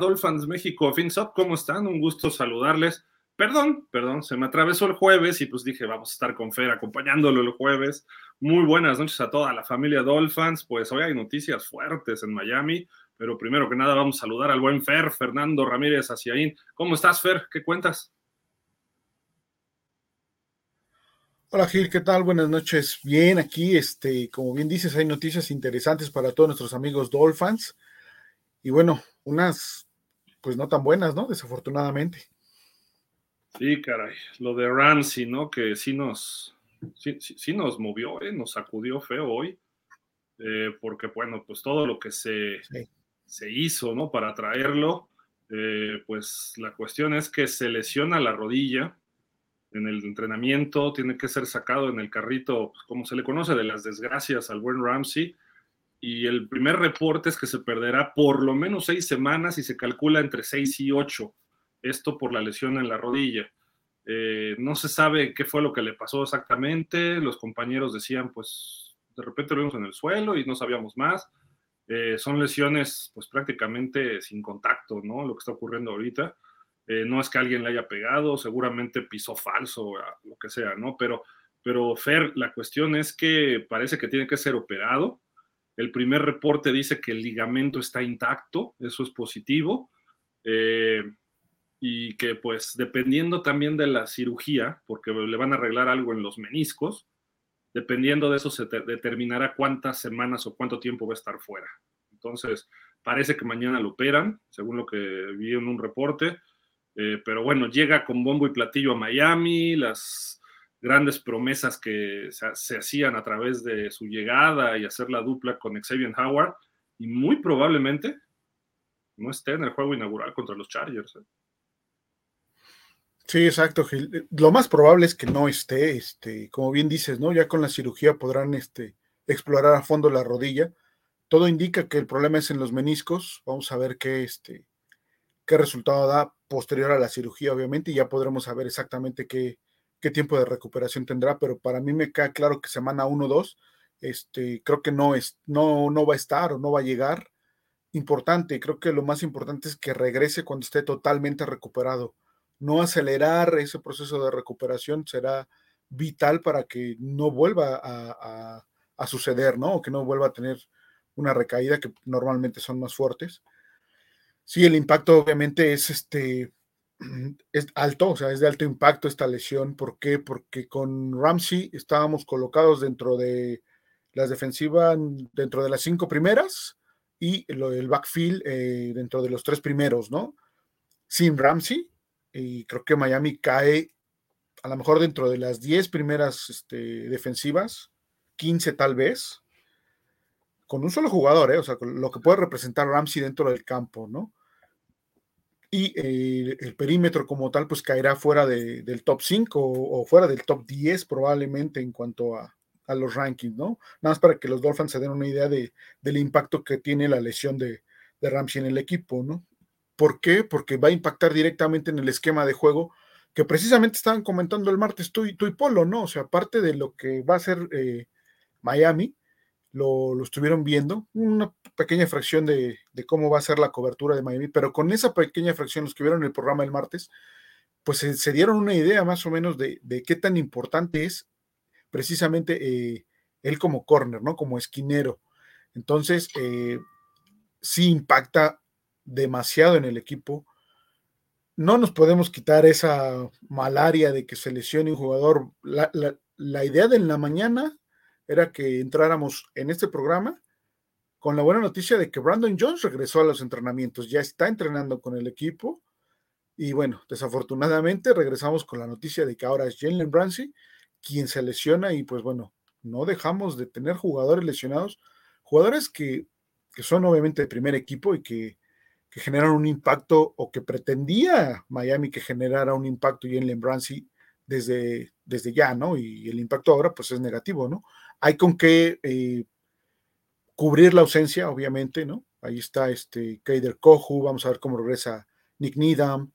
Dolphins México FinSop, ¿cómo están? Un gusto saludarles. Perdón, perdón, se me atravesó el jueves y pues dije, vamos a estar con Fer acompañándolo el jueves. Muy buenas noches a toda la familia Dolphins. Pues hoy hay noticias fuertes en Miami, pero primero que nada vamos a saludar al buen Fer, Fernando Ramírez Aciaín. ¿Cómo estás, Fer? ¿Qué cuentas? Hola Gil, ¿qué tal? Buenas noches. Bien, aquí, este, como bien dices, hay noticias interesantes para todos nuestros amigos Dolphins. Y bueno, unas, pues no tan buenas, ¿no? Desafortunadamente. Sí, caray. Lo de Ramsey, ¿no? Que sí nos, sí, nos movió, ¿eh? Nos sacudió feo hoy. Eh, porque, bueno, pues todo lo que se, se hizo, ¿no? Para traerlo, eh, pues la cuestión es que se lesiona la rodilla en el entrenamiento, tiene que ser sacado en el carrito, pues, como se le conoce, de las desgracias al buen Ramsey. Y el primer reporte es que se perderá por lo menos seis semanas y se calcula entre seis y ocho. Esto por la lesión en la rodilla. Eh, no se sabe qué fue lo que le pasó exactamente. Los compañeros decían, pues de repente lo vimos en el suelo y no sabíamos más. Eh, son lesiones, pues prácticamente sin contacto, ¿no? Lo que está ocurriendo ahorita. Eh, no es que alguien le haya pegado, seguramente pisó falso, lo que sea, ¿no? Pero, pero Fer, la cuestión es que parece que tiene que ser operado. El primer reporte dice que el ligamento está intacto, eso es positivo. Eh, y que pues dependiendo también de la cirugía, porque le van a arreglar algo en los meniscos, dependiendo de eso se determinará cuántas semanas o cuánto tiempo va a estar fuera. Entonces, parece que mañana lo operan, según lo que vi en un reporte. Eh, pero bueno, llega con bombo y platillo a Miami, las grandes promesas que se, hacían a través de su llegada y hacer la dupla con Xavier Howard, y muy probablemente no esté en el juego inaugural contra los Chargers. ¿eh? Sí, exacto, Gil. Lo más probable es que no esté, este, como bien dices, ¿no? Ya con la cirugía podrán este, explorar a fondo la rodilla. Todo indica que el problema es en los meniscos. Vamos a ver qué, este, qué resultado da posterior a la cirugía, obviamente, y ya podremos saber exactamente qué, qué tiempo de recuperación tendrá, pero para mí me queda claro que semana 1 o 2, este, creo que no, es, no, no va a estar o no va a llegar. Importante, creo que lo más importante es que regrese cuando esté totalmente recuperado. No acelerar ese proceso de recuperación será vital para que no vuelva a suceder, ¿no? O que no vuelva a tener una recaída que normalmente son más fuertes. Sí, el impacto obviamente es este es alto, o sea, es de alto impacto esta lesión. ¿Por qué? Porque con Ramsey estábamos colocados dentro de las defensivas, dentro de las cinco primeras y el backfield eh, dentro de los tres primeros, ¿no? Sin Ramsey, y creo que Miami cae a lo mejor dentro de las diez primeras este, defensivas, 15 tal vez, con un solo jugador, ¿eh? o sea, lo que puede representar Ramsey dentro del campo, ¿no? Y el perímetro como tal pues caerá fuera del top 5 o, fuera del top 10 probablemente en cuanto a, los rankings, ¿no? Nada más para que los Dolphins se den una idea de, del impacto que tiene la lesión de, de Ramsey en el equipo, ¿no? ¿Por qué? Porque va a impactar directamente en el esquema de juego que precisamente estaban comentando el martes tú y, tú y Polo, ¿no? O sea, aparte de lo que va a ser eh, Miami, lo, estuvieron viendo, una pequeña fracción de, cómo va a ser la cobertura de Miami, pero con esa pequeña fracción, los que vieron el programa el martes, pues se, dieron una idea más o menos de, qué tan importante es precisamente eh, él como corner, ¿no? Como esquinero. Entonces, eh, sí impacta demasiado en el equipo. No nos podemos quitar esa malaria de que se lesione un jugador. La, idea de la mañana era que entráramos en este programa con la buena noticia de que Brandon Jones regresó a los entrenamientos, ya está entrenando con el equipo. Y bueno, desafortunadamente regresamos con la noticia de que ahora es Jalen Ramsey quien se lesiona y pues bueno, no dejamos de tener jugadores lesionados, jugadores que, son obviamente de primer equipo y que, que, generan un impacto o que pretendía Miami que generara un impacto Jalen Ramsey desde, desde ya, ¿no? Y el impacto ahora pues es negativo, ¿no? Hay con qué eh, cubrir la ausencia, obviamente, ¿no? Ahí está este Keider Kohu, vamos a ver cómo regresa Nick Needham,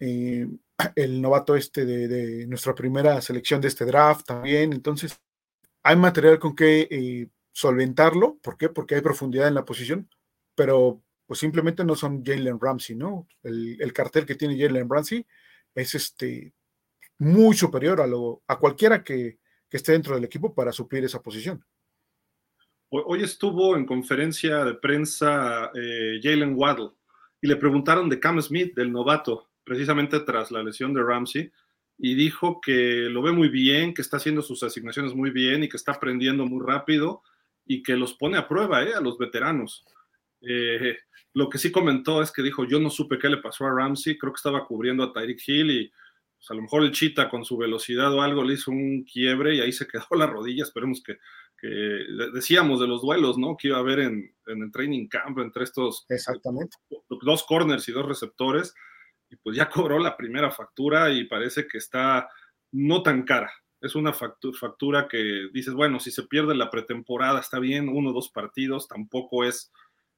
eh, el novato este de, nuestra primera selección de este draft también. Entonces, hay material con que eh, solventarlo. ¿Por qué? Porque hay profundidad en la posición, pero pues simplemente no son Jalen Ramsey, ¿no? El, cartel que tiene Jalen Ramsey es este muy superior a, lo, a cualquiera que, esté dentro del equipo para suplir esa posición. Hoy estuvo en conferencia de prensa eh, Jalen Waddle y le preguntaron de Cam Smith, del novato, precisamente tras la lesión de Ramsey, y dijo que lo ve muy bien, que está haciendo sus asignaciones muy bien y que está aprendiendo muy rápido y que los pone a prueba eh, a los veteranos. Eh, lo que sí comentó es que dijo, yo no supe qué le pasó a Ramsey, creo que estaba cubriendo a Tyreek Hill y pues, a lo mejor el Chita con su velocidad o algo le hizo un quiebre y ahí se quedó la rodilla, esperemos que, decíamos de los duelos, ¿no? Que iba a haber en, el training camp entre estos Exactamente. dos corners y dos receptores y pues ya cobró la primera factura y parece que está no tan cara. Es una factura que dices, bueno, si se pierde la pretemporada está bien, uno o dos partidos, tampoco es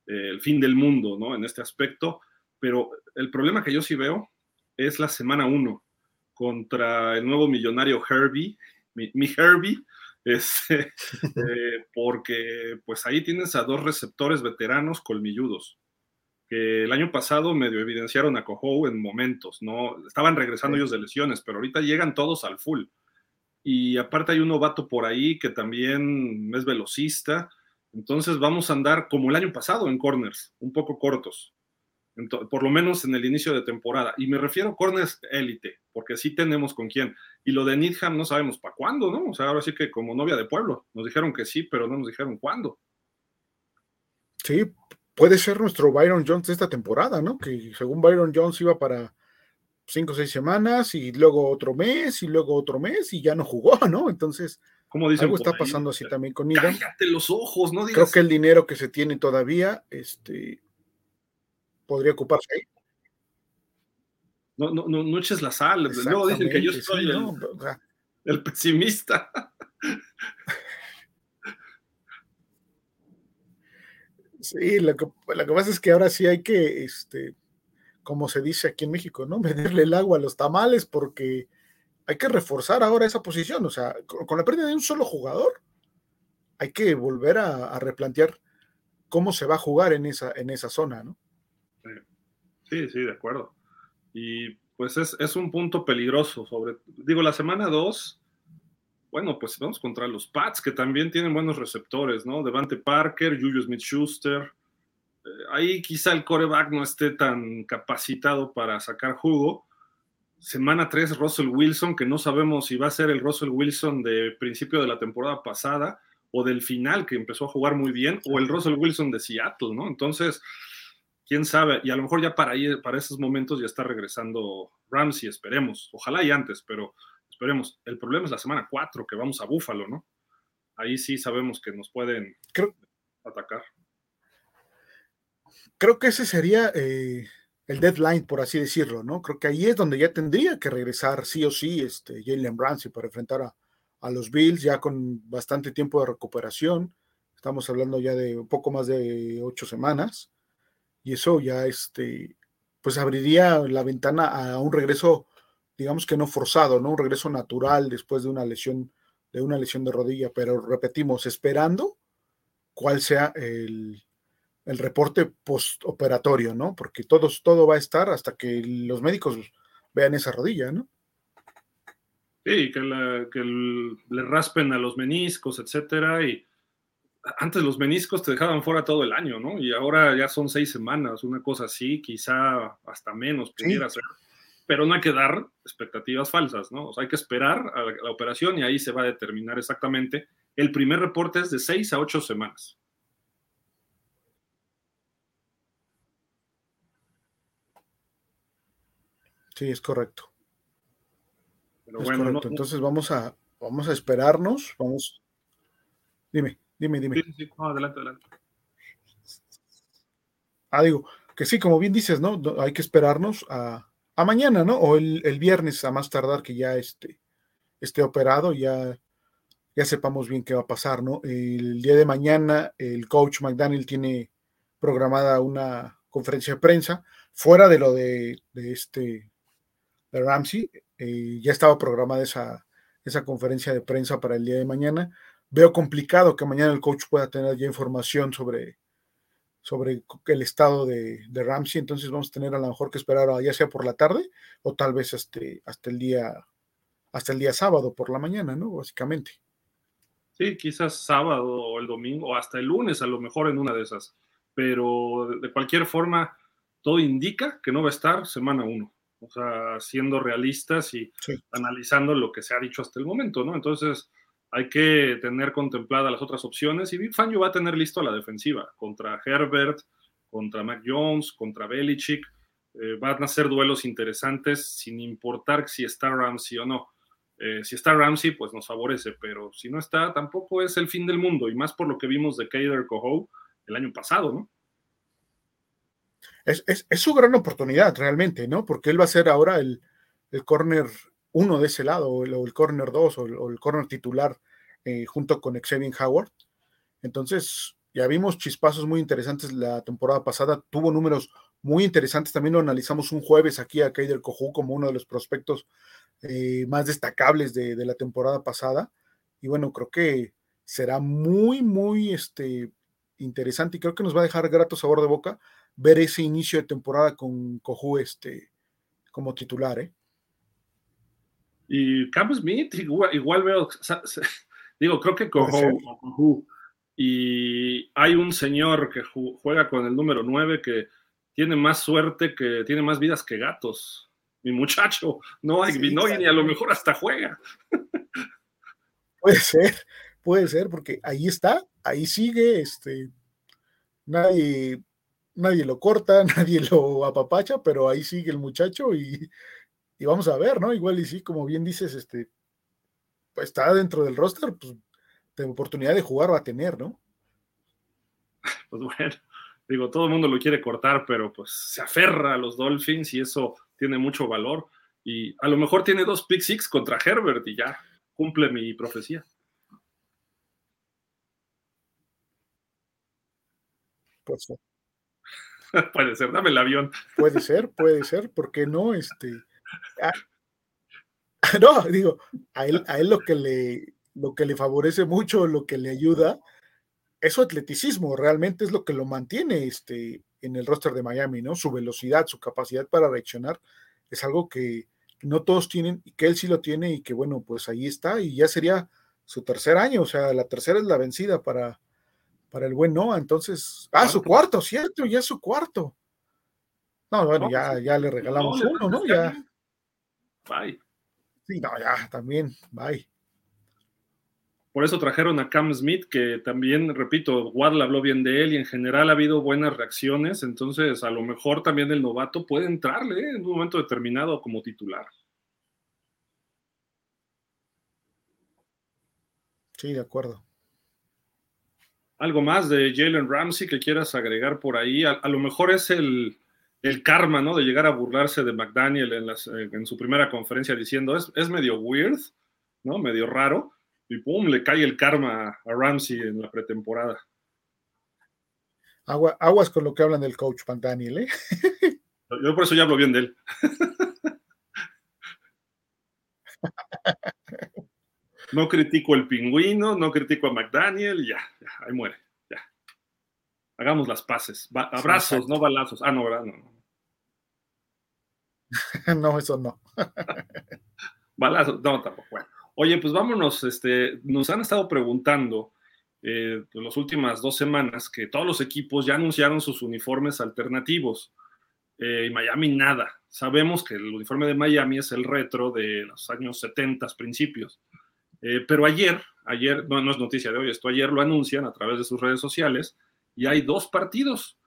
eh, el fin del mundo, ¿no? En este aspecto, pero el problema que yo sí veo es la semana uno contra el nuevo millonario Herbie, mi, Herbie, este, eh, porque pues ahí tienes a dos receptores veteranos colmilludos que el año pasado medio evidenciaron a Cojo en momentos, ¿no? Estaban regresando ellos de lesiones, pero ahorita llegan todos al full. Y aparte hay un novato por ahí que también es velocista. Entonces vamos a andar como el año pasado en corners, un poco cortos, por lo menos en el inicio de temporada. Y me refiero a corners élite, porque sí tenemos con quién. Y lo de Needham no sabemos para cuándo, ¿no? O sea, ahora sí que como novia de pueblo, nos dijeron que sí, pero no nos dijeron cuándo. Sí, puede ser nuestro Byron Jones de esta temporada, ¿no? Que según Byron Jones iba para cinco o seis semanas y luego otro mes y luego otro mes y ya no jugó, ¿no? Entonces, como dicen algo está pasando así también con Needham. Cállate los ojos, no Creo que el dinero que se tiene todavía, este, podría ocuparse ahí. No, no, no, no eches la sal. Luego dicen que yo soy el pesimista. Sí, lo que, lo que pasa es que ahora sí hay que, este, como se dice aquí en México, ¿no? Meterle el agua a los tamales porque hay que reforzar ahora esa posición. O sea, con, la pérdida de un solo jugador, hay que volver a, replantear cómo se va a jugar en esa, en esa zona, ¿no? Sí, sí, de acuerdo. Y pues es, es un punto peligroso sobre, digo, la semana 2 bueno, pues vamos contra los Pats, que también tienen buenos receptores, ¿no? Devante Parker, Julius Smith-Schuster. Eh, ahí quizá el coreback no esté tan capacitado para sacar jugo. Semana 3, Russell Wilson, que no sabemos si va a ser el Russell Wilson de principio de la temporada pasada o del final, que empezó a jugar muy bien, o el Russell Wilson de Seattle, ¿no? Entonces, quién sabe, y a lo mejor ya para, ahí, para esos momentos ya está regresando Ramsey, esperemos, ojalá y antes, pero esperemos. El problema es la semana 4, que vamos a Búfalo, ¿no? Ahí sí sabemos que nos pueden atacar. Creo que ese sería eh, el deadline, por así decirlo, ¿no? Creo que ahí es donde ya tendría que regresar sí o sí este, Jalen Ramsey para enfrentar a, a los Bills, ya con bastante tiempo de recuperación. Estamos hablando ya de un poco más de ocho semanas. Y eso ya, este, pues abriría la ventana a un regreso digamos que no forzado, ¿no? Un regreso natural después de una lesión, de una lesión de rodilla, pero repetimos, esperando cuál sea el, reporte postoperatorio, ¿no? Porque todos, todo va a estar hasta que los médicos vean esa rodilla, ¿no? Sí, que, le raspen a los meniscos, etcétera, y antes los meniscos te dejaban fuera todo el año, ¿no? Y ahora ya son seis semanas, una cosa así, quizá hasta menos pudiera ser pero no hay que dar expectativas falsas, ¿no? O sea, hay que esperar a la, operación y ahí se va a determinar exactamente. El primer reporte es de seis a ocho semanas. Sí, es correcto. Pero bueno, entonces vamos a, vamos a esperarnos, vamos. Dime, dime, dime. Sí, sí, adelante, adelante. Ah, digo, que sí, como bien dices, ¿no? Hay que esperarnos a, a mañana, ¿no? O el, viernes a más tardar que ya esté, esté operado, ya, ya sepamos bien qué va a pasar, ¿no? El día de mañana el coach McDaniel tiene programada una conferencia de prensa fuera de lo de, este de Ramsey. Eh, ya estaba programada esa, esa conferencia de prensa para el día de mañana. Veo complicado que mañana el coach pueda tener ya información sobre, sobre el estado de, de, Ramsey, entonces vamos a tener a lo mejor que esperar ya sea por la tarde o tal vez este, hasta el día hasta el día sábado por la mañana, ¿no? Básicamente. Sí, quizás sábado o el domingo o hasta el lunes a lo mejor en una de esas, pero de cualquier forma todo indica que no va a estar semana uno, o sea, siendo realistas y analizando lo que se ha dicho hasta el momento, ¿no? Entonces hay que tener contempladas las otras opciones y Big Fangio va a tener listo a la defensiva contra Herbert, contra Mac Jones, contra Belichick. Eh, van a ser duelos interesantes sin importar si está Ramsey o no. Eh, si está Ramsey, pues nos favorece, pero si no está, tampoco es el fin del mundo, y más por lo que vimos de Kader Coho el año pasado, ¿no? Es, su gran oportunidad realmente, ¿no? Porque él va a ser ahora el, el corner uno de ese lado, o el, corner dos, o el, corner titular eh, junto con Xavier Howard. Entonces, ya vimos chispazos muy interesantes la temporada pasada, tuvo números muy interesantes, también lo analizamos un jueves aquí a Kaider Cojú como uno de los prospectos eh, más destacables de, la temporada pasada. Y bueno, creo que será muy, muy este, interesante y creo que nos va a dejar grato sabor de boca ver ese inicio de temporada con Cojú este, como titular. ¿eh? Y Cam Smith, igual, veo, digo, creo que Cojú, y hay un señor que juega con el número 9 que tiene más suerte, que tiene más vidas que gatos. Mi muchacho, no hay ni a lo mejor hasta juega. Puede ser, puede ser, porque ahí está, ahí sigue, este, nadie, nadie lo corta, nadie lo apapacha, pero ahí sigue el muchacho y, vamos a ver, ¿no? Igual y sí, como bien dices, este, pues está dentro del roster, pues de oportunidad de jugar va a tener, ¿no? Pues bueno, digo, todo el mundo lo quiere cortar, pero pues se aferra a los Dolphins y eso tiene mucho valor. Y a lo mejor tiene dos pick six contra Herbert y ya cumple mi profecía. Puede ser. puede ser, dame el avión. Puede ser, puede ser, porque no? Este, no, digo, a él, a él lo que le lo que le favorece mucho, lo que le ayuda, es su atleticismo, realmente es lo que lo mantiene este, en el roster de Miami, ¿no? Su velocidad, su capacidad para reaccionar es algo que no todos tienen y que él sí lo tiene y que bueno, pues ahí está y ya sería su tercer año, o sea, la tercera es la vencida para, para el buen Noah, entonces, ah, su cuarto, cierto, ya es su cuarto. No, bueno, ya, ya le regalamos uno, ¿no? Ya. Bye. Sí, no, ya, también, bye. Por eso trajeron a Cam Smith, que también, repito, Waddle habló bien de él y en general ha habido buenas reacciones, entonces a lo mejor también el novato puede entrarle ¿eh? en un momento determinado como titular. Sí, de acuerdo. ¿Algo más de Jalen Ramsey que quieras agregar por ahí? A, lo mejor es el, karma, ¿no? De llegar a burlarse de McDaniel en, en su primera conferencia diciendo, es, es medio weird, ¿no? Medio raro y pum, le cae el karma a Ramsey en la pretemporada. aguas con lo que hablan del coach Pantaniel, ¿eh? Yo por eso ya hablo bien de él. No critico el pingüino, no critico a McDaniel, ya, ya, ahí muere. Hagamos las paces. abrazos, no balazos. Ah, no, ¿verdad? No, no. no eso no. balazos, no, tampoco. Bueno. Oye, pues vámonos, este, nos han estado preguntando en eh, las últimas dos semanas que todos los equipos ya anunciaron sus uniformes alternativos. Eh, y Miami nada. Sabemos que el uniforme de Miami es el retro de los años 70 principios. Eh, pero ayer, ayer, no, no es noticia de hoy, esto ayer lo anuncian a través de sus redes sociales y hay dos partidos.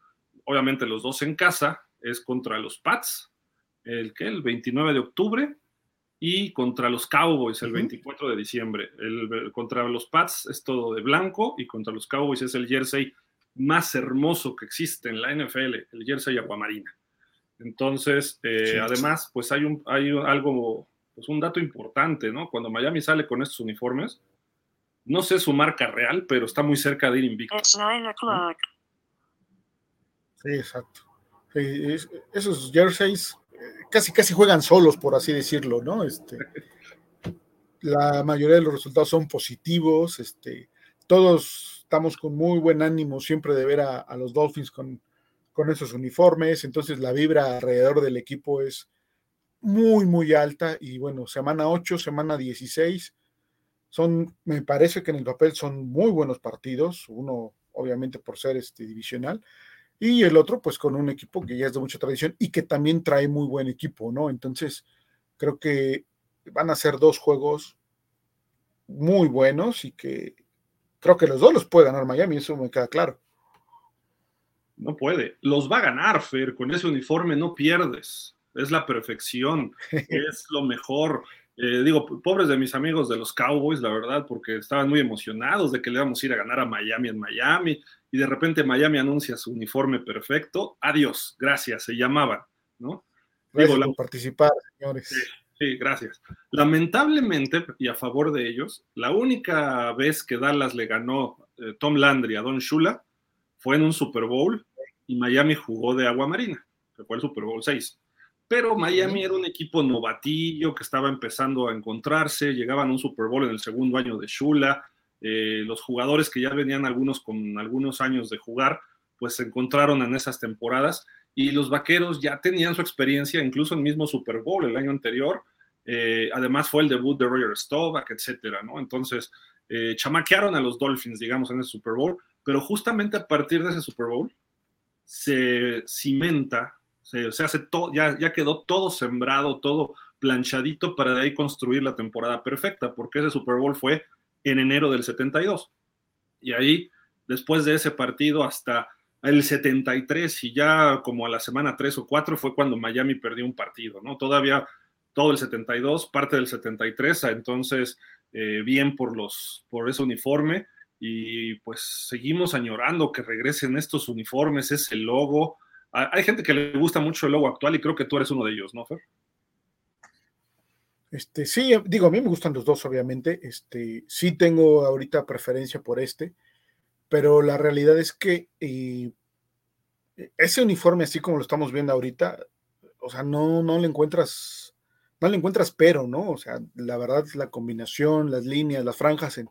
Obviamente los dos en casa, es contra los Pats, el que el 29 de octubre y contra los Cowboys el 24 de diciembre. El, contra los Pats es todo de blanco y contra los Cowboys es el jersey más hermoso que existe en la NFL, el jersey aguamarina. Entonces, eh, además, pues hay, un, hay algo, pues un dato importante, ¿no? Cuando Miami sale con estos uniformes, no sé su marca real, pero está muy cerca de ir invicto. Sí, exacto. esos jerseys casi casi juegan solos, por así decirlo, ¿no? Este, la mayoría de los resultados son positivos, este, todos estamos con muy buen ánimo siempre de ver a, los Dolphins con, con esos uniformes, entonces la vibra alrededor del equipo es muy, muy alta y bueno, semana 8, semana 16, son, me parece que en el papel son muy buenos partidos, uno obviamente por ser este divisional, y el otro pues con un equipo que ya es de mucha tradición y que también trae muy buen equipo, ¿no? Entonces, creo que van a ser dos juegos muy buenos y que creo que los dos los puede ganar Miami, eso me queda claro. No puede, los va a ganar, Fer, con ese uniforme no pierdes, es la perfección, es lo mejor. Eh, digo, pobres de mis amigos de los Cowboys, la verdad, porque estaban muy emocionados de que le íbamos a ir a ganar a Miami en Miami, y de repente Miami anuncia su uniforme perfecto. Adiós, gracias, se llamaban, ¿no? Gracias por participar, señores. Sí, gracias. Lamentablemente, y a favor de ellos, la única vez que Dallas le ganó eh, Tom Landry a Don Shula fue en un Super Bowl y Miami jugó de agua marina, que fue el Super Bowl 6. Pero Miami era un equipo novatillo que estaba empezando a encontrarse, llegaban a un Super Bowl en el segundo año de Shula, eh, los jugadores que ya venían algunos con algunos años de jugar, pues se encontraron en esas temporadas y los vaqueros ya tenían su experiencia, incluso en el mismo Super Bowl el año anterior. Eh, además fue el debut de Roger Staubach, etcétera, ¿no? Entonces, eh, chamaquearon a los Dolphins, digamos, en ese Super Bowl, pero justamente a partir de ese Super Bowl se cimenta se, hace todo, ya, ya quedó todo sembrado, todo planchadito para de ahí construir la temporada perfecta, porque ese Super Bowl fue en enero del 72. Y ahí, después de ese partido, hasta el 73 y ya como a la semana 3 o 4 fue cuando Miami perdió un partido, ¿no? Todavía todo el 72, parte del 73, entonces eh, bien por, los, por ese uniforme y pues seguimos añorando que regresen estos uniformes, ese logo, hay gente que le gusta mucho el logo actual y creo que tú eres uno de ellos, ¿no, Fer? Este, sí, digo, a mí me gustan los dos, obviamente. Este, sí tengo ahorita preferencia por este, pero la realidad es que eh, ese uniforme, así como lo estamos viendo ahorita, o sea, no, no le encuentras, no le encuentras pero, ¿no? O sea, la verdad es la combinación, las líneas, las franjas en,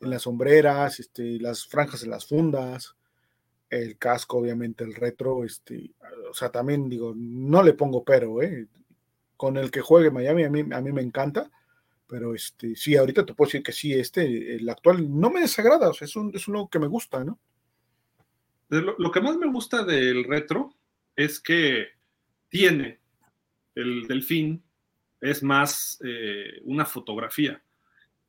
en las sombreras, este, las franjas en las fundas, el casco, obviamente, el retro, este, o sea, también digo, no le pongo pero, ¿eh? Con el que juegue Miami a mí, a mí me encanta, pero este, sí, ahorita te puedo decir que sí, este, el actual, no me desagrada, o sea, es un, es uno que me gusta, ¿no? Lo, que más me gusta del retro es que tiene el delfín, es más eh, una fotografía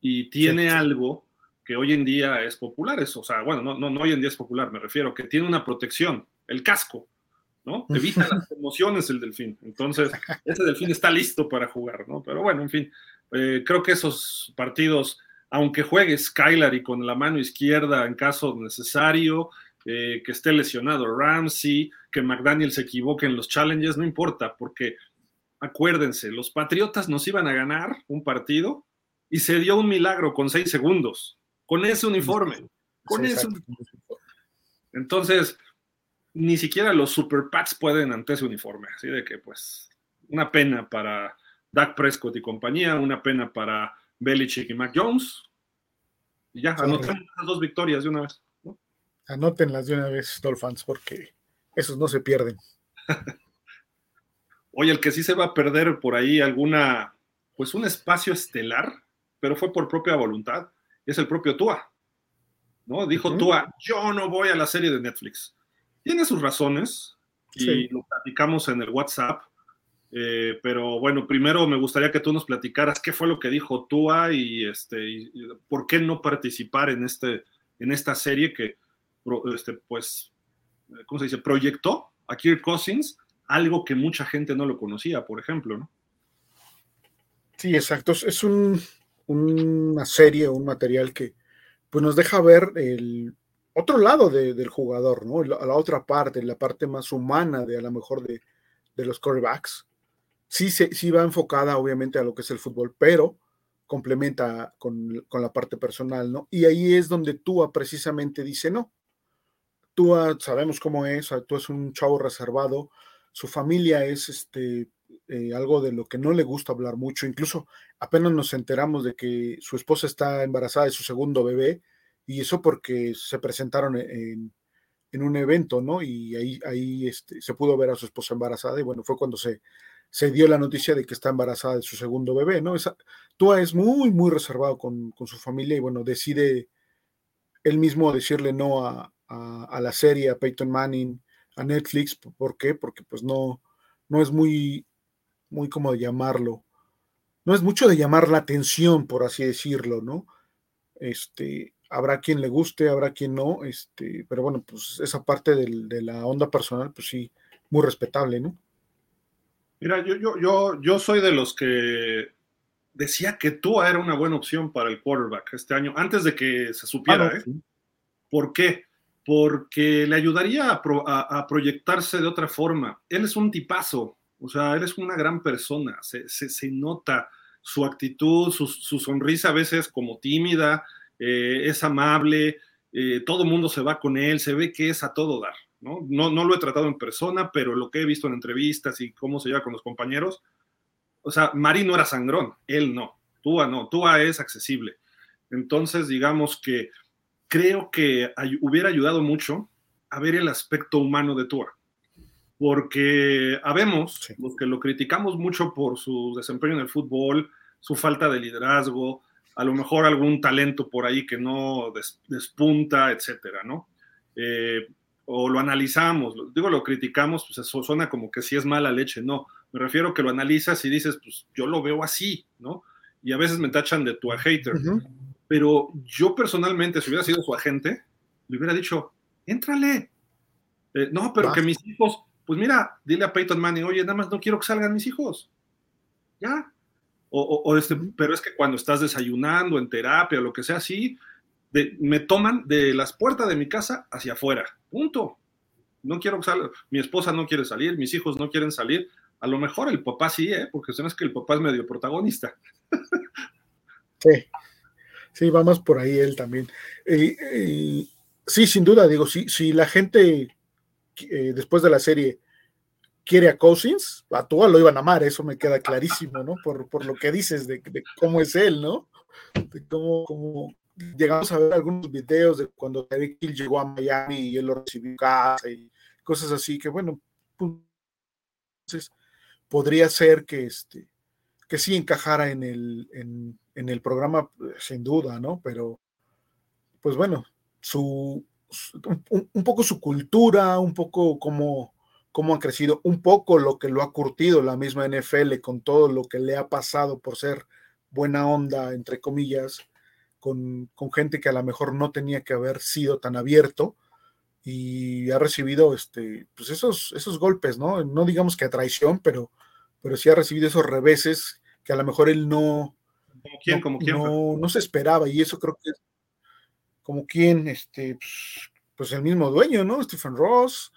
y tiene algo que hoy en día es popular, eso, o sea, bueno, no, no, hoy en día es popular, me refiero, que tiene una protección, el casco, ¿no? Evita las emociones el delfín. Entonces, ese delfín está listo para jugar, ¿no? Pero bueno, en fin, eh, creo que esos partidos, aunque juegue Skylar y con la mano izquierda en caso necesario, eh, que esté lesionado Ramsey, que McDaniel se equivoque en los challenges, no importa, porque acuérdense, los Patriotas nos iban a ganar un partido y se dio un milagro con seis segundos con ese uniforme. Con ese Entonces, ni siquiera los Super Pats pueden ante ese uniforme. Así de que, pues, una pena para Dak Prescott y compañía, una pena para Belichick y Mac Jones. Y ya, anoten las dos victorias de una vez. Anótenlas de una vez, Dolphins, porque esos no se pierden. Oye, el que sí se va a perder por ahí alguna, pues un espacio estelar, pero fue por propia voluntad, es el propio Tua. ¿no? Dijo Tua, yo no voy a la serie de Netflix. Tiene sus razones y lo platicamos en el WhatsApp. Eh, pero bueno, primero me gustaría que tú nos platicaras qué fue lo que dijo Tua y, este, por qué no participar en, este, en esta serie que, este, pues, ¿cómo se dice? Proyectó a Kirk Cousins, algo que mucha gente no lo conocía, por ejemplo, ¿no? Sí, exacto. Es un, una serie, un material que pues nos deja ver el otro lado del jugador, ¿no? La, la, otra parte, la parte más humana de a lo mejor de, los quarterbacks. Sí, sí va enfocada obviamente a lo que es el fútbol, pero complementa con, la parte personal, ¿no? Y ahí es donde Tua precisamente dice no. Tua sabemos cómo es, Tua es un chavo reservado, su familia es este eh, algo de lo que no le gusta hablar mucho. Incluso apenas nos enteramos de que su esposa está embarazada de su segundo bebé y eso porque se presentaron en, en un evento, ¿no? Y ahí, ahí este, se pudo ver a su esposa embarazada y bueno, fue cuando se, se dio la noticia de que está embarazada de su segundo bebé, ¿no? Tua es muy, muy reservado con, con, su familia y bueno, decide él mismo decirle no a, a, la serie, a Peyton Manning, a Netflix, ¿por qué? Porque pues no, no es muy, muy como de llamarlo, no es mucho de llamar la atención, por así decirlo, ¿no? Este, habrá quien le guste, habrá quien no, este, pero bueno, pues esa parte del, de la onda personal, pues sí, muy respetable, ¿no? Mira, yo, yo, yo, yo soy de los que decía que Tua era una buena opción para el quarterback este año, antes de que se supiera, ah, ¿eh? ¿Por qué? Porque le ayudaría a, a, proyectarse de otra forma. Él es un tipazo, o sea, él es una gran persona, se, se, se nota su actitud, su, su, sonrisa a veces como tímida, eh, es amable, eh, todo mundo se va con él, se ve que es a todo dar. ¿no? ¿no? No lo he tratado en persona, pero lo que he visto en entrevistas y cómo se lleva con los compañeros, o sea, Mari no era sangrón, él no, Tua no, Tua es accesible. Entonces, digamos que creo que ay hubiera ayudado mucho a ver el aspecto humano de Tua, porque habemos sí. los que lo criticamos mucho por su desempeño en el fútbol, su falta de liderazgo, a lo mejor algún talento por ahí que no des, despunta, etcétera, ¿no? Eh, o lo analizamos, digo, lo criticamos, pues eso suena como que si es mala leche, no, me refiero que lo analizas y dices, pues yo lo veo así, ¿no? Y a veces me tachan de tu hater, uh -huh. pero yo personalmente, si hubiera sido su agente, le hubiera dicho, éntrale, eh, no, pero que mis hijos, pues mira, dile a Peyton Manning, oye, nada más no quiero que salgan mis hijos, ya, o, o, o este, pero es que cuando estás desayunando, en terapia, o lo que sea así, me toman de las puertas de mi casa hacia afuera. Punto. No quiero que salga. Mi esposa no quiere salir, mis hijos no quieren salir. A lo mejor el papá sí, ¿eh? porque sabes que el papá es medio protagonista. sí, sí, vamos por ahí él también. Eh, eh, sí, sin duda, digo, si, si la gente eh, después de la serie quiere a Cousins, a todos lo iban a amar, eso me queda clarísimo, ¿no? Por, por lo que dices de, cómo es él, ¿no? De cómo, llegamos a ver algunos videos de cuando Derek Hill llegó a Miami y él lo recibió en casa y cosas así que bueno, pues, entonces podría ser que este que sí encajara en el, en, el programa sin duda, ¿no? Pero pues bueno, su un, un, poco su cultura, un poco cómo, cómo ha crecido, un poco lo que lo ha curtido la misma NFL con todo lo que le ha pasado por ser buena onda, entre comillas, con, con, gente que a lo mejor no tenía que haber sido tan abierto y ha recibido este, pues esos, esos golpes, ¿no? No digamos que a traición, pero, pero sí ha recibido esos reveses que a lo mejor él no, ¿Como quién, no, como quién, no, no, se esperaba y eso creo que es como quien, este, pues el mismo dueño, ¿no? Stephen Ross,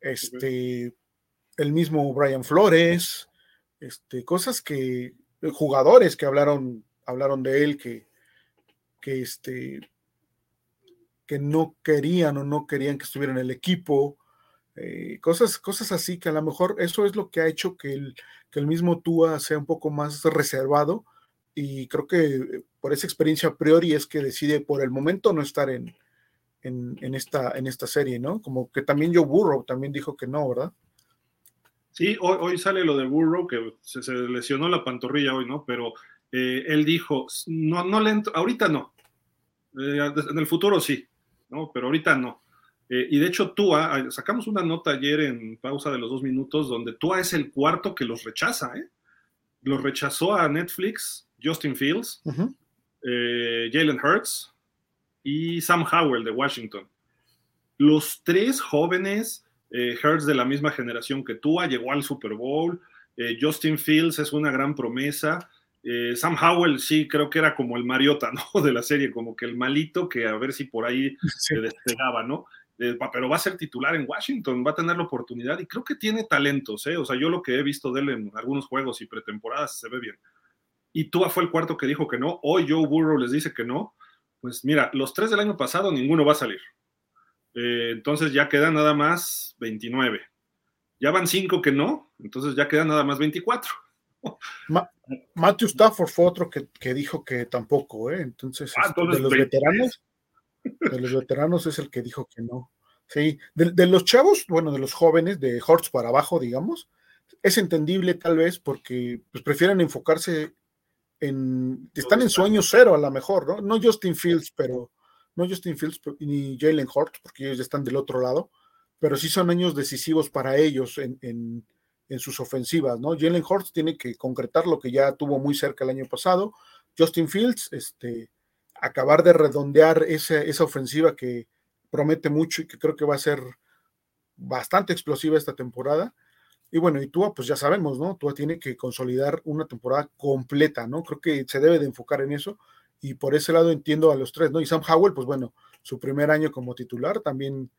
este, el mismo Brian Flores, este, cosas que, jugadores que hablaron, hablaron de él que, que este, que no querían o no querían que estuviera en el equipo, eh, cosas, cosas así que a lo mejor eso es lo que ha hecho que el, que el mismo Tua sea un poco más reservado y creo que por esa experiencia a priori es que decide por el momento no estar en, en, esta, en esta serie, ¿no? Como que también Joe Burrow también dijo que no, ¿verdad? Sí, hoy, hoy sale lo de Burrow, que se, se, lesionó la pantorrilla hoy, ¿no? Pero eh, él dijo, no, no le entro, ahorita no, eh, en el futuro sí, ¿no? Pero ahorita no. Eh, y de hecho, Tua, sacamos una nota ayer en pausa de los dos minutos donde Tua es el cuarto que los rechaza, ¿eh? Los rechazó a Netflix, Justin Fields, uh -huh. Jalen Hurts y Sam Howell de Washington. Los tres jóvenes, Hurts de la misma generación que Tua, llegó al Super Bowl. Justin Fields es una gran promesa. Eh, Sam Howell sí creo que era como el Mariota, ¿no? De la serie, como que el malito que a ver si por ahí sí. se despegaba, ¿no? Eh, pero va a ser titular en Washington, va a tener la oportunidad y creo que tiene talentos, ¿eh? O sea, yo lo que he visto de él en algunos juegos y pretemporadas se ve bien. Y Tua fue el cuarto que dijo que no, hoy Joe Burrow les dice que no. Pues mira, los tres del año pasado ninguno va a salir. Eh, entonces ya quedan nada más 29. Ya van cinco que no, entonces ya quedan nada más 24. Ma Matthew Stafford fue otro que, que, dijo que tampoco, ¿eh? Entonces, ah, entonces de los 23. veteranos. De los veteranos es el que dijo que no. Sí, de, los chavos, bueno, de los jóvenes, de Hortz para abajo, digamos, es entendible tal vez porque pues, prefieren enfocarse en. Están en su año cero a lo mejor, ¿no? No Justin Fields, pero. No Justin Fields ni Jalen Hortz, porque ellos ya están del otro lado, pero sí son años decisivos para ellos en, en, en sus ofensivas, ¿no? Jalen Hortz tiene que concretar lo que ya tuvo muy cerca el año pasado. Justin Fields, este, acabar de redondear esa, esa ofensiva que promete mucho y que creo que va a ser bastante explosiva esta temporada. Y bueno, y Tua, pues ya sabemos, ¿no? Tua tiene que consolidar una temporada completa, ¿no? Creo que se debe de enfocar en eso. Y por ese lado entiendo a los tres, ¿no? Y Sam Howell, pues bueno, su primer año como titular también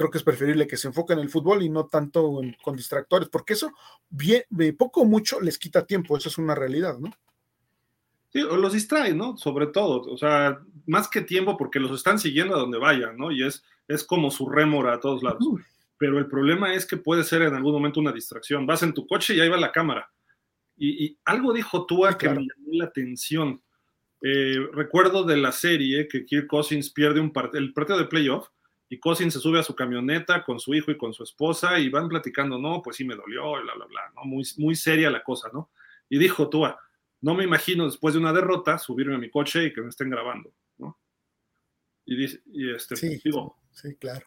creo que es preferible que se enfoque en el fútbol y no tanto con distractores, porque eso bien, poco o mucho les quita tiempo, eso es una realidad, ¿no? Sí, o los distrae, ¿no? Sobre todo, o sea, más que tiempo porque los están siguiendo a donde vayan, ¿no? Y es, es como su rémora a todos lados. Pero el problema es que puede ser en algún momento una distracción. Vas en tu coche y ahí va la cámara. Y, algo dijo Tua que me llamó la atención. Eh, recuerdo de la serie que Kirk Cousins pierde un el partido de playoff y Cousins se sube a su camioneta con su hijo y con su esposa y van platicando, no, pues sí me dolió, bla, bla, bla, ¿no? Muy, muy seria la cosa, ¿no? Y dijo Tua, no me imagino después de una derrota subirme a mi coche y que me estén grabando, ¿no? Y, dice, y este, sí, digo, sí, claro.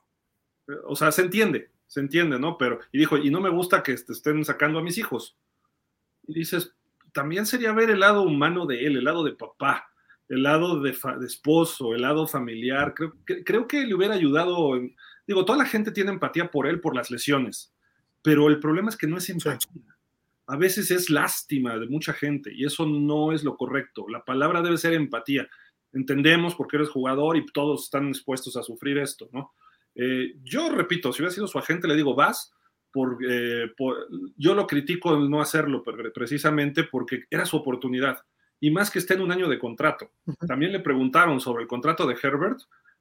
O sea, se entiende, se entiende, ¿no? Pero, y dijo, y no me gusta que estén sacando a mis hijos. Y dices, también sería ver el lado humano de él, el lado de papá, el lado de, esposo, el lado familiar. Creo que, creo que le hubiera ayudado. digo, toda la gente tiene empatía por él por las lesiones, pero el problema es que no es empatía a veces es lástima de mucha gente y eso no es lo correcto. La palabra debe ser empatía. Entendemos porque eres jugador y todos están dispuestos a sufrir esto, ¿no? Eh, yo repito, si hubiera sido su agente, le digo, vas, eh, por, yo lo critico el no hacerlo precisamente porque era su oportunidad y más que esté en un año de contrato. También le preguntaron sobre el contrato de Herbert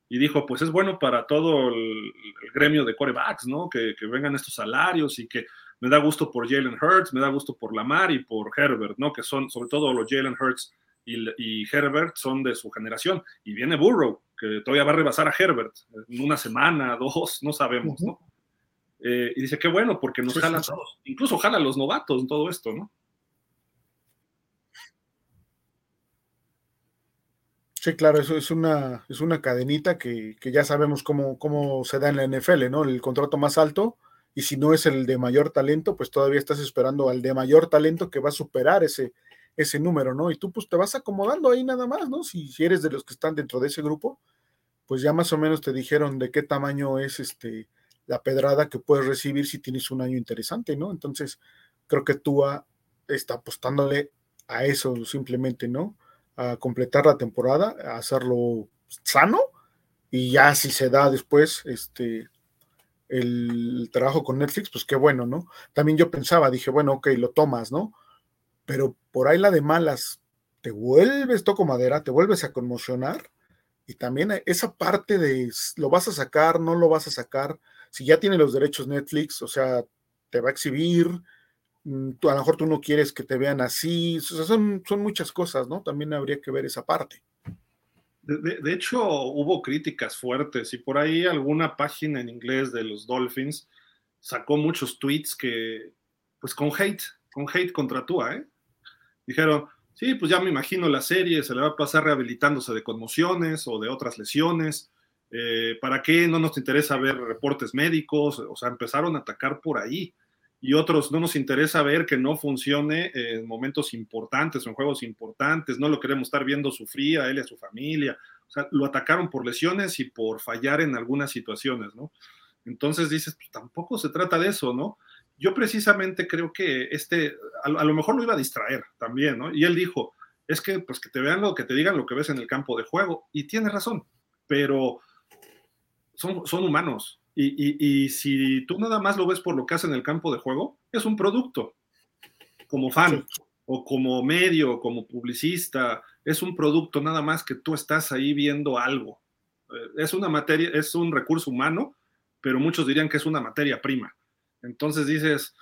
y dijo, pues es bueno para todo el, gremio de corebacks, ¿no? Que, que, vengan estos salarios y que me da gusto por Jalen Hurts, me da gusto por Lamar y por Herbert, ¿no? Que son, sobre todo los Jalen Hurts y, Herbert son de su generación. Y viene Burrow, que todavía va a rebasar a Herbert en una semana, dos, no sabemos, ¿no? Eh, y dice, qué bueno, porque nos jala a todos. Incluso jala a los novatos en todo esto, ¿no? Sí, claro, eso es una, es una cadenita que, que, ya sabemos cómo, cómo se da en la NFL, ¿no? El contrato más alto y si no es el de mayor talento, pues todavía estás esperando al de mayor talento que va a superar ese, ese número, ¿no? Y tú pues te vas acomodando ahí nada más, ¿no? Si, eres de los que están dentro de ese grupo, pues ya más o menos te dijeron de qué tamaño es este la pedrada que puedes recibir si tienes un año interesante, ¿no? Entonces, creo que tú está apostándole a eso simplemente, ¿no? A completar la temporada, a hacerlo sano y ya si se da después, este, el trabajo con Netflix, pues qué bueno, ¿no? También yo pensaba, dije, bueno, ok, lo tomas, ¿no? Pero por ahí la de malas, te vuelves, toco madera, te vuelves a conmocionar y también esa parte de lo vas a sacar, no lo vas a sacar, si ya tiene los derechos Netflix, o sea, te va a exhibir, mm, a lo mejor tú no quieres que te vean así, o sea, son, son muchas cosas, ¿no? También habría que ver esa parte. De, hecho, hubo críticas fuertes y por ahí alguna página en inglés de los Dolphins sacó muchos tweets que, pues con hate, con hate contra Tua, ¿eh? Dijeron, sí, pues ya me imagino la serie, se le va a pasar rehabilitándose de conmociones o de otras lesiones. Eh, ¿Para qué no nos interesa ver reportes médicos? O sea, empezaron a atacar por ahí y otros no nos interesa ver que no funcione en momentos importantes o en juegos importantes, no lo queremos estar viendo sufrir a él y a su familia. O sea, lo atacaron por lesiones y por fallar en algunas situaciones, ¿no? Entonces dices, pues tampoco se trata de eso, ¿no? Yo precisamente creo que este, a, lo mejor lo iba a distraer también, ¿no? Y él dijo, es que pues que te vean lo que te digan lo que ves en el campo de juego, y tiene razón, pero son, son humanos, y, si tú nada más lo ves por lo que hace en el campo de juego, es un producto, como fan, o como medio, como publicista, es un producto nada más que tú estás ahí viendo algo. Eh, es una materia, es un recurso humano, pero muchos dirían que es una materia prima. Entonces dices,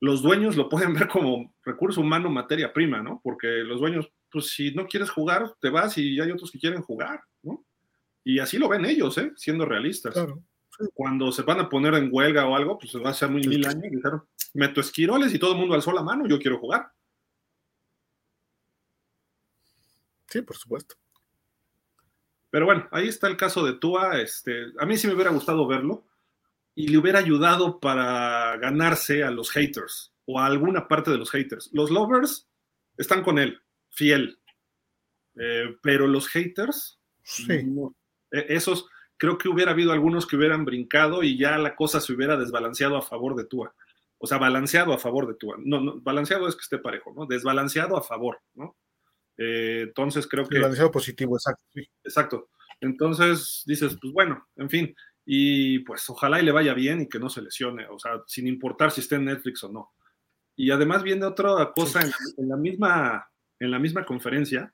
los dueños lo pueden ver como recurso humano, materia prima, ¿no? Porque los dueños, pues si no quieres jugar, te vas y hay otros que quieren jugar, ¿no? Y así lo ven ellos, ¿eh? siendo realistas. Cuando se van a poner en huelga o algo, pues va a ser muy mil años. Dijeron, meto esquiroles y todo el mundo alzó la mano, yo quiero jugar. Sí, por supuesto. Pero bueno, ahí está el caso de Tua. Este, a mí sí me hubiera gustado verlo y le hubiera ayudado para ganarse a los haters o a alguna parte de los haters. Los lovers están con él, fiel, eh, pero los haters, sí. E, esos, creo que hubiera habido algunos que hubieran brincado y ya la cosa se hubiera desbalanceado a favor de Tua. O sea, balanceado a favor de Tua. No, no balanceado es que esté parejo, ¿no? Desbalanceado a favor, ¿no? Eh, entonces creo que... Balanceado positivo, exacto. Exacto. Entonces dices, pues bueno, en fin, y pues ojalá y le vaya bien y que no se lesione, o sea, sin importar si está en Netflix o no. Y además viene otra cosa en, la, misma, en la misma conferencia,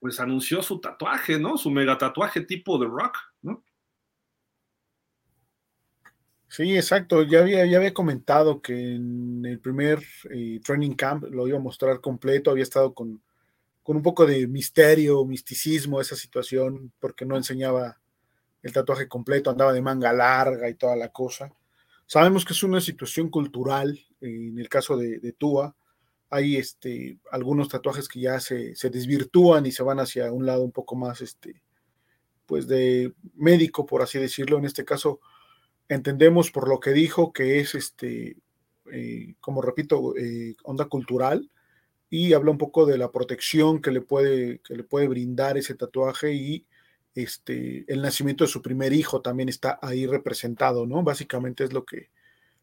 pues anunció su tatuaje, ¿no? Su mega tatuaje tipo de rock, ¿no? Sí, exacto. Ya había, ya había comentado que en el primer eh, training camp lo iba a mostrar completo, había estado con, con un poco de misterio, misticismo esa situación, porque no enseñaba el tatuaje completo, andaba de manga larga y toda la cosa. Sabemos que es una situación cultural, en el caso de, de Tua, hay este, algunos tatuajes que ya se, se, desvirtúan y se van hacia un lado un poco más, este, pues de médico, por así decirlo. En este caso, entendemos por lo que dijo que es, este, eh, como repito, eh, onda cultural y habla un poco de la protección que le puede, que le puede brindar ese tatuaje y este, el nacimiento de su primer hijo también está ahí representado, ¿no? Básicamente es lo que,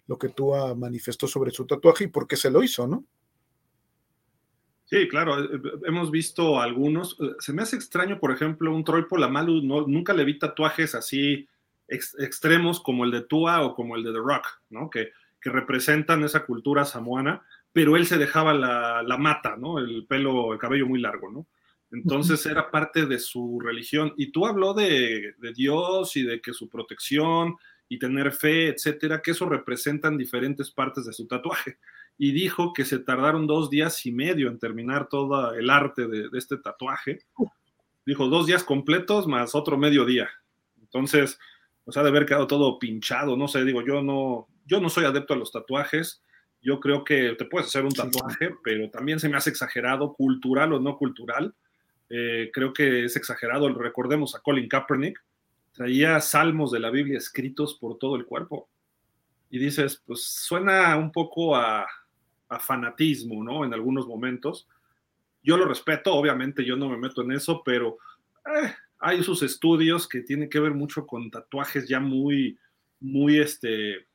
lo que tú manifestó sobre su tatuaje y por qué se lo hizo, ¿no? Sí, claro, eh, eh, hemos visto algunos. Eh, se me hace extraño, por ejemplo, un Troy Polamalu, no, nunca le vi tatuajes así extremos como el de Tua o como el de The Rock, ¿no? Que, que representan esa cultura samoana, pero él se dejaba la, la, mata, ¿no? El pelo, el cabello muy largo, ¿no? Entonces era parte de su religión. Y tú habló de, Dios y de que su protección y tener fe, etcétera, que eso representan diferentes partes de su tatuaje. Y dijo que se tardaron dos días y medio en terminar todo el arte de, este tatuaje. Dijo dos días completos más otro medio día. Entonces, pues ha de haber quedado todo pinchado. No sé, digo, yo no, yo no soy adepto a los tatuajes. Yo creo que te puedes hacer un tatuaje, pero también se me hace exagerado, cultural o no cultural eh, creo que es exagerado. Recordemos a Colin Kaepernick, traía salmos de la Biblia escritos por todo el cuerpo. Y dices, pues suena un poco a, fanatismo, ¿no? En algunos momentos. Yo lo respeto, obviamente yo no me meto en eso, pero eh, hay sus estudios que tienen que ver mucho con tatuajes ya muy, muy, este,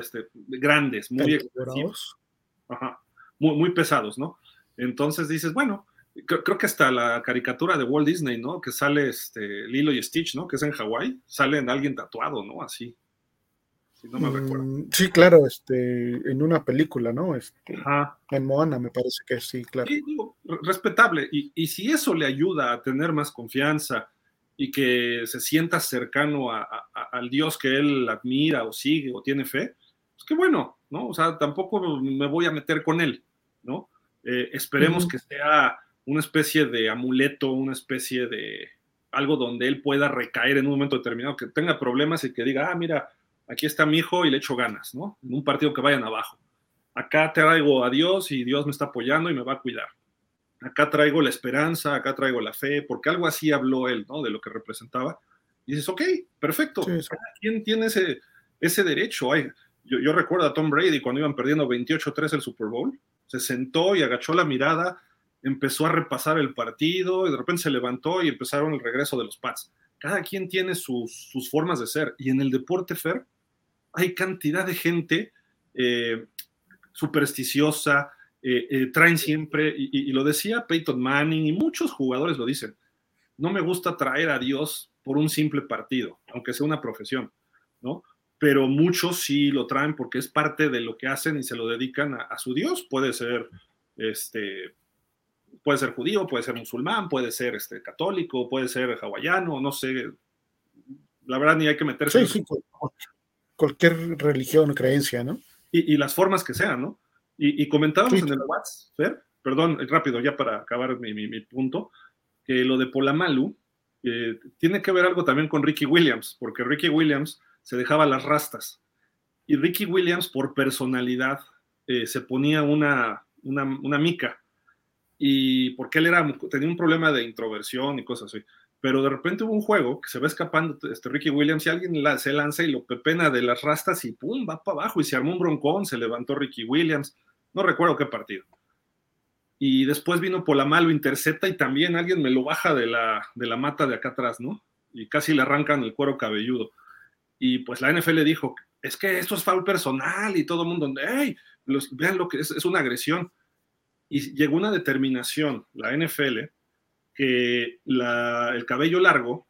este grandes, muy muy, muy pesados, ¿no? Entonces dices, bueno, creo, que hasta la caricatura de Walt Disney, ¿no? Que sale este Lilo y Stitch, ¿no? Que es en Hawái, sale en alguien tatuado, ¿no? Así. Si no me mm, recuerdo. Sí, claro, este, en una película, ¿no? Este, En Moana, me parece que sí, claro. respetable. Y, y, si eso le ayuda a tener más confianza y que se sienta cercano a, al Dios que él admira o sigue o tiene fe, pues qué bueno, ¿no? O sea, tampoco me voy a meter con él, ¿no? Eh, esperemos que sea una especie de amuleto, una especie de algo donde él pueda recaer en un momento determinado, que tenga problemas y que diga, ah, mira, aquí está mi hijo y le echo ganas, ¿no? En un partido que vayan abajo. Acá traigo a Dios y Dios me está apoyando y me va a cuidar. Acá traigo la esperanza, acá traigo la fe, porque algo así habló él, ¿no? De lo que representaba. Y dices, ok, perfecto. ¿Quién tiene ese, ese derecho? Ay, yo, yo recuerdo a Tom Brady cuando iban perdiendo 28-3 el Super Bowl, se sentó y agachó la mirada empezó a repasar el partido y de repente se levantó y empezaron el regreso de los Pats. Cada quien tiene sus, formas de ser y en el deporte fair hay cantidad de gente eh, supersticiosa, eh, eh, traen siempre, y, lo decía Peyton Manning y muchos jugadores lo dicen, no me gusta traer a Dios por un simple partido, aunque sea una profesión, ¿no? Pero muchos sí lo traen porque es parte de lo que hacen y se lo dedican a, a su Dios. Puede ser este, puede ser judío, puede ser musulmán, puede ser este, católico, puede ser hawaiano, no sé. La verdad ni hay que meterse. Sí, sí, cualquier religión o creencia, ¿no? Y, las formas que sean, ¿no? Y, comentábamos en el WhatsApp, perdón, rápido, ya para acabar mi, punto, que lo de Polamalu, eh, tiene que ver algo también con Ricky Williams, porque Ricky Williams se dejaba las rastas. Y Ricky Williams, por personalidad, eh, se ponía una, una, mica. Y porque él era, tenía un problema de introversión y cosas así. Pero de repente hubo un juego que se va escapando este Ricky Williams y alguien se lanza y lo pepena de las rastas y pum, va para abajo y se armó un broncón, se levantó Ricky Williams. No recuerdo qué partido y después vino Polamalo, intercepta y también alguien me lo baja de la, de la mata de acá atrás, ¿no? Y casi le arrancan el cuero cabelludo. Y pues la NFL dijo, es que esto es foul personal y todo el mundo, hey, vean lo que es, es una agresión. Y llegó una determinación, la NFL, que el cabello largo,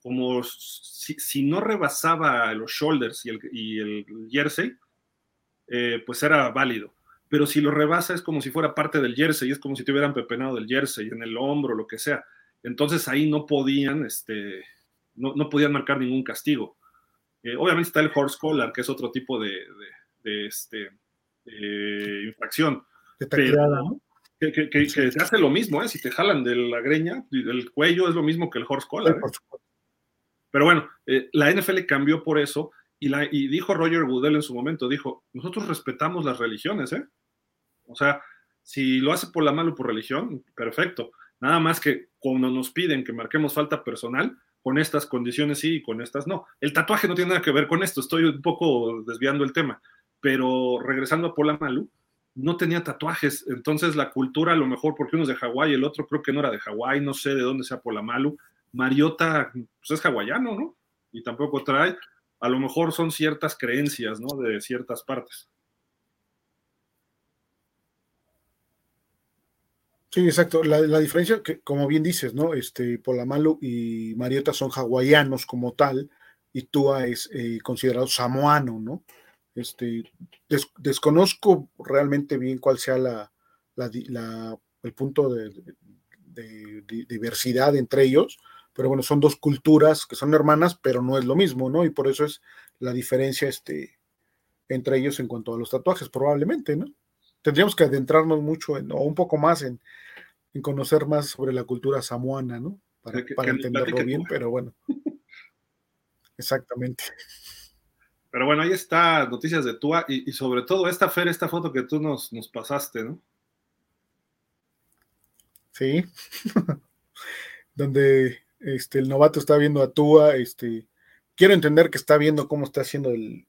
como si, no rebasaba los shoulders y el, y el jersey, eh, pues era válido pero si lo rebasa es como si fuera parte del jersey, es como si te hubieran pepenado del jersey en el hombro, lo que sea. Entonces ahí no podían, este, no, no podían marcar ningún castigo. Eh, obviamente está el horse collar, que es otro tipo de, de, este, infracción. Que, que, que, se hace lo mismo, ¿eh? si te jalan de la greña, del cuello es lo mismo que el horse collar. ¿eh? Pero bueno, eh, la NFL cambió por eso y, la, y dijo Roger Goodell en su momento, dijo, nosotros respetamos las religiones, ¿eh? O sea, si lo hace por la mano o por religión, perfecto. Nada más que cuando nos piden que marquemos falta personal, con estas condiciones sí y con estas no. El tatuaje no tiene nada que ver con esto, estoy un poco desviando el tema, pero regresando a Polamalu, no tenía tatuajes, entonces la cultura a lo mejor porque uno es de Hawái, el otro creo que no era de Hawái, no sé de dónde sea Polamalu, Mariota pues es hawaiano, ¿no? Y tampoco trae, a lo mejor son ciertas creencias, ¿no? De ciertas partes. Sí, exacto. La, diferencia, que como bien dices, ¿no? Este, Polamalu y Mariota son hawaianos como tal, y Tua es eh, considerado samoano, ¿no? Este, desconozco realmente bien cuál sea la, el punto de, diversidad entre ellos, pero bueno, son dos culturas que son hermanas, pero no es lo mismo, ¿no? Y por eso es la diferencia este, entre ellos en cuanto a los tatuajes, probablemente, ¿no? tendríamos que adentrarnos mucho en, o un poco más en, conocer más sobre la cultura samoana, ¿no? Para, entenderlo bien, pero bueno. Exactamente. Pero bueno, ahí está noticias de Tua y, sobre todo esta Fer, esta foto que tú nos, nos pasaste, ¿no? Sí. Donde este, el novato está viendo a Tua, este, quiero entender que está viendo cómo está haciendo el,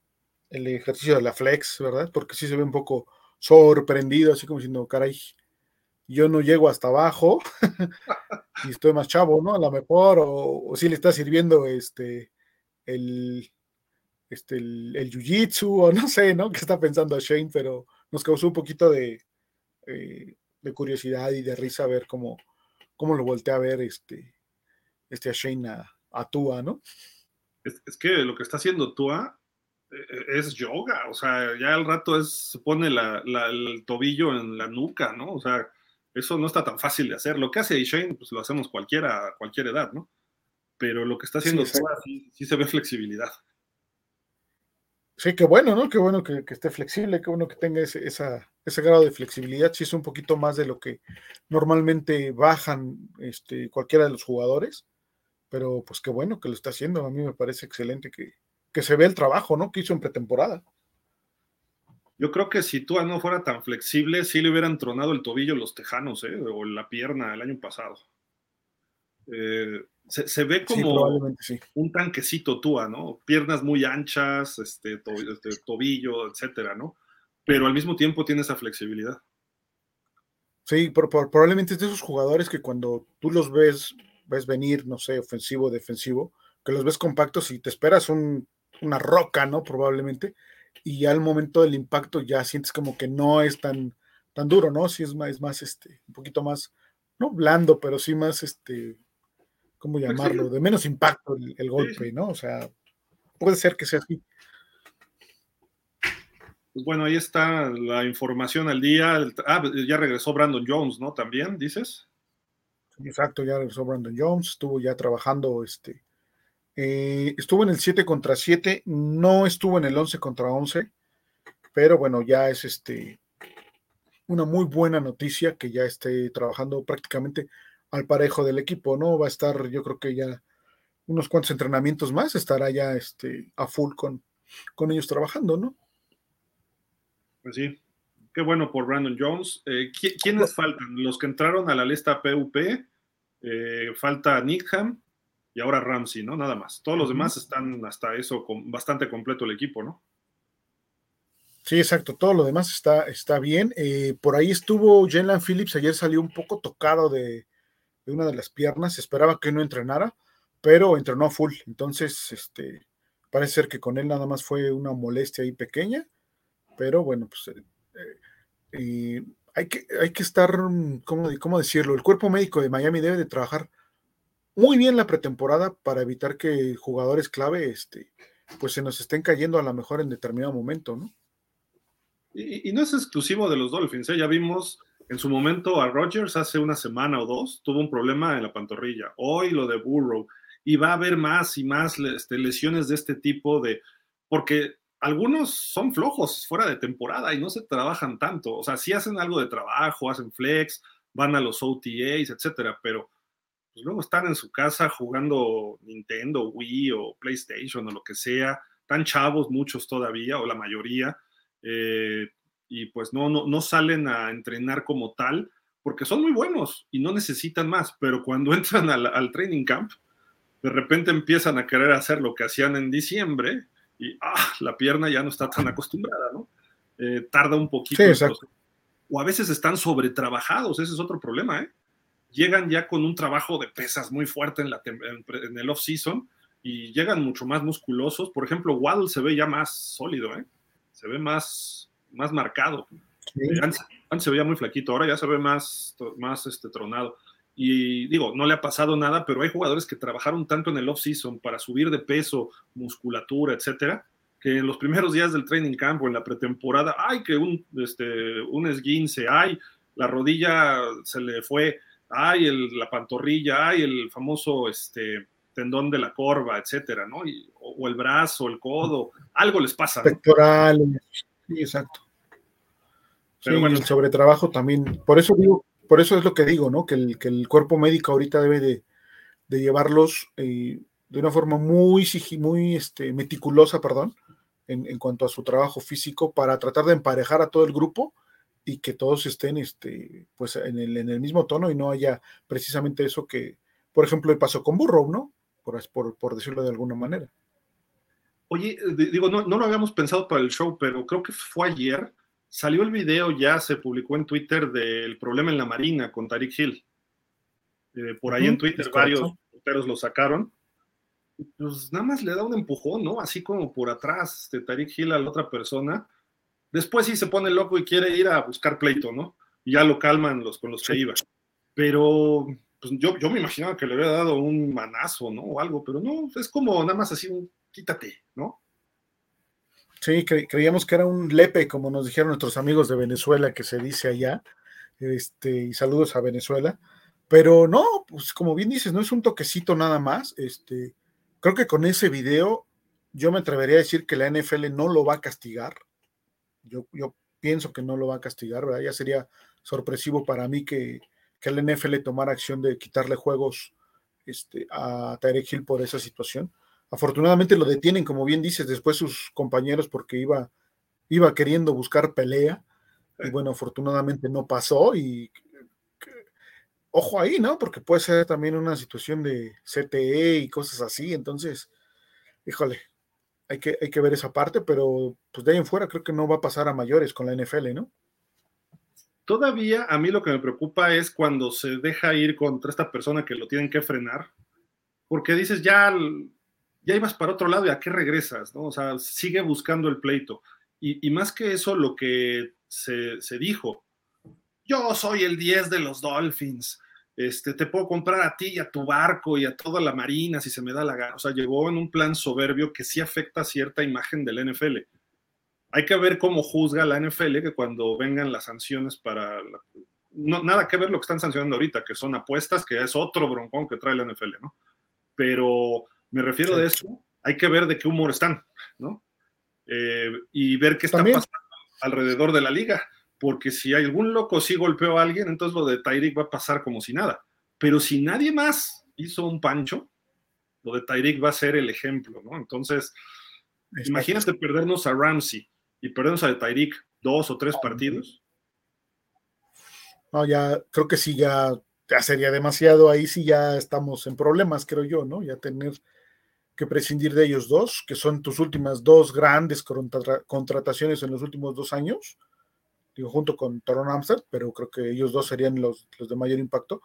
el ejercicio de la flex, ¿verdad? Porque sí se ve un poco sorprendido, así como diciendo, caray, yo no llego hasta abajo y estoy más chavo, ¿no? A lo mejor, o, si le está sirviendo este, el, este, el, jiu-jitsu, o no sé, ¿no? ¿Qué está pensando Shane? Pero nos causó un poquito de, eh, de curiosidad y de risa ver cómo, cómo lo voltea a ver este, este a Shane a, a Tua, ¿no? Es, es, que lo que está haciendo Tua e-, es yoga, o sea, ya al rato es, se pone el tobillo en la nuca, ¿no? O sea, eso no está tan fácil de hacer. Lo que hace Shane, pues lo hacemos cualquiera, a cualquier edad, ¿no? Pero lo que está haciendo sí, sí, se ve flexibilidad. Sí, qué bueno, ¿no? Qué bueno que, esté flexible, qué bueno que tenga ese, grado de flexibilidad. Sí, es un poquito más de lo que normalmente bajan este, cualquiera de los jugadores, pero pues qué bueno que lo está haciendo. A mí me parece excelente que, que se ve el trabajo, ¿no? Que hizo en pretemporada. Yo creo que si Tua no fuera tan flexible, sí le hubieran tronado el tobillo los tejanos, ¿eh? O la pierna el año pasado. Eh, se, ve como un tanquecito Tua, ¿no? Piernas muy anchas, este, este, tobillo, etcétera, ¿no? Pero al mismo tiempo tiene esa flexibilidad. Sí, probablemente es de esos jugadores que cuando tú los ves, ves venir, no sé, ofensivo, defensivo, que los ves compactos y te esperas un una roca, ¿no? Probablemente. Y al momento del impacto ya sientes como que no es tan, tan duro, ¿no? Sí es más, es más, este, un poquito más, no blando, pero sí más, este, ¿cómo pues llamarlo? De menos impacto el, golpe, ¿no? O sea, puede ser que sea así. Pues bueno, ahí está la información al día. Ah, ya regresó Brandon Jones, ¿no? También, dices. Exacto, ya regresó Brandon Jones, estuvo ya trabajando este, eh, estuvo en el 7 contra 7, no estuvo en el 11 contra 11, pero bueno, ya es este una muy buena noticia que ya esté trabajando prácticamente al parejo del equipo, ¿no? Va a estar, yo creo que ya unos cuantos entrenamientos más, estará ya este, a full con, con ellos trabajando, ¿no? Pues sí, qué bueno por Brandon Jones. Eh, ¿Quiénes faltan? Los que entraron a la lista PUP, eh, falta Nickham y ahora Ramsey, ¿no? Nada más. Todos los demás están hasta eso con, bastante completo el equipo, ¿no? Sí, exacto. Todo lo demás está, está bien. Eh, por ahí estuvo Jalen Phillips. Ayer salió un poco tocado de, una de las piernas. Esperaba que no entrenara, pero entrenó full. Entonces, este, parece ser que con él nada más fue una molestia ahí pequeña. Pero bueno, pues eh, hay, que, hay que estar, ¿cómo, ¿cómo decirlo? El cuerpo médico de Miami debe de trabajar muy bien la pretemporada para evitar que jugadores clave este, pues se nos estén cayendo a lo mejor en determinado momento, ¿no? Y, no es exclusivo de los Dolphins, ¿eh? ya vimos en su momento a Rodgers hace una semana o dos, tuvo un problema en la pantorrilla. Hoy lo de Burrow. Y va a haber más y más este, lesiones de este tipo de. Porque algunos son flojos fuera de temporada y no se trabajan tanto. O sea, sí hacen algo de trabajo, hacen flex, van a los OTAs, etcétera, pero pues luego están en su casa jugando Nintendo, Wii o PlayStation o lo que sea. Tan chavos muchos todavía, o la mayoría eh, y pues no, no, no salen a entrenar como tal, porque son muy buenos y no necesitan más, pero cuando entran al, training camp, de repente empiezan a querer hacer lo que hacían en diciembre y ah, la pierna ya no está tan acostumbrada, ¿no? Eh, tarda un poquito. o a veces están sobretrabajados, ese es otro problema, ¿eh? Llegan ya con un trabajo de pesas muy fuerte en, la, en el off-season y llegan mucho más musculosos. Por ejemplo, Waddle se ve ya más sólido, ¿eh? se ve más, más marcado. Antes, se veía muy flaquito, ahora ya se ve más, más este, tronado. Y digo, no le ha pasado nada, pero hay jugadores que trabajaron tanto en el off-season para subir de peso, musculatura, etcétera, que en los primeros días del training camp o en la pretemporada, ay, que un, este, un esguince, ay, la rodilla se le fue, ay, el, la pantorrilla, ay, el famoso este, tendón de la corva, etcétera, ¿no? o, el brazo, el codo, algo les pasa. ¿no? Sí, exacto. Pero bueno, el sobretrabajo también, por eso digo, por eso es lo que digo, ¿no? Que el, que el cuerpo médico ahorita debe de, llevarlos eh, de una forma muy, muy este, meticulosa, perdón, en, en, cuanto a su trabajo físico, para tratar de emparejar a todo el grupo y que todos estén este, pues en el, en el mismo tono y no haya precisamente eso que, por ejemplo, pasó con Burrow, ¿no? por, decirlo de alguna manera. Oye, digo, no, no, lo habíamos pensado para el show, pero creo que fue ayer. Salió el video, ya se publicó en Twitter del problema en la Marina con Tariq Hill. Eh, por ahí en Twitter varios reporteros lo sacaron. Pues nada más le da un empujón, ¿no? Así como por atrás de Tariq Hill a la otra persona. Después sí se pone loco y quiere ir a buscar pleito, ¿no? Y ya lo calman los con los que iba. Pero pues yo, yo me imaginaba que le había dado un manazo, ¿no? O algo, pero no, es como nada más así un quítate, ¿no? Sí, creíamos que era un lepe, como nos dijeron nuestros amigos de Venezuela, que se dice allá. Este, y saludos a Venezuela. Pero no, pues como bien dices, no es un toquecito nada más. Este, creo que con ese video yo me atrevería a decir que la NFL no lo va a castigar. Yo, yo pienso que no lo va a castigar, ¿verdad? Ya sería sorpresivo para mí que, que el NFL tomara acción de quitarle juegos este, a Tyreek Hill por esa situación. Afortunadamente lo detienen, como bien dices, después sus compañeros porque iba, iba queriendo buscar pelea. Y bueno, afortunadamente no pasó y ojo ahí, ¿no? Porque puede ser también una situación de CTE y cosas así. Entonces, híjole, hay que, hay que ver esa parte, pero pues de ahí en fuera creo que no va a pasar a mayores con la NFL, ¿no? Todavía a mí lo que me preocupa es cuando se deja ir contra esta persona que lo tienen que frenar, porque dices, ya, ya ibas para otro lado y a qué regresas, ¿no? O sea, sigue buscando el pleito. Y, más que eso, lo que se, dijo, yo soy el 10 de los Dolphins, este, te puedo comprar a ti y a tu barco y a toda la marina si se me da la gana. O sea, llegó en un plan soberbio que sí afecta cierta imagen del NFL hay que ver cómo juzga la NFL que cuando vengan las sanciones para... no, nada que ver lo que están sancionando ahorita, que son apuestas, que es otro broncón que trae la NFL, ¿no? Pero me refiero de eso, hay que ver de qué humor están, ¿no? Eh, y ver qué está pasando alrededor de la liga, porque si algún loco sí golpeó a alguien, entonces lo de Tyreek va a pasar como si nada. pero si nadie más hizo un pancho, lo de Tyreek va a ser el ejemplo, ¿no? Entonces, imagínate perdernos a Ramsey y perdernos a Tyreek dos o tres partidos. No, ya creo que sí, ya, ya sería demasiado. Ahí sí ya estamos en problemas, creo yo, ¿no? Ya tener que prescindir de ellos dos, que son tus últimas dos grandes contrataciones en los últimos dos años, digo, junto con Toron Amsterdam, pero creo que ellos dos serían los, los, de mayor impacto.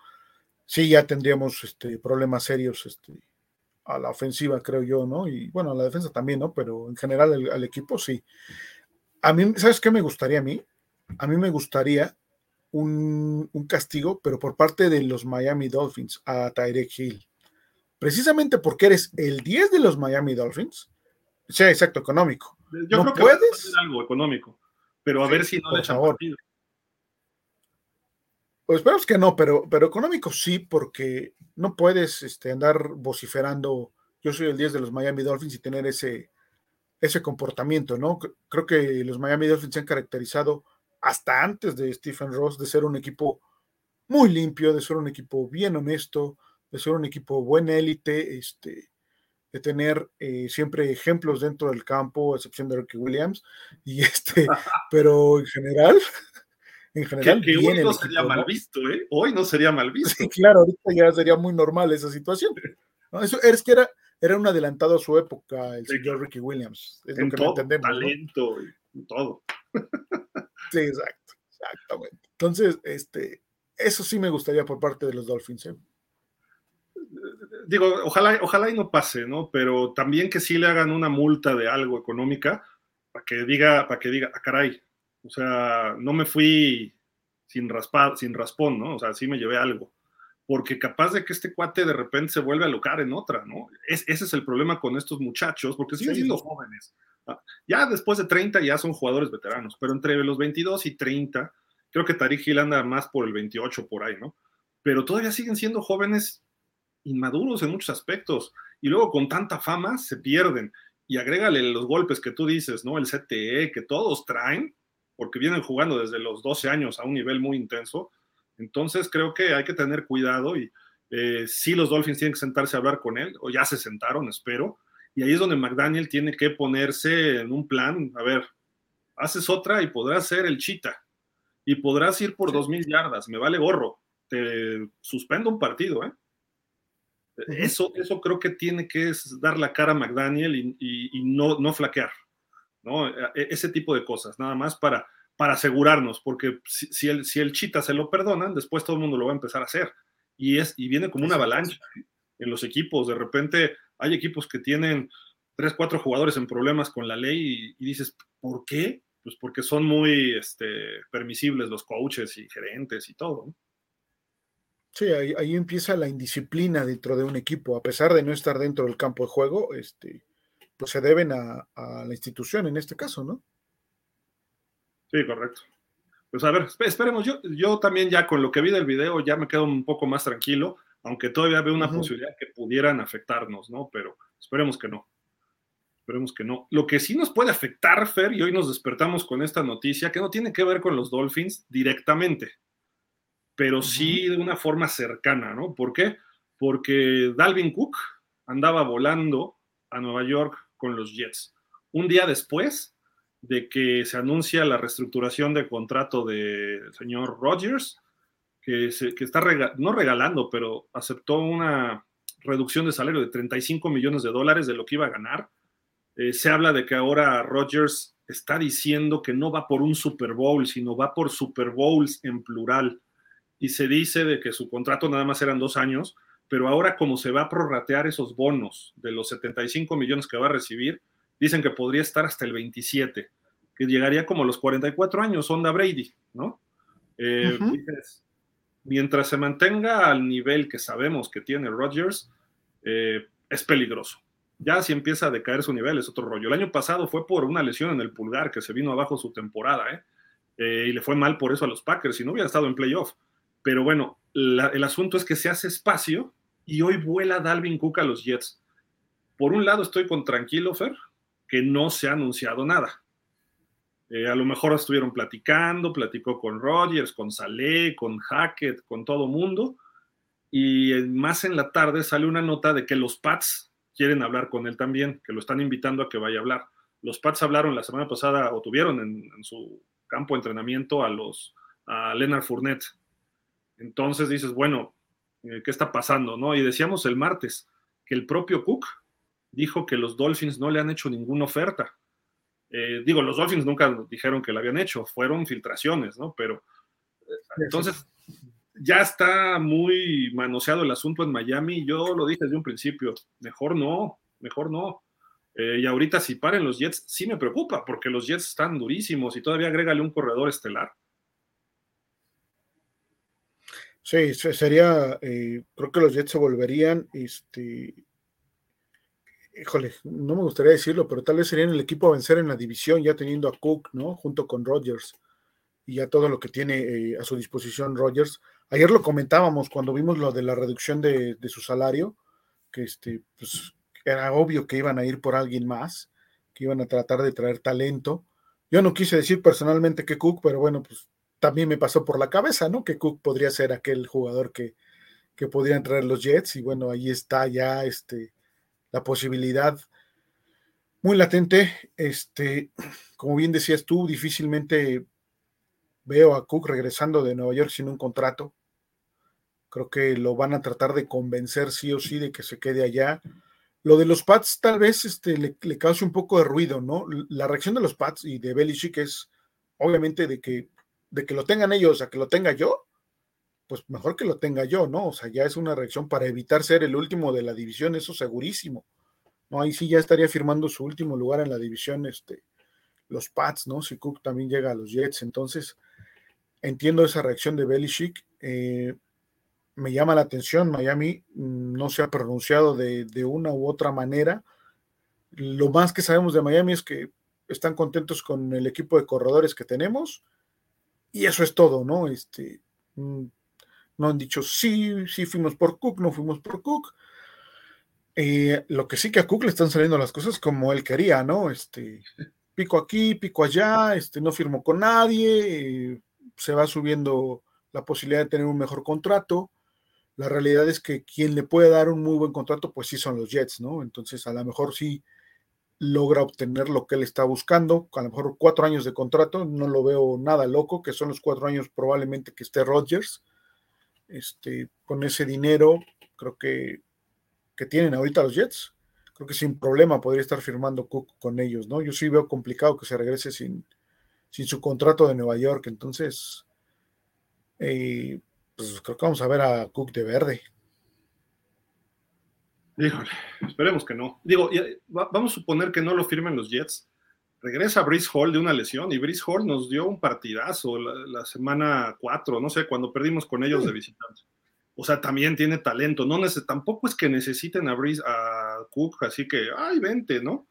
Sí, ya tendríamos este, problemas serios este, a la ofensiva, creo yo, ¿no? Y bueno, a la defensa también, ¿no? Pero en general al equipo sí. A mí, ¿sabes qué me gustaría a mí? A mí me gustaría un, un castigo, pero por parte de los Miami Dolphins a Tyreek Hill precisamente porque eres el 10 de los Miami Dolphins, sea exacto, económico. Yo no creo que puedes algo económico, pero a ver si no le echan partido. Pues esperamos que no, pero, pero económico sí, porque no puedes este, andar vociferando, yo soy el 10 de los Miami Dolphins y tener ese, ese comportamiento, ¿no? Creo que los Miami Dolphins se han caracterizado hasta antes de Stephen Ross de ser un equipo muy limpio, de ser un equipo bien honesto, de ser un equipo buen élite, este, de tener eh, siempre ejemplos dentro del campo, a excepción de Ricky Williams, y este, pero en general, en general. Que, hoy no sería mal visto, ¿eh? Hoy no sería mal visto. Sí, claro, ahorita ya sería muy normal esa situación. Eso es que era, era un adelantado a su época, el señor Ricky Williams. Es lo que todo, entendemos. Talento y todo. sí, exacto, exactamente. Entonces, este, eso sí me gustaría por parte de los Dolphins. ¿eh? Digo, ojalá, ojalá y no pase, ¿no? Pero también que sí le hagan una multa de algo económica para que diga, para que diga, ah, caray, o sea, no me fui sin raspar, sin raspón, ¿no? O sea, sí me llevé algo. Porque capaz de que este cuate de repente se vuelve a locar en otra, ¿no? ese es el problema con estos muchachos, porque siguen siendo jóvenes. Ah, ya después de 30 ya son jugadores veteranos, pero entre los 22 y 30, creo que Tariq Hill anda más por el 28 por ahí, ¿no? Pero todavía siguen siendo jóvenes inmaduros en muchos aspectos y luego con tanta fama se pierden. Y agrégale los golpes que tú dices, ¿no? El CTE, que todos traen, porque vienen jugando desde los 12 años a un nivel muy intenso. Entonces creo que hay que tener cuidado y eh, si los Dolphins tienen que sentarse a hablar con él, o ya se sentaron, espero. Y ahí es donde McDaniel tiene que ponerse en un plan, a ver, haces otra y podrás ser el chita. Y podrás ir por dos mil yardas, me vale gorro. Te suspendo un partido, ¿eh? Eso, eso creo que tiene que dar la cara a McDaniel y, no, no flaquear, ¿no? E, e, ese tipo de cosas, nada más para, para asegurarnos, porque si, el, si el chita se lo perdonan, después todo el mundo lo va a empezar a hacer. Y, es, y viene como una avalancha en los equipos. De repente hay equipos que tienen tres, cuatro jugadores en problemas con la ley y, dices, ¿por qué? Pues porque son muy este, permisibles los coaches y gerentes y todo. ¿no? Sí, ahí, empieza la indisciplina dentro de un equipo, a pesar de no estar dentro del campo de juego, este, pues se deben a, la institución en este caso, ¿no? Sí, correcto. Pues a ver, esperemos, yo, yo también ya con lo que vi del video ya me quedo un poco más tranquilo, aunque todavía veo una posibilidad que pudieran afectarnos, ¿no? Pero esperemos que no. Esperemos que no. Lo que sí nos puede afectar, Fer, y hoy nos despertamos con esta noticia, que no tiene que ver con los Dolphins directamente, pero sí de una forma cercana, ¿no? ¿Por qué? Porque Dalvin Cook andaba volando a Nueva York con los Jets. Un día después de que se anuncia la reestructuración del contrato del señor Rogers, que, se, que está no regalando, pero aceptó una reducción de salario de 35 millones de dólares de lo que iba a ganar. Eh, se habla de que ahora Rogers está diciendo que no va por un Super Bowl, sino va por Super Bowls en plural y se dice de que su contrato nada más eran dos años, pero ahora como se va a prorratear esos bonos de los 75 millones que va a recibir, dicen que podría estar hasta el 27, que llegaría como los 44 años, onda Brady, ¿no? Eh, mientras se mantenga al nivel que sabemos que tiene Rodgers, eh, es peligroso. Ya si empieza a decaer su nivel es otro rollo. El año pasado fue por una lesión en el pulgar que se vino abajo su temporada, ¿eh? y le fue mal por eso a los Packers, si no hubiera estado en playoff. Pero bueno, el asunto es que se hace espacio y hoy vuela Dalvin Cook a los Jets. Por un lado estoy con tranquilo, Fer, que no se ha anunciado nada. Eh, a lo mejor estuvieron platicando, platicó con Rogers, con Saleh, con Hackett, con todo mundo, y más en la tarde sale una nota de que los Pats quieren hablar con él también, que lo están invitando a que vaya a hablar. Los Pats hablaron la semana pasada o tuvieron en, su campo de entrenamiento a los a Leonard Fournette. Entonces dices, bueno, eh, ¿qué está pasando? ¿no? Y decíamos el martes que el propio Cook dijo que los Dolphins no le han hecho ninguna oferta. Eh, digo, los Dolphins nunca dijeron que la habían hecho, fueron filtraciones, ¿no? Pero eh, entonces ya está muy manoseado el asunto en Miami. Yo lo dije desde un principio, mejor no, mejor no. y ahorita si paren los Jets, sí me preocupa, porque los Jets están durísimos y todavía agrégale un corredor estelar. Sí, sería, eh, creo que los Jets se volverían, este, híjole, no me gustaría decirlo, pero tal vez serían el equipo a vencer en la división, ya teniendo a Cook, ¿no? Junto con Rodgers y ya todo lo que tiene eh, a su disposición Rodgers. Ayer lo comentábamos cuando vimos lo de la reducción de, su salario, que este, pues, era obvio que iban a ir por alguien más, que iban a tratar de traer talento. Yo no quise decir personalmente que Cook, pero bueno, pues también me pasó por la cabeza, ¿no? Que Cook podría ser aquel jugador que, que podrían traer los Jets y bueno, ahí está ya este, la posibilidad muy latente. Este, como bien decías tú, difícilmente veo a Cook regresando de Nueva York sin un contrato. Creo que lo van a tratar de convencer sí o sí de que se quede allá. Lo de los Pats tal vez este, le, le cause un poco de ruido, ¿no? La reacción de los Pats y de Belichick es obviamente de que de que lo tengan ellos a que lo tenga yo, pues mejor que lo tenga yo, ¿no? O sea, ya es una reacción para evitar ser el último de la división, eso segurísimo. ¿no? Ahí sí ya estaría firmando su último lugar en la división, este, los Pats, ¿no? Si Cook también llega a los Jets. Entonces, entiendo esa reacción de Belichick. Eh, me llama la atención, Miami mm, no se ha pronunciado de, de, una u otra manera. Lo más que sabemos de Miami es que están contentos con el equipo de corredores que tenemos y eso es todo, ¿no? Este, mm, no han dicho sí, sí fuimos por Cook, no fuimos por Cook. Eh, lo que sí que a Cook le están saliendo las cosas como él quería, ¿no? Este, pico aquí, pico allá, este, no firmó con nadie, eh, se va subiendo la posibilidad de tener un mejor contrato. La realidad es que quien le puede dar un muy buen contrato, pues sí son los Jets, ¿no? Entonces, a lo mejor sí logra obtener lo que él está buscando, a lo mejor cuatro años de contrato, no lo veo nada loco, que son los cuatro años probablemente que esté Rodgers. Este, con ese dinero, creo que, que tienen ahorita los Jets, creo que sin problema podría estar firmando Cook con ellos, ¿no? Yo sí veo complicado que se regrese sin, sin su contrato de Nueva York, entonces, eh, pues creo que vamos a ver a Cook de verde. Híjole, esperemos que no. Digo, vamos a suponer que no lo firmen los Jets. Regresa Brice Hall de una lesión y Brice Hall nos dio un partidazo la, semana 4, no sé, cuando perdimos con ellos de visitantes. O sea, también tiene talento. No tampoco es que necesiten a, Brice, a Cook, así que, ay, vente, ¿no?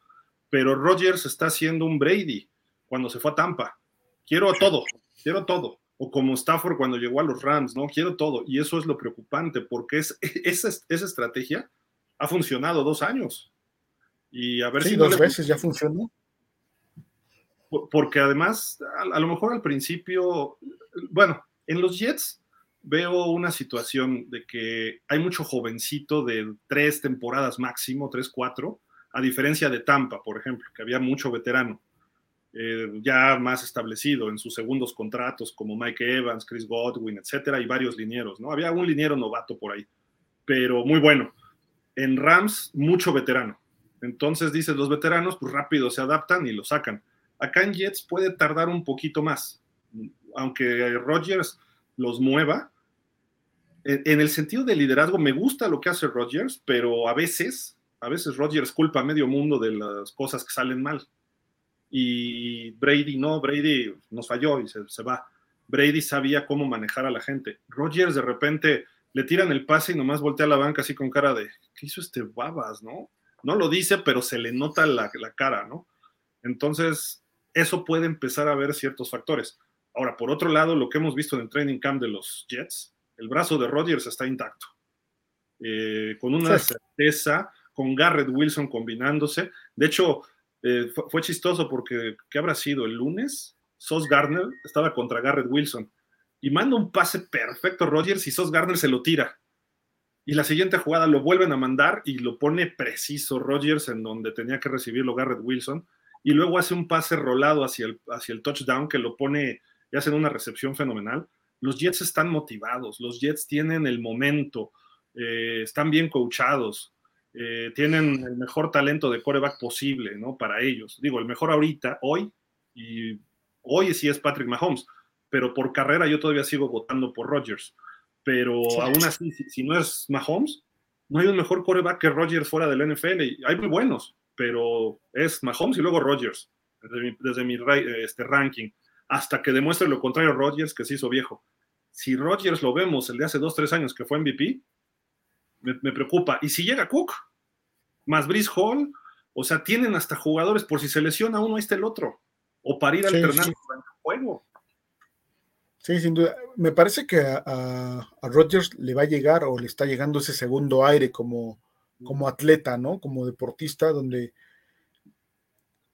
Pero Rodgers está haciendo un Brady cuando se fue a Tampa. Quiero todo, quiero todo. O como Stafford cuando llegó a los Rams, ¿no? Quiero todo. Y eso es lo preocupante, porque es, esa, esa estrategia ha funcionado dos años. Y a ver si. dos veces ya funcionó. Porque además, a, lo mejor al principio, bueno, en los Jets veo una situación de que hay mucho jovencito de tres temporadas máximo, tres, cuatro, a diferencia de Tampa, por ejemplo, que había mucho veterano. Eh, ya más establecido en sus segundos contratos, como Mike Evans, Chris Godwin, etcétera, y varios linieros, ¿no? Había un liniero novato por ahí, pero muy bueno en Rams mucho veterano. Entonces dices, los veteranos pues rápido se adaptan y lo sacan. Acá en Jets puede tardar un poquito más, aunque Rodgers los mueva. En el sentido de liderazgo, me gusta lo que hace Rodgers, pero a veces, a veces Rodgers culpa a medio mundo de las cosas que salen mal. Y Brady no, Brady nos falló y se, se va. Brady sabía cómo manejar a la gente. Rodgers de repente le tiran el pase y nomás voltea a la banca así con cara de, ¿qué hizo este babas, no? No lo dice, pero se le nota la, cara, ¿no? Entonces, eso puede empezar a ver ciertos factores. Ahora, por otro lado, lo que hemos visto en el training camp de los Jets, el brazo de Rodgers está intacto. Eh, con una certeza, con Garrett Wilson combinándose. De hecho, eh, fue, fue, chistoso porque, ¿qué habrá sido? El lunes, Sos Garner estaba contra Garrett Wilson y manda un pase perfecto Rodgers y Sos Garner se lo tira. y la siguiente jugada lo vuelven a mandar y lo pone preciso Rodgers en donde tenía que recibirlo Garrett Wilson y luego hace un pase rolado hacia el, hacia el touchdown que lo pone y hacen una recepción fenomenal. Los Jets están motivados, los Jets tienen el momento, eh, están bien coachados, eh, tienen el mejor talento de coreback posible, ¿no? Para ellos. Digo, el mejor ahorita, hoy, y hoy sí es Patrick Mahomes, pero por carrera yo todavía sigo votando por Rodgers pero aún así, si, no es Mahomes, no hay un mejor coreback que Rodgers fuera del NFL. Hay muy buenos, pero es Mahomes y luego Rodgers, desde mi, este, ranking, hasta que demuestre lo contrario Rodgers, que se hizo viejo. Si Rodgers lo vemos el de hace dos, tres años que fue MVP, me, me preocupa. Y si llega Cook, más Brice Hall, o sea, tienen hasta jugadores por si se lesiona uno, ahí está el otro. O para ir alternando el juego. Sí, sin duda. Me parece que a, a, Rodgers le va a llegar o le está llegando ese segundo aire como, como atleta, ¿no? Como deportista, donde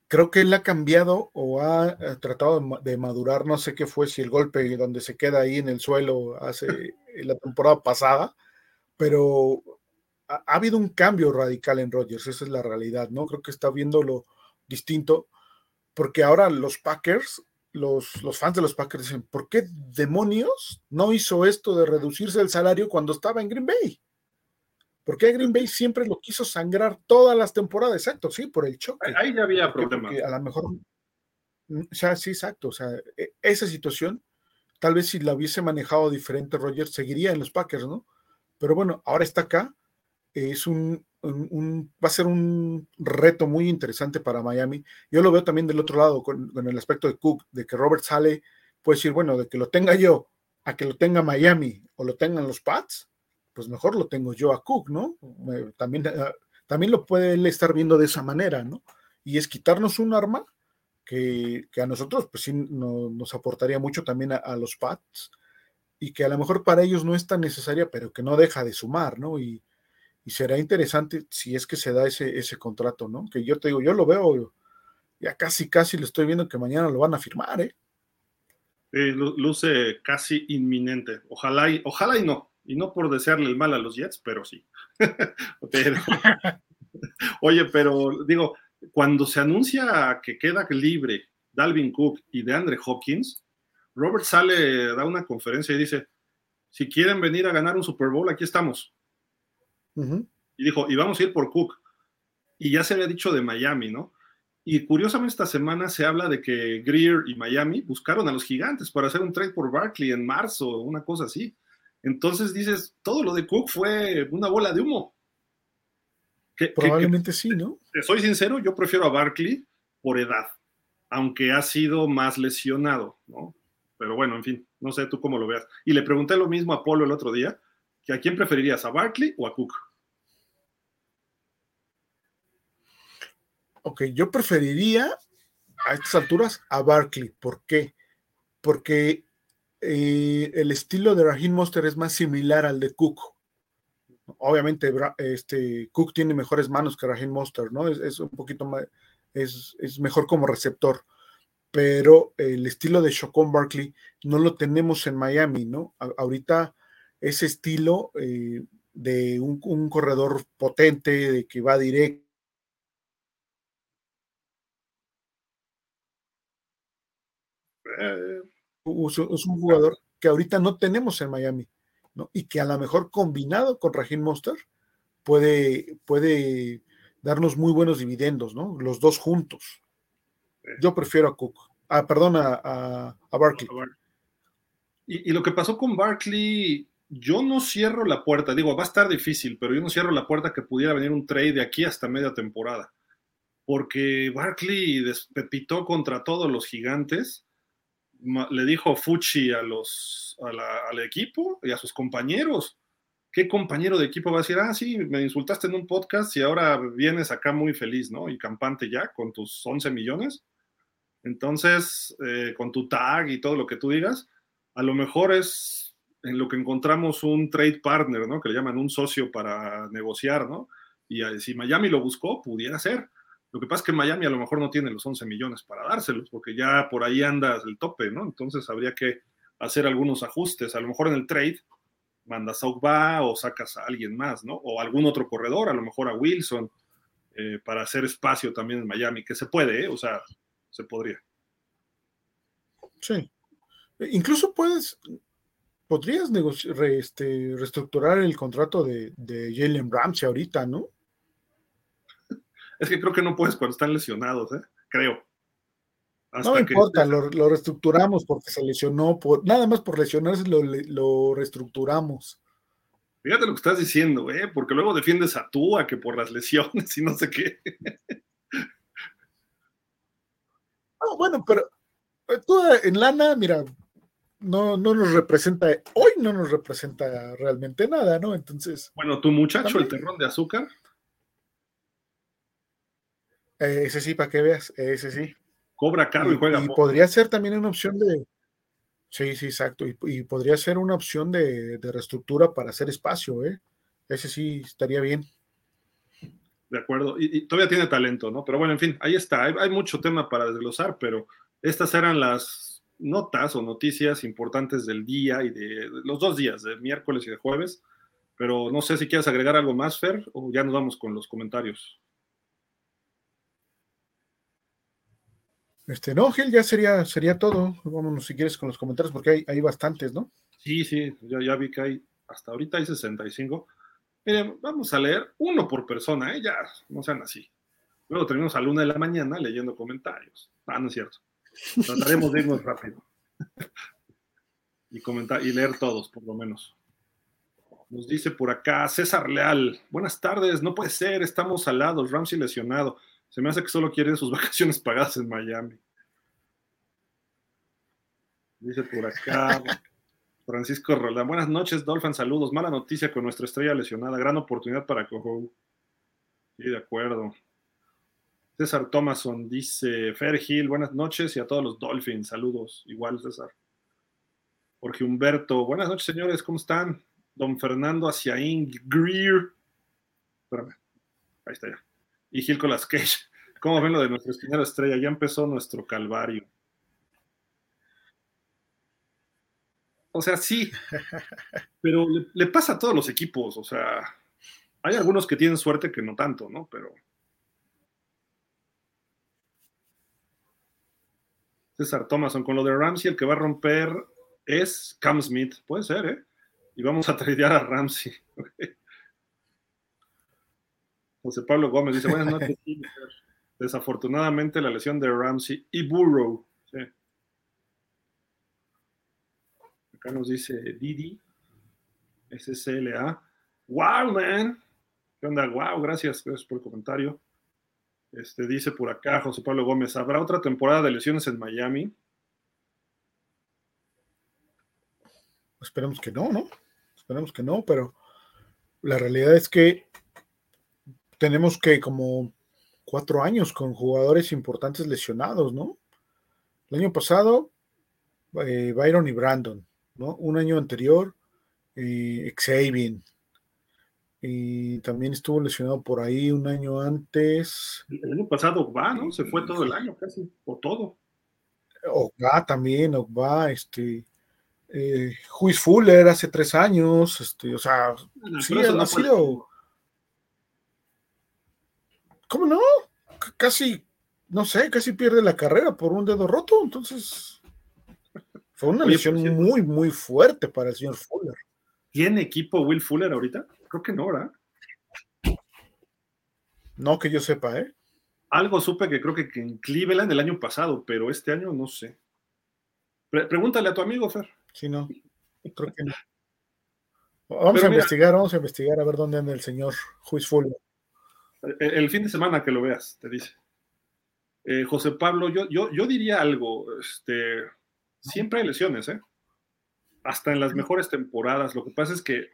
creo que él ha cambiado o ha, tratado de madurar, no sé qué fue, si el golpe donde se queda ahí en el suelo hace la temporada pasada, pero ha, ha habido un cambio radical en Rodgers, esa es la realidad, ¿no? Creo que está viendo lo distinto, porque ahora los Packers los, fans de los Packers dicen, ¿por qué demonios no hizo esto de reducirse el salario cuando estaba en Green Bay? Porque Green Bay siempre lo quiso sangrar todas las temporadas, exacto, sí, por el choque. Ahí ya había problemas. A lo mejor, mm, o sea, sí, exacto, o sea, e, esa situación, tal vez si la hubiese manejado diferente Roger, seguiría en los Packers, ¿no? Pero bueno, ahora está acá, es un, va a ser un reto muy interesante para Miami. Yo lo veo también del otro lado, con, el aspecto de Cook, de que Robert sale, puede decir, bueno, de que lo tenga yo a que lo tenga Miami o lo tengan los Pats, pues mejor lo tengo yo a Cook, ¿no? También, ah, también lo puede él estar viendo de esa manera, ¿no? Y es quitarnos un arma que, a nosotros, pues sí, nos aportaría mucho también a, a, los Pats y que a lo mejor para ellos no es tan necesaria, pero que no deja de sumar, ¿no? Y, y será interesante si es que se da ese, ese contrato, ¿no? Que yo te digo, yo lo veo, ya casi, casi lo estoy viendo que mañana lo van a firmar, ¿eh? luce casi inminente. Ojalá y, ojalá y no. Y no por desearle el mal a los Jets, pero sí. oye, pero digo, cuando se anuncia que queda libre Dalvin Cook y de Andre Hopkins, Robert sale, da una conferencia y dice, si quieren venir a ganar un Super Bowl, aquí estamos. Y dijo, y vamos a ir por Cook. Y ya se había dicho de Miami, ¿no? Y curiosamente esta semana se habla de que Greer y Miami buscaron a los gigantes para hacer un trade por Barkley en marzo, una cosa así. Entonces dices, todo lo de Cook fue una bola de humo. Probablemente sí, ¿no? Te soy sincero, yo prefiero a Barkley por edad, aunque ha sido más lesionado, ¿no? Pero bueno, en fin, no sé tú cómo lo veas. Y le pregunté lo mismo a Polo el otro día ¿A quién preferirías, a Barkley o a Cook? Ok, yo preferiría a estas alturas a Barkley. ¿Por qué? Porque eh, el estilo de Raheem Monster es más similar al de Cook. Obviamente, este, Cook tiene mejores manos que Raheem Monster, ¿no? Es, un poquito más, es, mejor como receptor. Pero el estilo de Chocon Barkley no lo tenemos en Miami, ¿no? ahorita ese estilo eh, de un, corredor potente, de que va directo. Eh, es un jugador que ahorita no tenemos en Miami, ¿no? Y que a lo mejor combinado con Raheem Monster puede, puede darnos muy buenos dividendos, ¿no? Los dos juntos. Yo prefiero a Cook. Ah, perdón, a, a, Barkley. Y, y, lo que pasó con Barkley yo no cierro la puerta, digo, va a estar difícil, pero yo no cierro la puerta que pudiera venir un trade de aquí hasta media temporada. Porque Barkley despepitó contra todos los gigantes, le dijo Fuchi al equipo y a sus compañeros. ¿Qué compañero de equipo va a decir, ah, sí, me insultaste en un podcast y ahora vienes acá muy feliz, ¿no? Y campante ya con tus 11 millones. Entonces, eh, con tu tag y todo lo que tú digas, a lo mejor es en lo que encontramos un trade partner, ¿no? Que le llaman un socio para negociar, ¿no? Y si Miami lo buscó, pudiera ser. Lo que pasa es que Miami a lo mejor no tiene los 11 millones para dárselos, porque ya por ahí anda el tope, ¿no? Entonces habría que hacer algunos ajustes. A lo mejor en el trade mandas a Ogba o sacas a alguien más, ¿no? O algún otro corredor, a lo mejor a Wilson, eh, para hacer espacio también en Miami, que se puede, ¿eh? o sea, se podría. Sí. Incluso puedes, podrías este, reestructurar el contrato de, de Jalen Ramsey ahorita, ¿no? Es que creo que no puedes cuando están lesionados, ¿eh? Creo. no me importa, lo, reestructuramos porque se lesionó, por, nada más por lesionarse lo, lo reestructuramos. Fíjate lo que estás diciendo, ¿eh? Porque luego defiendes a tú, a que por las lesiones y no sé qué. No, bueno, pero eh, tú en lana, mira, no, no nos representa, hoy no nos representa realmente nada, ¿no? Entonces. Bueno, tu muchacho, el terrón de azúcar. Eh, ese sí, para que veas, ese sí. Cobra caro y, juega. Y podría ser también una opción de. Sí, sí, exacto. Y, podría ser una opción de, reestructura para hacer espacio, ¿eh? Ese sí estaría bien. De acuerdo. Y, todavía tiene talento, ¿no? Pero bueno, en fin, ahí está. Hay, hay mucho tema para desglosar, pero estas eran las notas o noticias importantes del día y de, los dos días, de miércoles y de jueves. Pero no sé si quieres agregar algo más, Fer, o ya nos vamos con los comentarios. Este, no, Gil, ya sería, sería todo. Vámonos si quieres con los comentarios, porque hay, hay bastantes, ¿no? Sí, sí, ya, ya vi que hay, hasta ahorita hay 65. Miren, vamos a leer uno por persona, ¿eh? Ya, no sean así. Luego terminamos a la una de la mañana leyendo comentarios. Ah, no es cierto. Trataremos de irnos rápido. y, comentar, y leer todos, por lo menos. Nos dice por acá César Leal. Buenas tardes, no puede ser, estamos al lado, Ramsey lesionado. Se me hace que solo quiere sus vacaciones pagadas en Miami. Dice por acá Francisco Roldán. Buenas noches, Dolphin. Saludos. Mala noticia con nuestra estrella lesionada. Gran oportunidad para Cojo. Sí, de acuerdo. César Thomason dice, Fer Gil, buenas noches y a todos los Dolphins, saludos, igual César. Jorge Humberto, buenas noches señores, ¿cómo están? Don Fernando Aciaín Greer, espérame, ahí está ya. Y Gil Colas Cage, ¿cómo ven lo de nuestra esquinera estrella? Ya empezó nuestro calvario. O sea, sí, pero le, le pasa a todos los equipos, o sea, hay algunos que tienen suerte que no tanto, ¿no? Pero César Thomason, con lo de Ramsey, el que va a romper es Cam Smith. Puede ser, ¿eh? Y vamos a tradear a Ramsey. José Pablo Gómez dice, buenas noches. Desafortunadamente la lesión de Ramsey y Burrow. Acá nos dice Didi, SCLA. Wow, man. ¿Qué onda? Wow, gracias, gracias por el comentario. Este, dice por acá José Pablo Gómez, ¿habrá otra temporada de lesiones en Miami? Esperemos que no, ¿no? Esperemos que no, pero la realidad es que tenemos que como cuatro años con jugadores importantes lesionados, ¿no? El año pasado, eh, Byron y Brandon, ¿no? Un año anterior, eh, Xavier, y también estuvo lesionado por ahí un año antes. El año pasado va, ¿no? Se fue todo el año casi, o todo. Ogba también, Ogba, este, eh, Juiz Fuller hace tres años, este, o sea, sí, ha sido. ¿Cómo no? casi, no sé, casi pierde la carrera por un dedo roto, entonces fue una lesión muy, muy fuerte para el señor Fuller. ¿Tiene equipo Will Fuller ahorita? Creo que no, ¿verdad? No que yo sepa, ¿eh? Algo supe que creo que, en Cleveland el año pasado, pero este año no sé. pregúntale a tu amigo, Fer. Sí, no. Creo que no. Vamos a investigar, vamos a investigar a ver dónde anda el señor Juiz Fuller. El, fin de semana que lo veas, te dice. Eh, José Pablo, yo, yo, yo diría algo. Este, siempre hay lesiones, ¿eh? Hasta en las mejores temporadas. Lo que pasa es que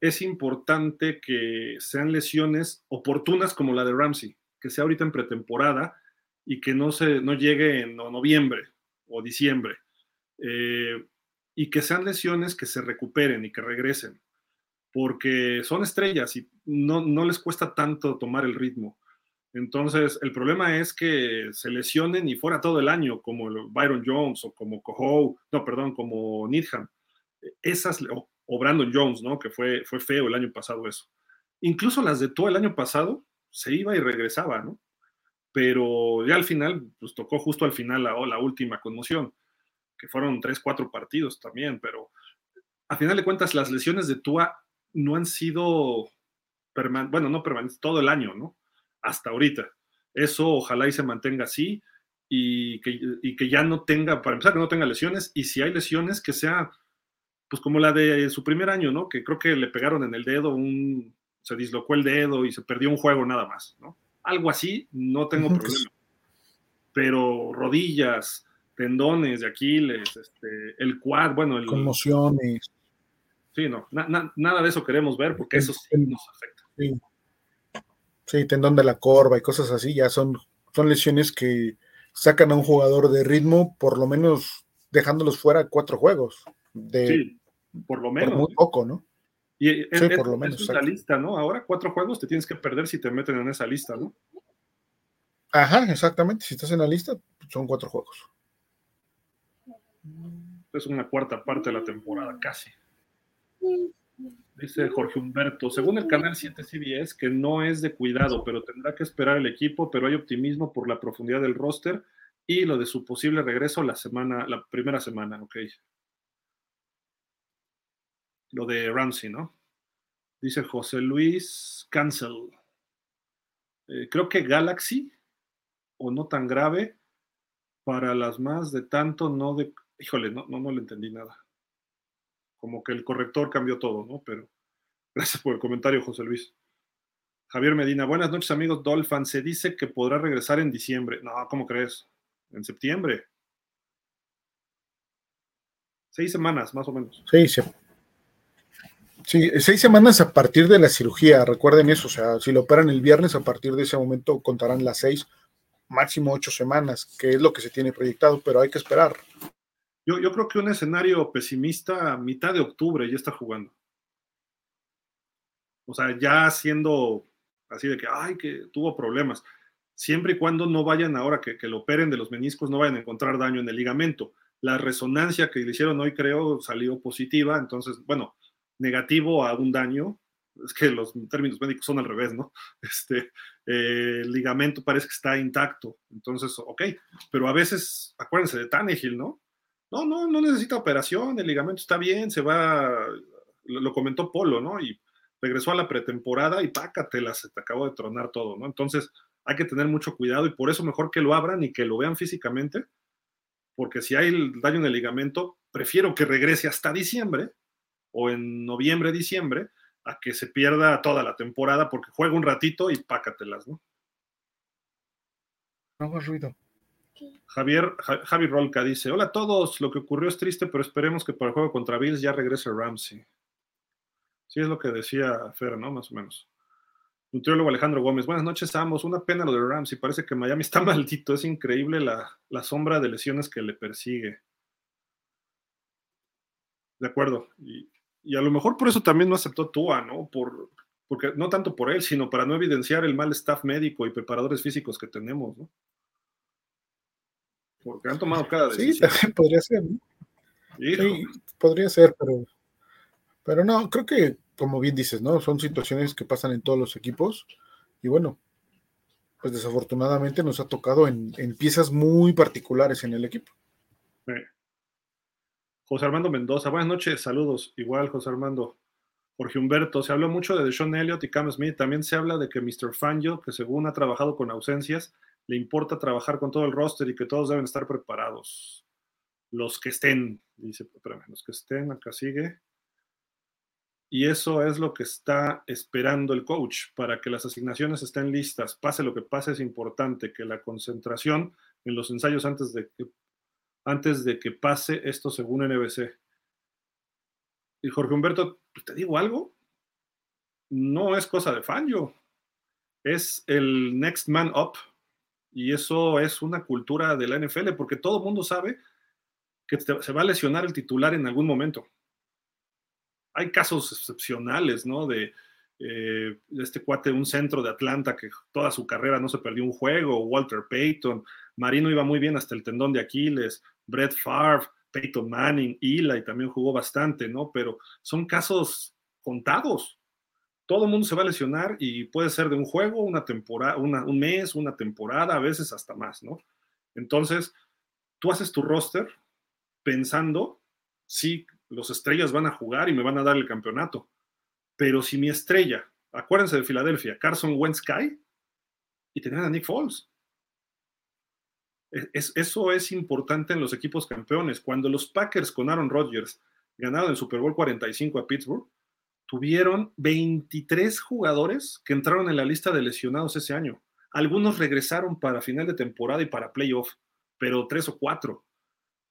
es importante que sean lesiones oportunas como la de Ramsey, que sea ahorita en pretemporada y que no, se, no llegue en noviembre o diciembre. Eh, y que sean lesiones que se recuperen y que regresen, porque son estrellas y no, no les cuesta tanto tomar el ritmo. Entonces, el problema es que se lesionen y fuera todo el año, como Byron Jones o como Coho, no, perdón, como Needham. Esas, o Brandon Jones, ¿no? Que fue, fue feo el año pasado eso. Incluso las de todo el año pasado se iba y regresaba, ¿no? Pero ya al final, pues tocó justo al final la, la última conmoción, que fueron tres, cuatro partidos también, pero a final de cuentas las lesiones de Tua no han sido, bueno, no permanentes todo el año, ¿no? Hasta ahorita. Eso ojalá y se mantenga así y que, y que ya no tenga, para empezar, que no tenga lesiones y si hay lesiones que sea, pues como la de su primer año, ¿no? Que creo que le pegaron en el dedo, un, se dislocó el dedo y se perdió un juego nada más, ¿no? Algo así, no tengo problema. Pero rodillas, tendones de Aquiles, este, el quad, bueno, el, conmociones. Sí, no, nada de eso queremos ver porque eso sí nos afecta. Sí. sí. tendón de la corva y cosas así, ya son, son lesiones que sacan a un jugador de ritmo, por lo menos dejándolos fuera cuatro juegos. De, sí, por lo menos. muy poco, ¿no? Y es, sí, por lo menos. Es la lista, ¿no? Ahora cuatro juegos te tienes que perder si te meten en esa lista, ¿no? Ajá, exactamente. Si estás en la lista, son cuatro juegos. Es una cuarta parte de la temporada, casi. Dice Jorge Humberto, según el canal 7 CBS, que no es de cuidado, pero tendrá que esperar el equipo, pero hay optimismo por la profundidad del roster y lo de su posible regreso la semana, la primera semana, ok. Lo de Ramsey, ¿no? Dice José Luis Cancel. Eh, creo que Galaxy, o no tan grave, para las más de tanto, no de. Híjole, no, no, no le entendí nada como que el corrector cambió todo, ¿no? Pero gracias por el comentario, José Luis. Javier Medina, buenas noches amigos Dolphin. Se dice que podrá regresar en diciembre. No, ¿cómo crees? En septiembre. Seis semanas, más o menos. Sí, sí. Sí, seis semanas a partir de la cirugía, recuerden eso, o sea, si lo operan el viernes, a partir de ese momento contarán las seis, máximo ocho semanas, que es lo que se tiene proyectado, pero hay que esperar. Yo, yo creo que un escenario pesimista mitad de octubre ya está jugando. O sea, ya siendo así de que, ay, que tuvo problemas. Siempre y cuando no vayan ahora que, que lo operen de los meniscos, no vayan a encontrar daño en el ligamento. La resonancia que le hicieron hoy, creo, salió positiva. Entonces, bueno, negativo a un daño. Es que los términos médicos son al revés, ¿no? Este, eh, el ligamento parece que está intacto. Entonces, ok. Pero a veces, acuérdense de Tannehill, ¿no? No, no, no necesita operación, el ligamento está bien, se va, lo, comentó Polo, ¿no? Y regresó a la pretemporada y pácatela, se te acabó de tronar todo, ¿no? Entonces hay que tener mucho cuidado y por eso mejor que lo abran y que lo vean físicamente, porque si hay el daño en el ligamento, prefiero que regrese hasta diciembre o en noviembre, diciembre, a que se pierda toda la temporada porque juega un ratito y pácatelas, ¿no? No hagas ruido. Javier, Javi Rolca dice: Hola a todos, lo que ocurrió es triste, pero esperemos que para el juego contra Bills ya regrese Ramsey. Sí, es lo que decía Fer, ¿no? Más o menos. Nutriólogo Alejandro Gómez, buenas noches a ambos. Una pena lo de Ramsey, parece que Miami está maldito, es increíble la, sombra de lesiones que le persigue. De acuerdo. Y, a lo mejor por eso también no aceptó Tua, ¿no? Por, porque no tanto por él, sino para no evidenciar el mal staff médico y preparadores físicos que tenemos, ¿no? porque han tomado cada decisión. Sí, también podría ser, ¿no? Sí, podría ser, pero, pero no, creo que, como bien dices, ¿no? Son situaciones que pasan en todos los equipos y bueno, pues desafortunadamente nos ha tocado en, piezas muy particulares en el equipo. José Armando Mendoza, buenas noches, saludos. Igual, José Armando. Jorge Humberto, se habló mucho de Deshaun Elliott y Cam Smith. También se habla de que Mr. Fangio, que según ha trabajado con ausencias, le importa trabajar con todo el roster y que todos deben estar preparados. Los que estén, dice, espérame, los que estén, acá sigue. Y eso es lo que está esperando el coach para que las asignaciones estén listas. Pase lo que pase, es importante que la concentración en los ensayos antes de que, antes de que pase esto según NBC. Y Jorge Humberto, pues, ¿te digo algo? No es cosa de Fangio. Es el next man up y eso es una cultura de la NFL, porque todo el mundo sabe que se va a lesionar el titular en algún momento. Hay casos excepcionales, ¿no? De, eh, este cuate, un centro de Atlanta que toda su carrera no se perdió un juego, Walter Payton, Marino iba muy bien hasta el tendón de Aquiles, Brett Favre, Peyton Manning, Eli también jugó bastante, ¿no? Pero son casos contados. Todo el mundo se va a lesionar y puede ser de un juego, una temporada, un mes, una temporada, a veces hasta más, ¿no? Entonces, tú haces tu roster pensando si los estrellas van a jugar y me van a dar el campeonato. Pero si mi estrella, acuérdense de Filadelfia, Carson Wentz cae y tenían a Nick Foles. eso es importante en los equipos campeones. Cuando los Packers con Aaron Rodgers ganaron el Super Bowl 45 a Pittsburgh, tuvieron 23 jugadores que entraron en la lista de lesionados ese año. Algunos regresaron para final de temporada y para playoff, pero tres o cuatro.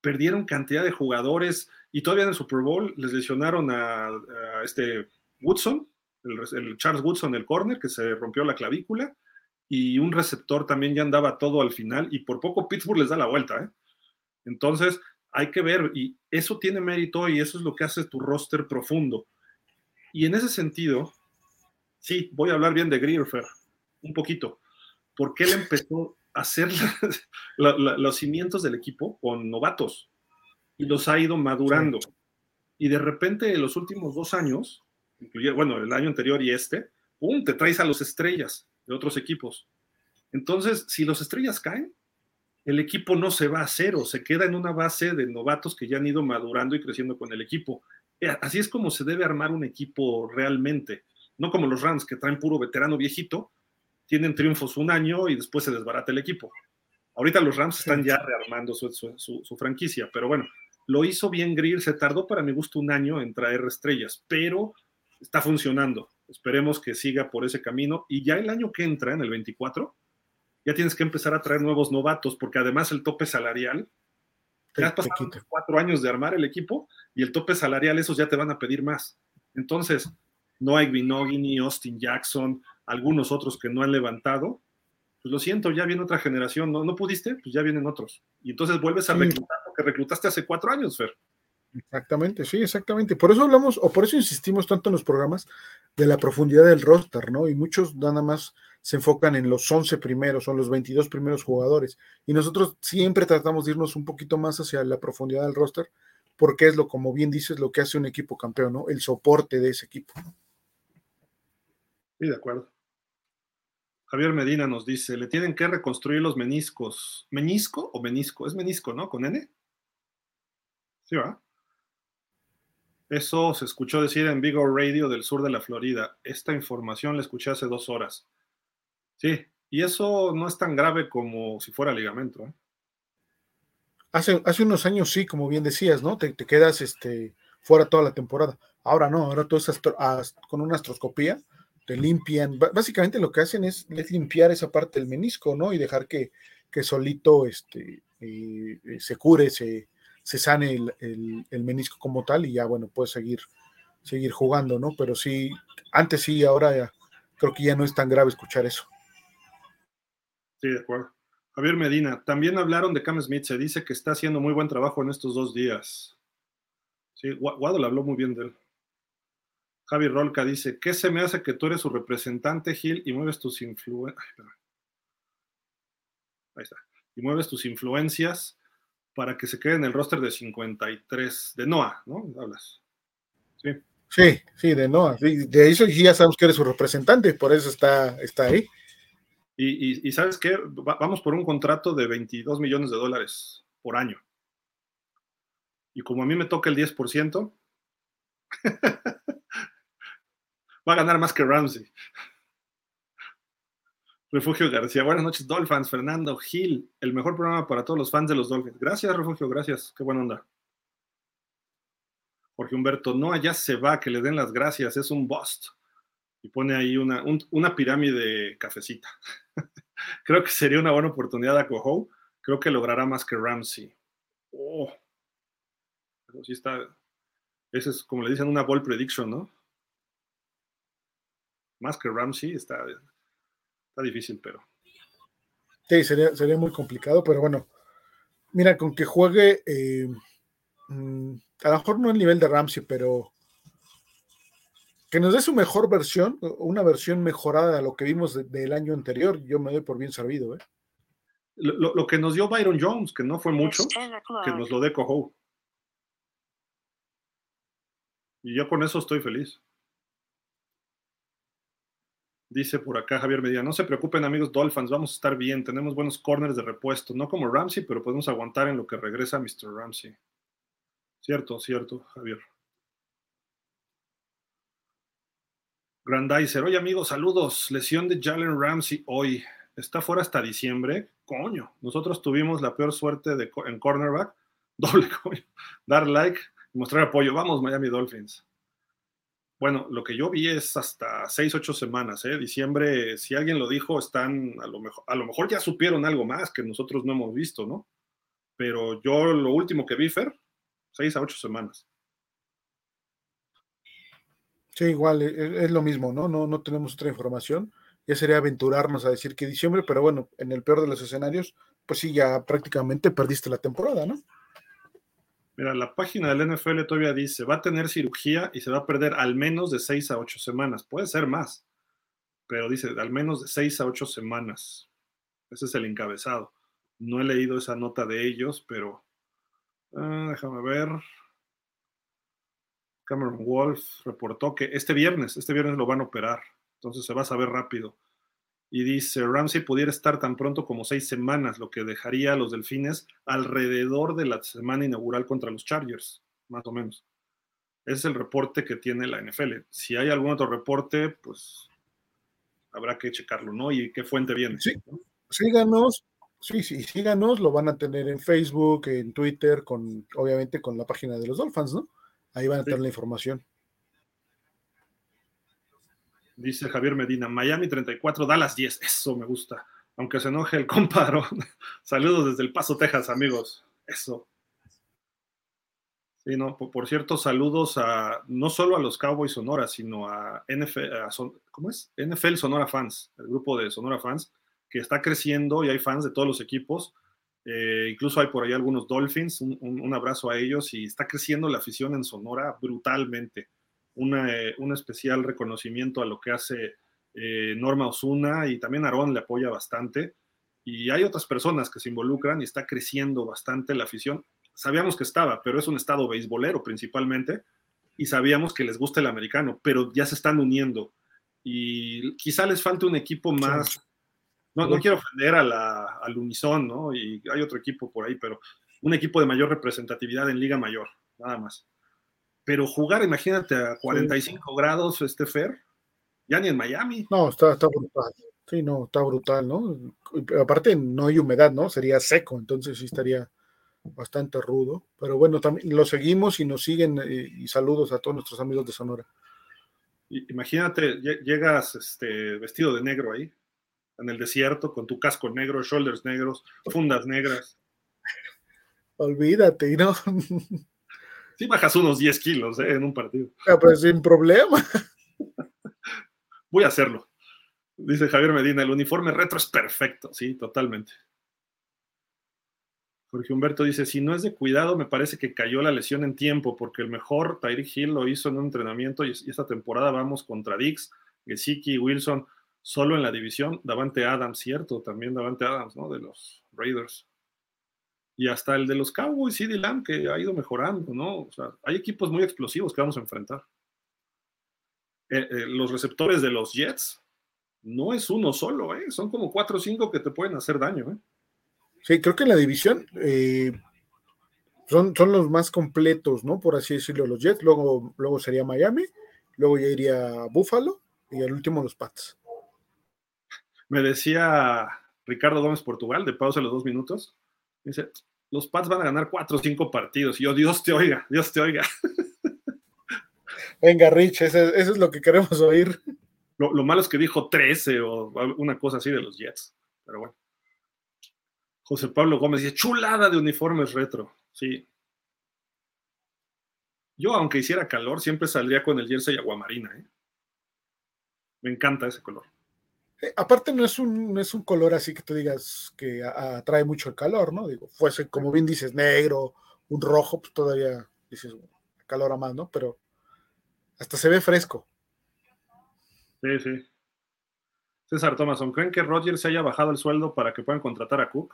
Perdieron cantidad de jugadores y todavía en el Super Bowl les lesionaron a, este Woodson, el, Charles Woodson, el corner, que se rompió la clavícula, y un receptor también ya andaba todo al final, y por poco Pittsburgh les da la vuelta. ¿eh? Entonces, hay que ver, y eso tiene mérito y eso es lo que hace tu roster profundo. Y en ese sentido, sí, voy a hablar bien de Grierfer, un poquito porque él empezó a hacer los cimientos del equipo con novatos y los ha ido madurando. Y de repente, en los últimos dos años, bueno, el año anterior y este, ¡pum! te traes a los estrellas de otros equipos. Entonces, si los estrellas caen, el equipo no se va a cero, se queda en una base de novatos que ya han ido madurando y creciendo con el equipo. Eh, así es como se debe armar un equipo realmente, no como los Rams que traen puro veterano viejito tienen triunfos un año y después se desbarata el equipo. Ahorita los Rams están ya rearmando su, franquicia, pero bueno, lo hizo bien Greer, se tardó para mi gusto un año en traer estrellas, pero está funcionando. Esperemos que siga por ese camino y ya el año que entra, en el 24, ya tienes que empezar a traer nuevos novatos, porque además el tope salarial, ya has pasado cuatro años de armar el equipo y el tope salarial, esos ya te van a pedir más. Entonces, no hay ni Austin Jackson, algunos otros que no han levantado, pues lo siento, ya viene otra generación, ¿no? ¿No pudiste? Pues ya vienen otros. Y entonces vuelves a reclutar lo que reclutaste hace cuatro años, Fer. Exactamente, sí, exactamente. Por eso hablamos, o por eso insistimos tanto en los programas de la profundidad del roster, ¿no? Y muchos nada más se enfocan en los 11 primeros o los 22 primeros jugadores. Y nosotros siempre tratamos de irnos un poquito más hacia la profundidad del roster, porque es lo, como bien dices, lo que hace un equipo campeón, ¿no? El soporte de ese equipo. Sí, de acuerdo. Javier Medina nos dice, le tienen que reconstruir los meniscos. ¿Menisco o menisco? Es menisco, ¿no? ¿Con N? Sí, va. Eso se escuchó decir en Vigo Radio del sur de la Florida. Esta información la escuché hace dos horas. Sí, y eso no es tan grave como si fuera ligamento. ¿eh? Hace, hace unos años sí, como bien decías, ¿no? Te, quedas este, fuera toda la temporada. Ahora no, ahora tú estás con una astroscopía te limpian, básicamente lo que hacen es, limpiar esa parte del menisco, ¿no? Y dejar que, que solito este, se cure, se, se sane el, el, menisco como tal y ya, bueno, puede seguir, seguir jugando, ¿no? Pero sí, antes sí, ahora ya, creo que ya no es tan grave escuchar eso. Sí, de acuerdo. Javier Medina, también hablaron de Cam Smith, se dice que está haciendo muy buen trabajo en estos dos días. Sí, Waddle habló muy bien de él. Javi Rolca dice, ¿qué se me hace que tú eres su representante, Gil, y mueves tus influencias? Ahí está. Y mueves tus influencias para que se quede en el roster de 53, de Noah, ¿no? Hablas. Sí. Sí, sí, de Noah. de eso ya sabemos que eres su representante, por eso está, está ahí. Y, y, sabes qué, vamos por un contrato de 22 millones de dólares por año. Y como a mí me toca el 10%, Va a ganar más que Ramsey. Refugio García, buenas noches, Dolphins. Fernando Gil, el mejor programa para todos los fans de los Dolphins. Gracias, Refugio, gracias. Qué buena onda. Jorge Humberto, no, allá se va, que le den las gracias, es un bust. Y pone ahí una, una pirámide cafecita. Creo que sería una buena oportunidad a Coho. Creo que logrará más que Ramsey. Oh. Pero sí está. Ese es como le dicen una ball prediction, ¿no? más que Ramsey, está, está difícil, pero. Sí, sería, sería muy complicado, pero bueno. Mira, con que juegue, eh, mm, a lo mejor no el nivel de Ramsey, pero que nos dé su mejor versión, una versión mejorada a lo que vimos del año anterior, yo me doy por bien servido. ¿eh? Lo, lo, que nos dio Byron Jones, que no fue mucho, que nos lo dé Coho. Y yo con eso estoy feliz. Dice por acá Javier Medina, no se preocupen amigos Dolphins, vamos a estar bien, tenemos buenos corners de repuesto, no como Ramsey, pero podemos aguantar en lo que regresa Mr. Ramsey. Cierto, cierto, Javier. Grandizer, oye amigos, saludos. Lesión de Jalen Ramsey hoy. Está fuera hasta diciembre. Coño, nosotros tuvimos la peor suerte de, en cornerback. Doble coño. Dar like mostrar apoyo. Vamos, Miami Dolphins. Bueno, lo que yo vi es hasta seis, ocho semanas. ¿eh? Diciembre, si alguien lo dijo, están a lo mejor, a lo mejor ya supieron algo más que nosotros no hemos visto, ¿no? Pero yo lo último que vi, Fer, seis a ocho semanas. Sí, igual, e, e, es, lo mismo, ¿no? ¿no? No tenemos otra información. Ya sería aventurarnos a decir que diciembre, pero bueno, en el peor de los escenarios, pues sí, ya prácticamente perdiste la temporada, ¿no? Mira, la página del NFL todavía dice, va a tener cirugía y se va a perder al menos de seis a ocho semanas. Puede ser más, pero dice, al menos de seis a ocho semanas. Ese es el encabezado. No he leído esa nota de ellos, pero ah, déjame ver. Cameron Wolf reportó que este viernes, este viernes lo van a operar, entonces se va a saber rápido. Y dice, Ramsey pudiera estar tan pronto como seis semanas, lo que dejaría a los delfines alrededor de la semana inaugural contra los Chargers, más o menos. Ese es el reporte que tiene la NFL. Si hay algún otro reporte, pues habrá que checarlo, ¿no? ¿Y qué fuente viene? Sí, síganos, sí, sí, síganos, lo van a tener en Facebook, en Twitter, con, obviamente con la página de los Dolphins, ¿no? Ahí van a tener la información. Dice Javier Medina, Miami 34, Dallas 10. Eso me gusta. Aunque se enoje el compadre. Saludos desde El Paso, Texas, amigos. Eso. Sí, no, por, cierto, saludos a no solo a los Cowboys Sonora, sino a NFL, ¿cómo es? NFL Sonora Fans, el grupo de Sonora Fans, que está creciendo y hay fans de todos los equipos. Eh, incluso hay por ahí algunos Dolphins, un, abrazo a ellos y está creciendo la afición en Sonora brutalmente. Eh, un especial reconocimiento a lo que hace eh, Norma Osuna y también Aarón le apoya bastante. Y hay otras personas que se involucran y está creciendo bastante la afición. Sabíamos que estaba, pero es un estado beisbolero principalmente y sabíamos que les gusta el americano, pero ya se están uniendo y quizá les falta un equipo más no, no quiero ofender a la, al Unison, ¿no? Y hay otro equipo por ahí, pero un equipo de mayor representatividad en Liga Mayor, nada más. Pero jugar, imagínate, a 45 grados, este Fer, ya ni en Miami. No, está, está brutal. Sí, no, está brutal, ¿no? Aparte, no hay humedad, ¿no? Sería seco, entonces sí estaría bastante rudo. Pero bueno, también lo seguimos y nos siguen eh, y saludos a todos nuestros amigos de Sonora. Imagínate, llegas este, vestido de negro ahí, en el desierto con tu casco negro, shoulders negros, fundas negras. Olvídate, ¿no? Sí bajas unos 10 kilos ¿eh? en un partido. Ah, pues sin problema. Voy a hacerlo. Dice Javier Medina, el uniforme retro es perfecto. Sí, totalmente. Jorge Humberto dice, si no es de cuidado, me parece que cayó la lesión en tiempo, porque el mejor Tyreek Hill lo hizo en un entrenamiento y, esta temporada vamos contra Dix, Gesicki, Wilson solo en la división, Davante Adams, cierto, también Davante Adams, ¿no? De los Raiders. Y hasta el de los Cowboys, CD Lamb, que ha ido mejorando, ¿no? O sea, hay equipos muy explosivos que vamos a enfrentar. Eh, eh, los receptores de los Jets no es uno solo, ¿eh? Son como cuatro o cinco que te pueden hacer daño, ¿eh? Sí, creo que en la división eh, son, son los más completos, ¿no? Por así decirlo, los Jets. Luego, luego sería Miami, luego ya iría Buffalo y al último los Pats. Me decía Ricardo Gómez Portugal, de pausa los dos minutos, dice, los Pats van a ganar cuatro o cinco partidos. Y yo, Dios te oiga, Dios te oiga. Venga, Rich, eso, es lo que queremos oír. Lo, malo es que dijo 13 o una cosa así de los Jets. Pero bueno. José Pablo Gómez dice, chulada de uniformes retro. Sí. Yo, aunque hiciera calor, siempre saldría con el jersey aguamarina. ¿eh? Me encanta ese color. Eh, aparte no es un, es un color así que tú digas que atrae mucho el calor, ¿no? Digo, fuese como bien dices, negro, un rojo, pues todavía dices, calor a más, ¿no? Pero hasta se ve fresco. Sí, sí. César Thomason, ¿creen que Roger se haya bajado el sueldo para que puedan contratar a Cook?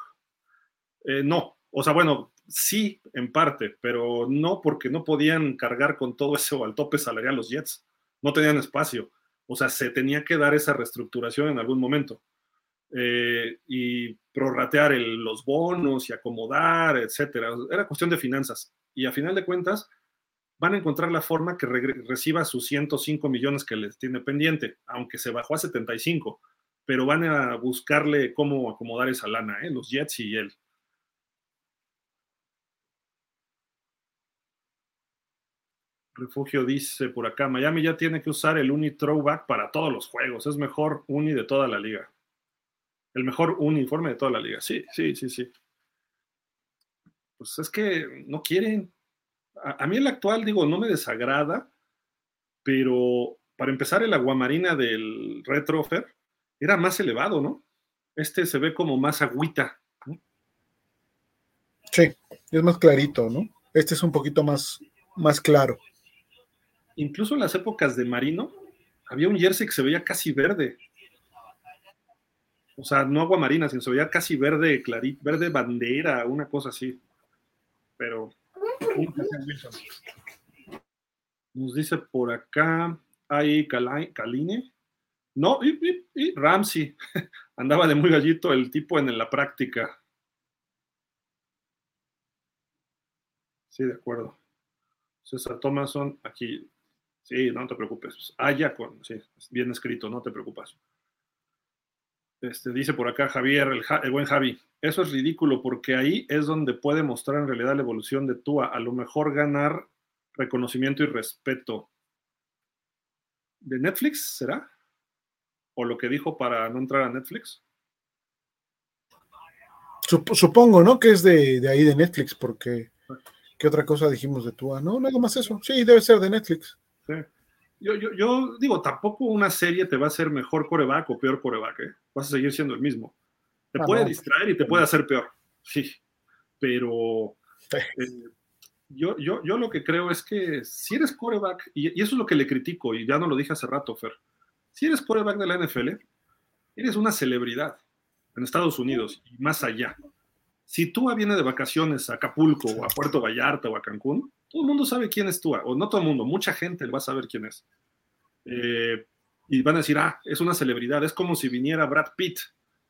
Eh, no, o sea, bueno, sí, en parte, pero no porque no podían cargar con todo eso al tope salarial los Jets. No tenían espacio. O sea, se tenía que dar esa reestructuración en algún momento. Eh, y prorratear los bonos y acomodar, etcétera. Era cuestión de finanzas. Y a final de cuentas, van a encontrar la forma que reciba sus 105 millones que les tiene pendiente, aunque se bajó a 75, pero van a buscarle cómo acomodar esa lana, ¿eh? los Jets y él. Refugio dice por acá, Miami ya tiene que usar el Uni Throwback para todos los juegos, es mejor Uni de toda la liga. El mejor uniforme de toda la liga, sí, sí, sí, sí. Pues es que no quieren, a, mí el actual, digo, no me desagrada, pero para empezar, el aguamarina del Retrofer era más elevado, ¿no? Este se ve como más agüita. Sí, es más clarito, ¿no? Este es un poquito más, más claro. Incluso en las épocas de Marino, había un jersey que se veía casi verde. O sea, no aguamarina, sino se veía casi verde, clarito, verde bandera, una cosa así. Pero nos dice por acá, hay Kaline. No, y, Ramsey. Andaba de muy gallito el tipo en la práctica. Sí, de acuerdo. César Thomason, aquí. Sí, no te preocupes. Haya con, sí, bien escrito, no te preocupes. Este, dice por acá Javier, el, buen Javi, eso es ridículo porque ahí es donde puede mostrar en realidad la evolución de Tua, a lo mejor ganar reconocimiento y respeto. ¿De Netflix será? ¿O lo que dijo para no entrar a Netflix? Supongo, ¿no? Que es de, ahí de Netflix, porque ¿qué otra cosa dijimos de Tua? No, nada más eso. Sí, debe ser de Netflix. Sí. Yo, yo, digo, tampoco una serie te va a hacer mejor coreback o peor coreback, ¿eh? Vas a seguir siendo el mismo. Te ah, puede distraer y te puede hacer peor, sí. Pero eh, yo, yo, yo lo que creo es que si eres coreback, y, y, eso es lo que le critico, y ya no lo dije hace rato, Fer, si eres coreback de la NFL, eres una celebridad en Estados Unidos y más allá. Si tú vienes de vacaciones a Acapulco o a Puerto Vallarta o a Cancún, todo el mundo sabe quién es tú, o no todo el mundo, mucha gente va a saber quién es. Eh, y van a decir, ah, es una celebridad, es como si viniera Brad Pitt,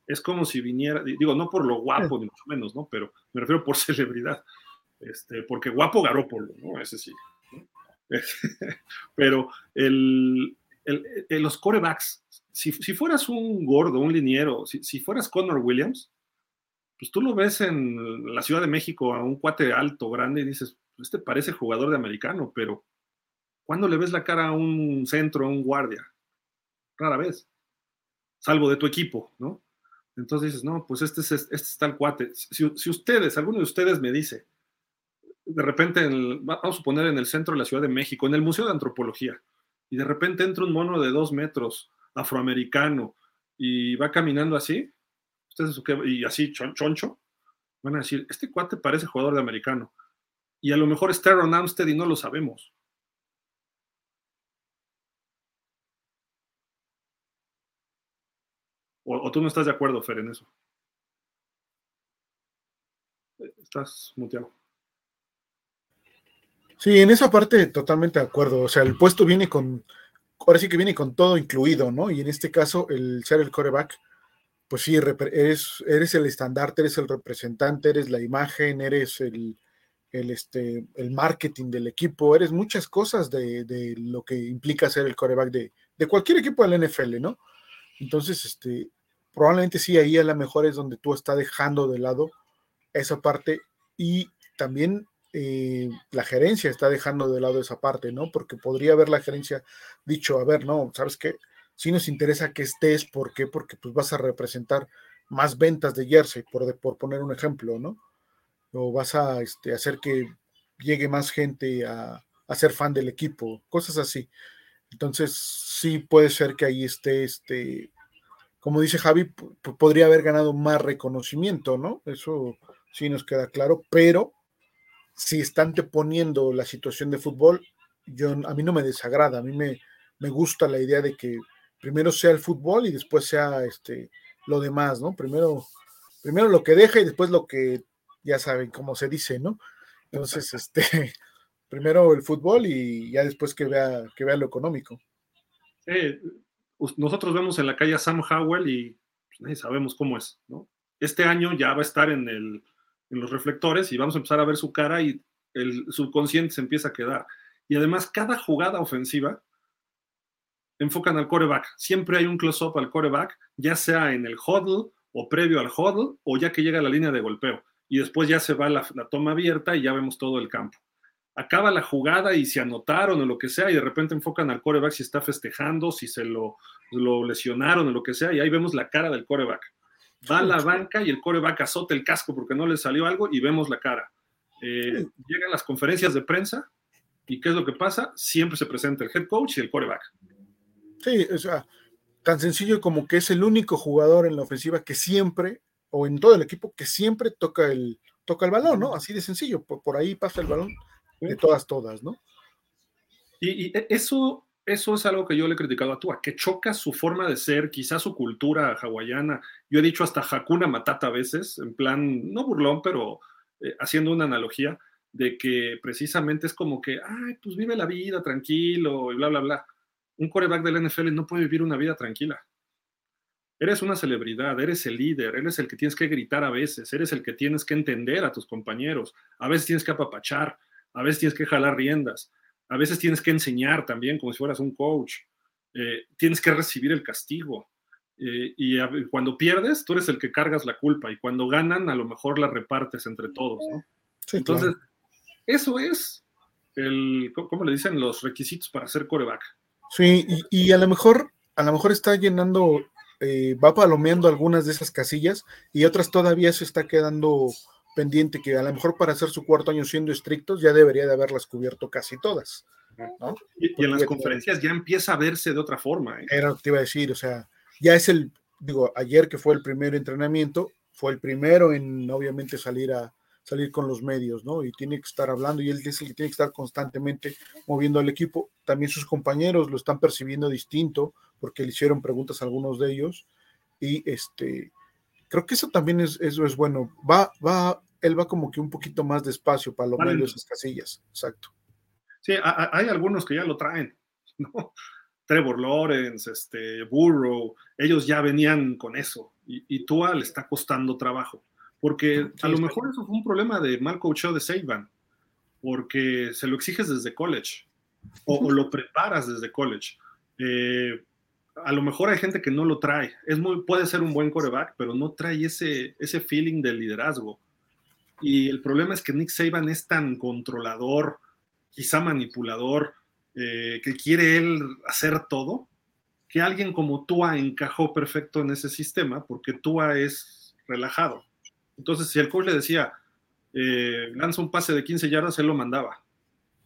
es como si viniera, digo, no por lo guapo, ni mucho menos, ¿no? Pero me refiero por celebridad, este, porque guapo Garópolo, ¿no? Ese sí. Pero el, los corebacks, si, fueras un gordo, un liniero, si, si fueras Connor Williams, pues tú lo ves en la Ciudad de México a un cuate alto, grande, y dices, este parece jugador de americano, pero ¿cuándo le ves la cara a un centro, a un guardia? Rara vez, salvo de tu equipo, ¿no? Entonces dices, no, pues este es, este es tal cuate. Si, ustedes, alguno de ustedes me dice, de repente, vamos a poner en el centro de la Ciudad de México, en el Museo de Antropología, y de repente entra un mono de dos metros, afroamericano, y va caminando así, ustedes, y así choncho, van a decir, este cuate parece jugador de americano y a lo mejor está Ron Amstead y no lo sabemos. O, tú no estás de acuerdo, Fer, en eso. Estás muteado. Sí, en esa parte totalmente de acuerdo. O sea, el puesto viene con, ahora sí que viene con todo incluido, ¿no? Y en este caso, el ser el coreback, pues sí, eres, eres el estandarte, eres el representante, eres la imagen, eres el, el, este, el marketing del equipo, eres muchas cosas de, lo que implica ser el coreback de, de, cualquier equipo del NFL, ¿no? Entonces, este, probablemente sí, ahí a lo mejor es donde tú estás dejando de lado esa parte y también eh, la gerencia está dejando de lado esa parte, ¿no? Porque podría haber la gerencia dicho, a ver, no, ¿sabes qué? Si nos interesa que estés, ¿por qué? Porque pues vas a representar más ventas de jersey, por, por poner un ejemplo, ¿no? o vas a este, hacer que llegue más gente a, ser fan del equipo, cosas así. Entonces, sí puede ser que ahí esté, este, como dice Javi, podría haber ganado más reconocimiento, ¿no? Eso sí nos queda claro, pero si están poniendo la situación de fútbol, yo, a mí no me desagrada, a mí me, me gusta la idea de que primero sea el fútbol y después sea este, lo demás, ¿no? Primero, primero lo que deja y después lo que ya saben cómo se dice, ¿no? Entonces, este, primero el fútbol y ya después que vea, que vea lo económico. nosotros vemos en la calle a Sam Howell y pues, sabemos cómo es, ¿no? Este año ya va a estar en, el, en los reflectores y vamos a empezar a ver su cara y el subconsciente se empieza a quedar. Y además, cada jugada ofensiva enfocan al coreback. Siempre hay un close-up al coreback, ya sea en el huddle o previo al huddle o ya que llega a la línea de golpeo. Y después ya se va la, toma abierta y ya vemos todo el campo. Acaba la jugada y se anotaron o lo que sea y de repente enfocan al coreback si está festejando, si se lo, lo lesionaron o lo que sea y ahí vemos la cara del coreback. Va a la banca y el coreback azota el casco porque no le salió algo y vemos la cara. Eh, llegan las conferencias de prensa y ¿qué es lo que pasa? Siempre se presenta el head coach y el coreback. Sí, o sea, tan sencillo como que es el único jugador en la ofensiva que siempre, o en todo el equipo, que siempre toca el, toca el balón, ¿no? Así de sencillo, por, ahí pasa el balón de todas, todas, ¿no? Y, e, eso, eso es algo que yo le he criticado a Tua, que choca su forma de ser, quizás su cultura hawaiana. Yo he dicho hasta Hakuna Matata a veces, en plan, no burlón, pero eh, haciendo una analogía de que precisamente es como que, ay, pues vive la vida tranquilo y bla, bla, bla un coreback del NFL no puede vivir una vida tranquila. Eres una celebridad, eres el líder, eres el que tienes que gritar a veces, eres el que tienes que entender a tus compañeros, a veces tienes que apapachar, a veces tienes que jalar riendas, a veces tienes que enseñar también como si fueras un coach, eh, tienes que recibir el castigo. Eh, y cuando pierdes, tú eres el que cargas la culpa y cuando ganan, a lo mejor la repartes entre todos. ¿no? Entonces, eso es el, ¿cómo le dicen? Los requisitos para ser coreback. Sí, y, a lo mejor, a lo mejor está llenando, eh, va palomeando algunas de esas casillas y otras todavía se está quedando pendiente que a lo mejor para hacer su cuarto año siendo estrictos ya debería de haberlas cubierto casi todas. Y, en las conferencias ya empieza a verse de otra forma. ¿eh? Era lo que te iba a decir, o sea, ya es el, digo, ayer que fue el primer entrenamiento, fue el primero en obviamente salir a, salir con los medios, ¿no? Y tiene que estar hablando y él es el que tiene que estar constantemente moviendo al equipo. También sus compañeros lo están percibiendo distinto porque le hicieron preguntas a algunos de ellos y este creo que eso también es eso es bueno. Va va él va como que un poquito más despacio para los medios esas casillas, exacto. Sí, hay algunos que ya lo traen, ¿no? Trevor Lawrence, este, Burrow, ellos ya venían con eso y, y Tua le está costando trabajo. Porque a lo mejor eso fue un problema de mal coacheo de Saban, porque se lo exiges desde college o, lo preparas desde college. Eh, a lo mejor hay gente que no lo trae. Es muy, puede ser un buen coreback, pero no trae ese, ese feeling de liderazgo. Y el problema es que Nick Saban es tan controlador, quizá manipulador, eh, que quiere él hacer todo, que alguien como Tua encajó perfecto en ese sistema, porque Tua es relajado. Entonces, si el coach le decía, eh, lanza un pase de 15 yardas, él lo mandaba.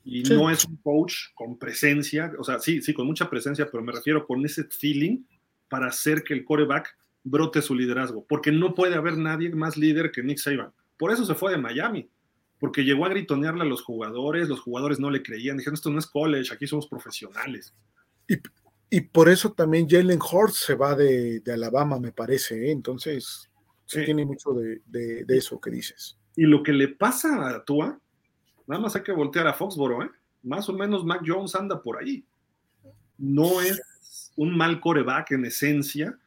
Y no es un coach con presencia, o sea, sí, sí, con mucha presencia, pero me refiero con ese feeling para hacer que el coreback brote su liderazgo, porque no puede haber nadie más líder que Nick Saban. Por eso se fue de Miami, porque llegó a gritonearle a los jugadores, los jugadores no le creían, dijeron, esto no es college, aquí somos profesionales. Y, por eso también Jalen Hurts se va de, Alabama, me parece, ¿eh? entonces sí, tiene mucho de, eso que dices. Y lo que le pasa a Tua, nada más hay que voltear a Foxboro, ¿eh? Más o menos Mac Jones anda por ahí. No es un mal coreback en esencia,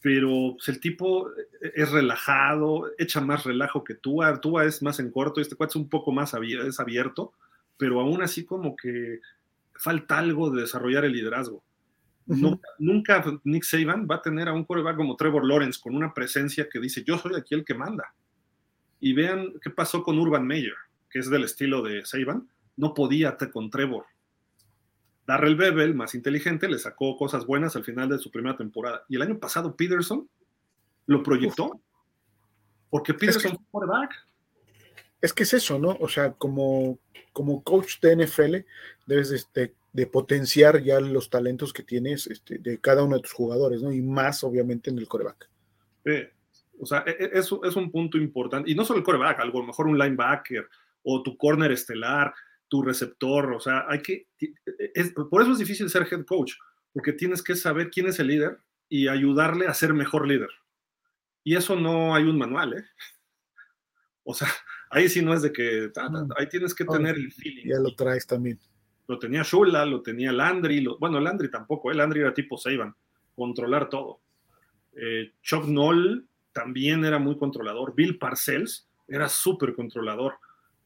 pero pues, el tipo es relajado, echa más relajo que Tua. Tua es más en corto, este cuate es un poco más abierto, es abierto, pero aún así como que falta algo de desarrollar el liderazgo nunca, Nick Saban va a tener a un coreback como Trevor Lawrence con una presencia que dice, yo soy aquí el que manda. Y vean qué pasó con Urban Meyer, que es del estilo de Saban, no podía con Trevor. Darrell Bebel, más inteligente, le sacó cosas buenas al final de su primera temporada. Y el año pasado Peterson lo proyectó, porque Peterson es fue quarterback. Es que es eso, ¿no? O sea, como, como coach de NFL, debes de, este, de potenciar ya los talentos que tienes este, de cada uno de tus jugadores, ¿no? Y más, obviamente, en el coreback. o sea, e, e, eso es un punto importante. Y no solo el coreback, algo mejor un linebacker o tu corner estelar, tu receptor. O sea, hay que. por eso es difícil ser head coach, porque tienes que saber quién es el líder y ayudarle a ser mejor líder. Y eso no hay un manual, ¿eh? O sea, ahí sí no es de que, ahí tienes que tener el feeling. Ya lo traes también. Lo tenía Shula, lo tenía Landry, bueno, Landry tampoco, el ¿eh? Landry era tipo Seiban, controlar todo. Eh, Chuck Noll también era muy controlador. Bill Parcells era súper controlador.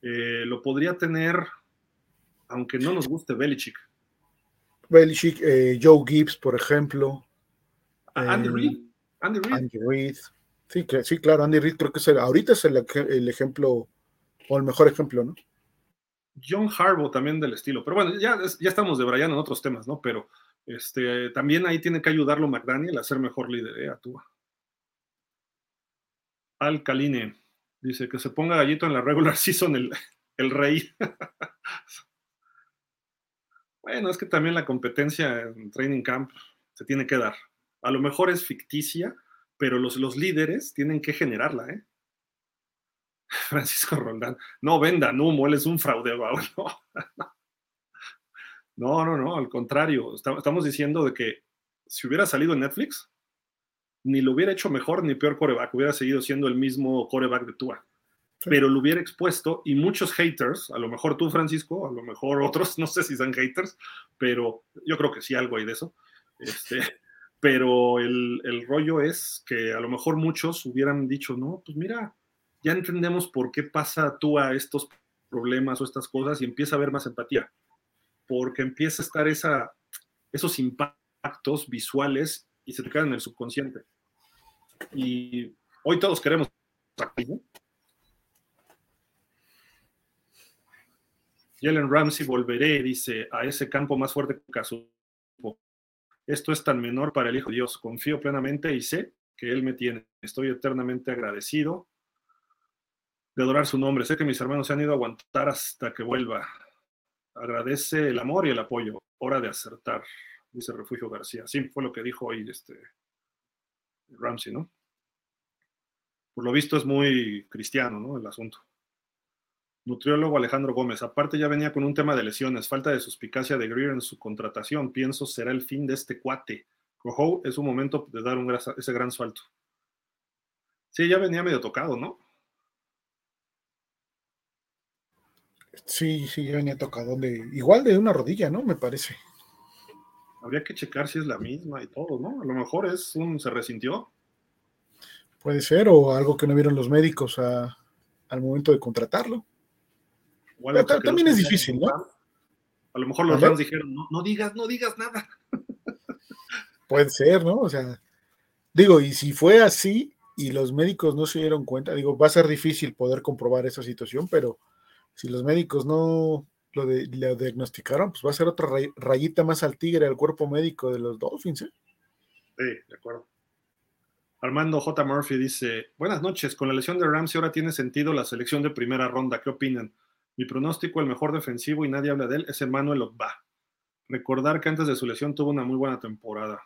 Eh, lo podría tener, aunque no nos guste Belichick. Belichick, eh, Joe Gibbs, por ejemplo. Andy Reid. Andy Reid. Andy Reid. Sí, sí, claro, Andy Reid creo que es ahorita es el, ejemplo, o el mejor ejemplo, ¿no? John Harbaugh también del estilo. Pero bueno, ya, ya estamos debrayando en otros temas, ¿no? Pero este, también ahí tiene que ayudarlo McDaniel a ser mejor líder, ¿eh? Actúa. Alcaline dice que se ponga gallito en la regular season el, el rey. bueno, es que también la competencia en training camp se tiene que dar. A lo mejor es ficticia, pero los, los líderes tienen que generarla, ¿eh? Francisco Roldán, no vendan humo, él es un fraude, No, no, no, al contrario, estamos diciendo de que si hubiera salido en Netflix, ni lo hubiera hecho mejor ni peor coreback, hubiera seguido siendo el mismo coreback de Tua. Pero lo hubiera expuesto y muchos haters, a lo mejor tú, Francisco, a lo mejor otros, no sé si son haters, pero yo creo que sí, algo hay de eso. Este, pero el, el rollo es que a lo mejor muchos hubieran dicho, no, pues mira, ya entendemos por qué pasa Tua estos problemas o estas cosas y empieza a haber más empatía porque empieza a estar esa, esos impactos visuales y se te quedan en el subconsciente. Y hoy todos queremos activo. Jalen Ramsey volveré, dice, a ese campo más fuerte que su Esto es tan menor para el Hijo de Dios. Confío plenamente y sé que Él me tiene. Estoy eternamente agradecido de adorar su nombre. Sé que mis hermanos se han ido a aguantar hasta que vuelva agradece el amor y el apoyo. Hora de acertar, dice Refugio García. Sí, fue lo que dijo hoy este Ramsey, ¿no? Por lo visto es muy cristiano, ¿no? El asunto. Nutriólogo Alejandro Gómez. Aparte ya venía con un tema de lesiones, falta de suspicacia de Greer en su contratación. Pienso será el fin de este cuate. Cojo es un momento de dar un ese gran salto. Sí, ya venía medio tocado, ¿no? Sí, sí, ya venía tocado. De, igual de una rodilla, ¿no? Me parece. Habría que checar si es la misma y todo, ¿no? A lo mejor es un se resintió. Puede ser, o algo que no vieron los médicos al momento de contratarlo. también es difícil, ¿no? A lo mejor los fans dijeron, no, no digas, no digas nada. Puede ser, ¿no? O sea, digo, y si fue así y los médicos no se dieron cuenta, digo, va a ser difícil poder comprobar esa situación, pero si los médicos no lo, diagnosticaron, pues va a ser otra rayita más al tigre al cuerpo médico de los Dolphins. ¿eh? Sí, de acuerdo. Armando J. Murphy dice: Buenas noches. Con la lesión de Ramsey ahora tiene sentido la selección de primera ronda. ¿Qué opinan? Mi pronóstico, el mejor defensivo y nadie habla de él, es Emmanuel Ogba. Recordar que antes de su lesión tuvo una muy buena temporada.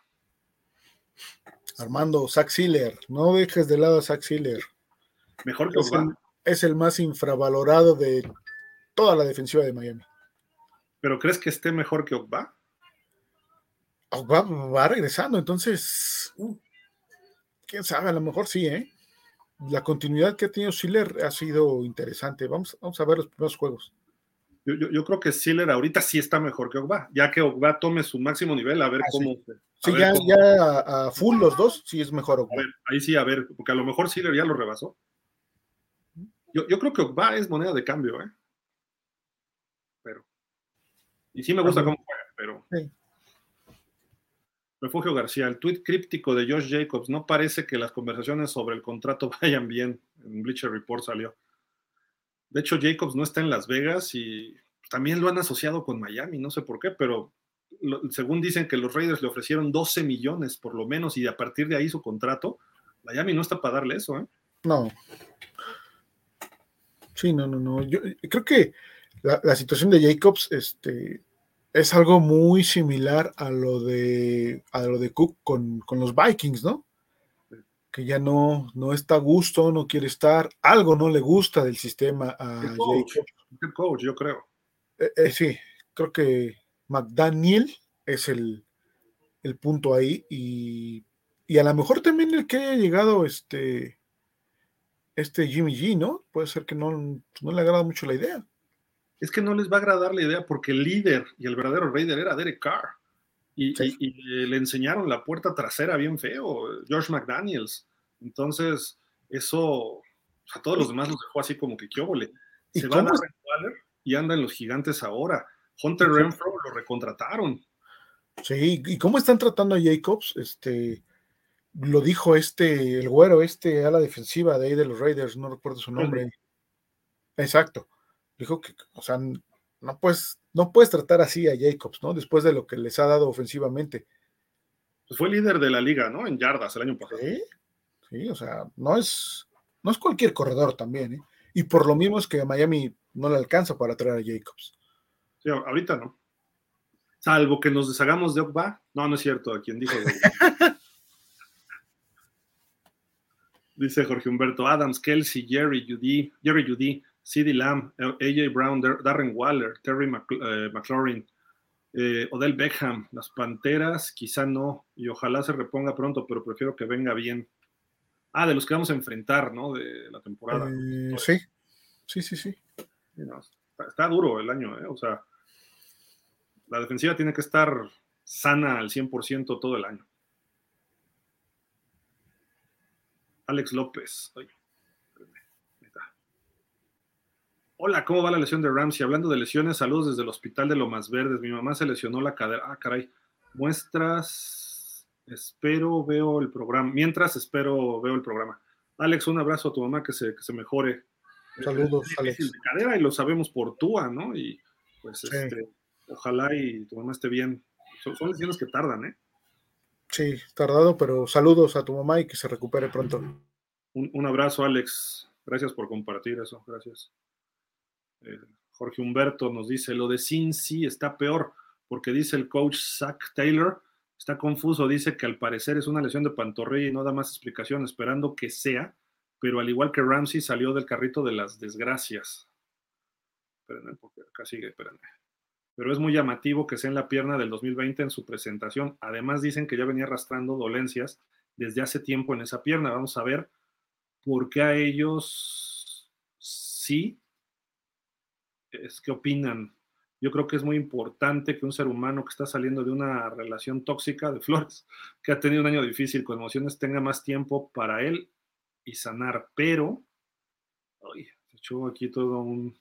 Armando, Zach Siller, no dejes de lado a Zach Siller. Mejor que Ogba. es el más infravalorado de toda la defensiva de Miami. ¿Pero crees que esté mejor que Ogba? Ogba va regresando, entonces, uh, quién sabe, a lo mejor sí, ¿eh? La continuidad que ha tenido Siller ha sido interesante. Vamos, vamos a ver los primeros juegos. Yo, creo que Siller ahorita sí está mejor que Ogba, ya que Ogba tome su máximo nivel, a ver ah, cómo. Sí, ya, ya a, full los dos, sí es mejor Ogba. ahí sí, a ver, porque a lo mejor Siller ya lo rebasó. Yo, yo creo que Ogba es moneda de cambio, ¿eh? Y sí me gusta cómo juega, pero. Refugio García, el tuit críptico de Josh Jacobs, no parece que las conversaciones sobre el contrato vayan bien. En Bleacher Report salió. De hecho, Jacobs no está en Las Vegas y también lo han asociado con Miami, no sé por qué, pero según dicen que los Raiders le ofrecieron 12 millones por lo menos y a partir de ahí su contrato, Miami no está para darle eso, ¿eh? No. Sí, no, no, no. Yo creo que la, situación de Jacobs este, es algo muy similar a lo de, a lo de Cook con, los Vikings, ¿no? Que ya no, no está a gusto, no quiere estar, algo no le gusta del sistema a Jacobs. El coach, yo creo. Eh, eh, sí, creo que McDaniel es el, punto ahí y, y, a lo mejor también el que haya llegado este este Jimmy G, ¿no? Puede ser que no, no le agrada mucho la idea. Es que no les va a agradar la idea porque el líder y el verdadero Raider era Derek Carr. Y, le enseñaron la puerta trasera bien feo, George McDaniels. Entonces, eso a todos los demás los dejó así como que qué Se va a Waller y anda en los gigantes ahora. Hunter Renfro lo recontrataron. Sí, ¿y cómo están tratando a Jacobs? Este, lo dijo este, el güero, este a la defensiva de ahí de los Raiders, no recuerdo su nombre. Exacto. Dijo que, o sea, no puedes, no puedes tratar así a Jacobs, ¿no? Después de lo que les ha dado ofensivamente. Pues fue líder de la liga, ¿no? En yardas el año pasado. Sí, sí o sea, no es, no es cualquier corredor también, ¿eh? Y por lo mismo es que Miami no le alcanza para traer a Jacobs. Sí, ahorita no. Salvo que nos deshagamos de Ogba. No, no es cierto, a quien dijo. Dice Jorge Humberto Adams, Kelsey, Jerry, Judy, Jerry Judy, CD Lamb, AJ Brown, Darren Waller, Terry eh, McLaurin, eh, Odell Beckham, las Panteras, quizá no, y ojalá se reponga pronto, pero prefiero que venga bien. Ah, de los que vamos a enfrentar, ¿no? De la temporada. Eh, sí, sí, sí, sí. está, duro el año, ¿eh? O sea, la defensiva tiene que estar sana al 100% todo el año. Alex López. Hola, ¿cómo va la lesión de Ramsey? Hablando de lesiones, saludos desde el hospital de Lomas Verdes. Mi mamá se lesionó la cadera. Ah, caray. Muestras, espero, veo el programa. Mientras espero, veo el programa. Alex, un abrazo a tu mamá que se, que se mejore. Saludos, Alex. De cadera y lo sabemos por Túa, ¿no? Y pues este, ojalá y tu mamá esté bien. Son, son lesiones que tardan, ¿eh? Sí, tardado, pero saludos a tu mamá y que se recupere pronto. Un, un abrazo, Alex. Gracias por compartir eso. Gracias. Jorge Humberto nos dice, lo de Cincy está peor, porque dice el coach Zach Taylor, está confuso, dice que al parecer es una lesión de pantorrilla y no da más explicación, esperando que sea, pero al igual que Ramsey salió del carrito de las desgracias. Espérenme, porque acá sigue, espérenme. Pero es muy llamativo que sea en la pierna del 2020 en su presentación. Además dicen que ya venía arrastrando dolencias desde hace tiempo en esa pierna. Vamos a ver por qué a ellos sí es que opinan. Yo creo que es muy importante que un ser humano que está saliendo de una relación tóxica de flores, que ha tenido un año difícil con emociones, tenga más tiempo para él y sanar. Pero, ay, se echó aquí todo un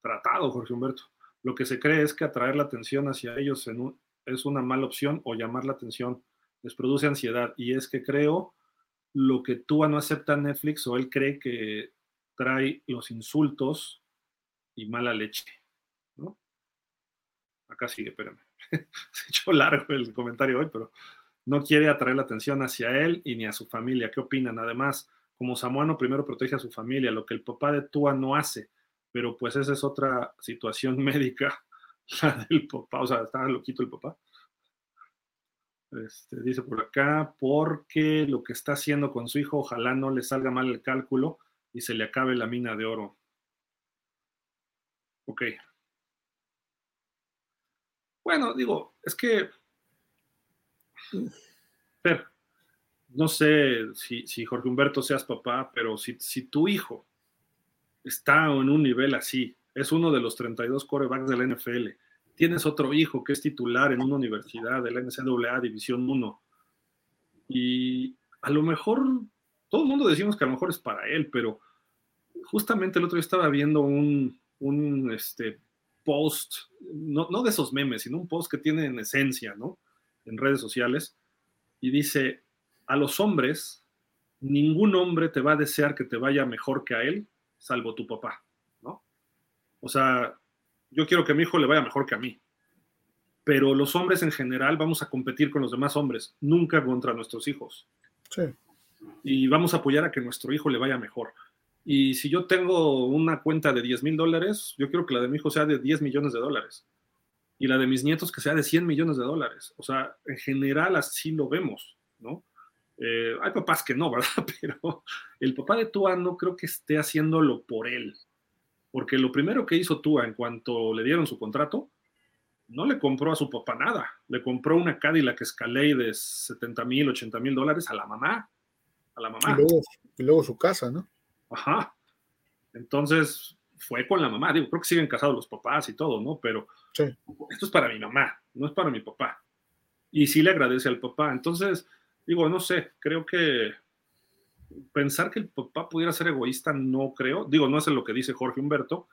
tratado, Jorge Humberto. Lo que se cree es que atraer la atención hacia ellos es una mala opción o llamar la atención les produce ansiedad. Y es que creo lo que tú no acepta Netflix o él cree que trae los insultos y mala leche. ¿no? Acá sigue, espérame. Se echó largo el comentario hoy, pero no quiere atraer la atención hacia él y ni a su familia. ¿Qué opinan? Además, como samuano primero protege a su familia, lo que el papá de Tua no hace, pero pues esa es otra situación médica, la del papá, o sea, está loquito el papá. Este, dice por acá, porque lo que está haciendo con su hijo, ojalá no le salga mal el cálculo y se le acabe la mina de oro. Ok. Bueno, digo, es que. Pero, no sé si, si, Jorge Humberto seas papá, pero si, si tu hijo está en un nivel así, es uno de los 32 corebacks de la NFL, tienes otro hijo que es titular en una universidad de la NCAA División 1, y a lo mejor, todo el mundo decimos que a lo mejor es para él, pero justamente el otro día estaba viendo un, un este, post, no, no, de esos memes, sino un post que tiene en esencia, ¿no? En redes sociales, y dice, a los hombres, ningún hombre te va a desear que te vaya mejor que a él, salvo tu papá, ¿no? O sea, yo quiero que a mi hijo le vaya mejor que a mí, pero los hombres en general vamos a competir con los demás hombres, nunca contra nuestros hijos. Sí. Y vamos a apoyar a que nuestro hijo le vaya mejor. Y si yo tengo una cuenta de 10 mil dólares, yo quiero que la de mi hijo sea de 10 millones de dólares. Y la de mis nietos que sea de 100 millones de dólares. O sea, en general así lo vemos, ¿no? Eh, hay papás que no, ¿verdad? Pero el papá de Tua no creo que esté haciéndolo por él. Porque lo primero que hizo Tua en cuanto le dieron su contrato, no le compró a su papá nada. Le compró una Cadillac Escalade de 70 mil, 80 mil dólares a la mamá. A la mamá. Y luego su casa, ¿no? Ajá. Entonces fue con la mamá. Digo, creo que siguen casados los papás y todo, ¿no? Pero esto es para mi mamá, no es para mi papá. Y sí le agradece al papá. Entonces, digo, no sé, creo que pensar que el papá pudiera ser egoísta, no creo. Digo, no es lo que dice Jorge Humberto,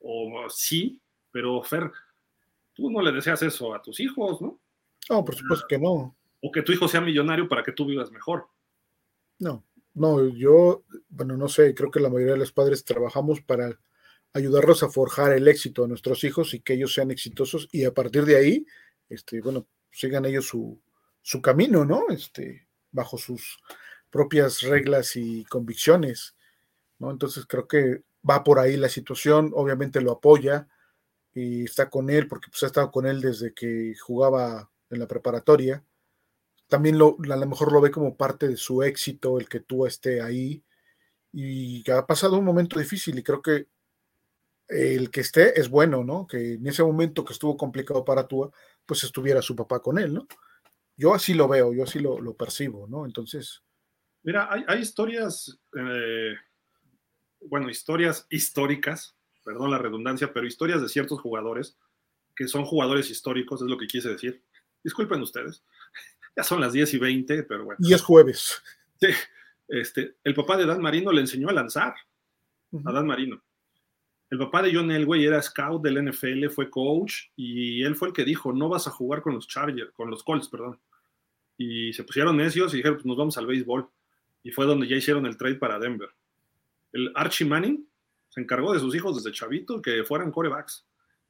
o sí, pero Fer, tú no le deseas eso a tus hijos, ¿no? No, por supuesto que no. O que tu hijo sea millonario para que tú vivas mejor. No, no, yo, bueno, no sé, creo que la mayoría de los padres trabajamos para ayudarlos a forjar el éxito de nuestros hijos y que ellos sean exitosos y a partir de ahí, este, bueno, sigan ellos su, su camino, ¿no? Este, bajo sus propias reglas y convicciones, ¿no? Entonces creo que va por ahí la situación, obviamente lo apoya y está con él porque pues ha estado con él desde que jugaba en la preparatoria. También lo, a lo mejor lo ve como parte de su éxito el que tú esté ahí y ha pasado un momento difícil y creo que el que esté es bueno, ¿no? Que en ese momento que estuvo complicado para tú, pues estuviera su papá con él, ¿no? Yo así lo veo, yo así lo, percibo, ¿no? Entonces. Mira, hay, historias, eh, bueno, historias históricas, perdón la redundancia, pero historias de ciertos jugadores que son jugadores históricos, es lo que quise decir. Disculpen ustedes, ya son las 10 y 20, pero bueno. Y es jueves. Sí, este, el papá de Dan Marino le enseñó a lanzar, a Dan Marino. El papá de John Elway era scout del NFL, fue coach y él fue el que dijo, no vas a jugar con los Chargers, con los Colts, perdón. Y se pusieron necios y dijeron, pues nos vamos al béisbol. Y fue donde ya hicieron el trade para Denver. El Archie Manning se encargó de sus hijos desde chavito que fueran corebacks.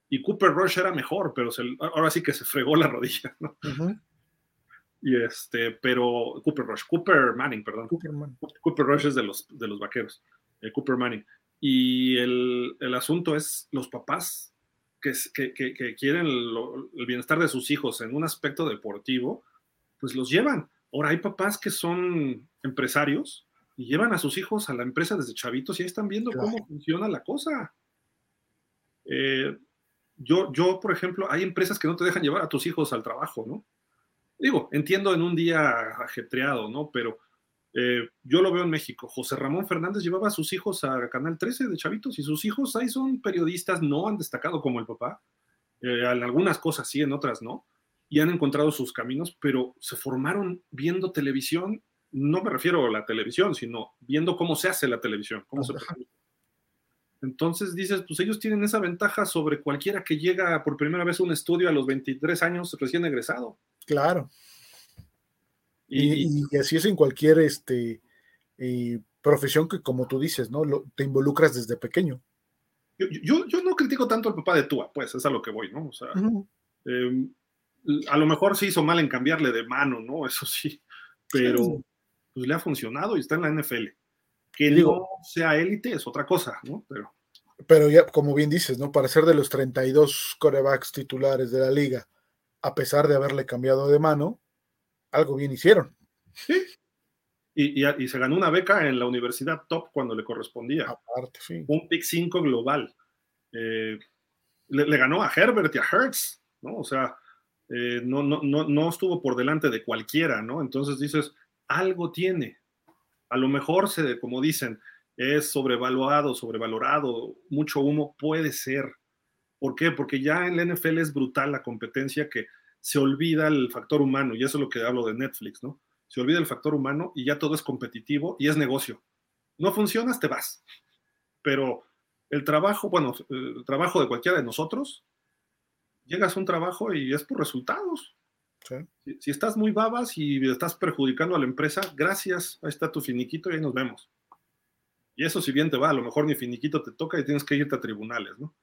Y Cooper Rush era mejor, pero ahora sí que se fregó la rodilla, ¿no? Y este, pero Cooper Rush, Cooper Manning, perdón. Cooper, Rush es de los, de los vaqueros, eh, Cooper Manning. Y el, asunto es los papás que, que, quieren el bienestar de sus hijos en un aspecto deportivo, pues los llevan. Ahora hay papás que son empresarios y llevan a sus hijos a la empresa desde chavitos y ahí están viendo cómo funciona la cosa. Eh, yo, yo, por ejemplo, hay empresas que no te dejan llevar a tus hijos al trabajo, ¿no? Digo, entiendo en un día ajetreado, ¿no? Pero eh, yo lo veo en México. José Ramón Fernández llevaba a sus hijos a Canal 13 de Chavitos y sus hijos ahí son periodistas, no han destacado como el papá. Eh, en algunas cosas sí, en otras no. Y han encontrado sus caminos, pero se formaron viendo televisión. No me refiero a la televisión, sino viendo cómo se hace la televisión, cómo se entonces dices, pues ellos tienen esa ventaja sobre cualquiera que llega por primera vez a un estudio a los 23 años recién egresado. Claro. Y, así es en cualquier este, eh, profesión que, como tú dices, ¿no? te involucras desde pequeño. Yo, yo, no critico tanto al papá de Tua, pues es a lo que voy, ¿no? O sea, em, a lo mejor se hizo mal en cambiarle de mano, ¿no? Eso sí, pero pues le ha funcionado y está en la NFL. Que no sea élite es otra cosa, ¿no? Pero, pero ya, como bien dices, ¿no? Para ser de los 32 corebacks titulares de la liga, a pesar de haberle cambiado de mano, algo bien hicieron. Sí. Y, y, se ganó una beca en la universidad top cuando le correspondía. Aparte, sí. Un pick 5 global. Eh, le, ganó a Herbert y a Hertz, ¿no? O sea, eh, no, no, no, no estuvo por delante de cualquiera, ¿no? Entonces dices, algo tiene. A lo mejor, se, como dicen, es sobrevaluado, sobrevalorado, mucho humo, puede ser. ¿Por qué? Porque ya en la NFL es brutal la competencia que se olvida el factor humano, y eso es lo que hablo de Netflix, ¿no? Se olvida el factor humano y ya todo es competitivo y es negocio. No funcionas, te vas. Pero el trabajo, bueno, el trabajo de cualquiera de nosotros, llegas a un trabajo y es por resultados. Si, estás muy babas y estás perjudicando a la empresa, gracias, ahí está tu finiquito y ahí nos vemos. Y eso si bien te va, a lo mejor ni finiquito te toca y tienes que irte a tribunales, ¿no?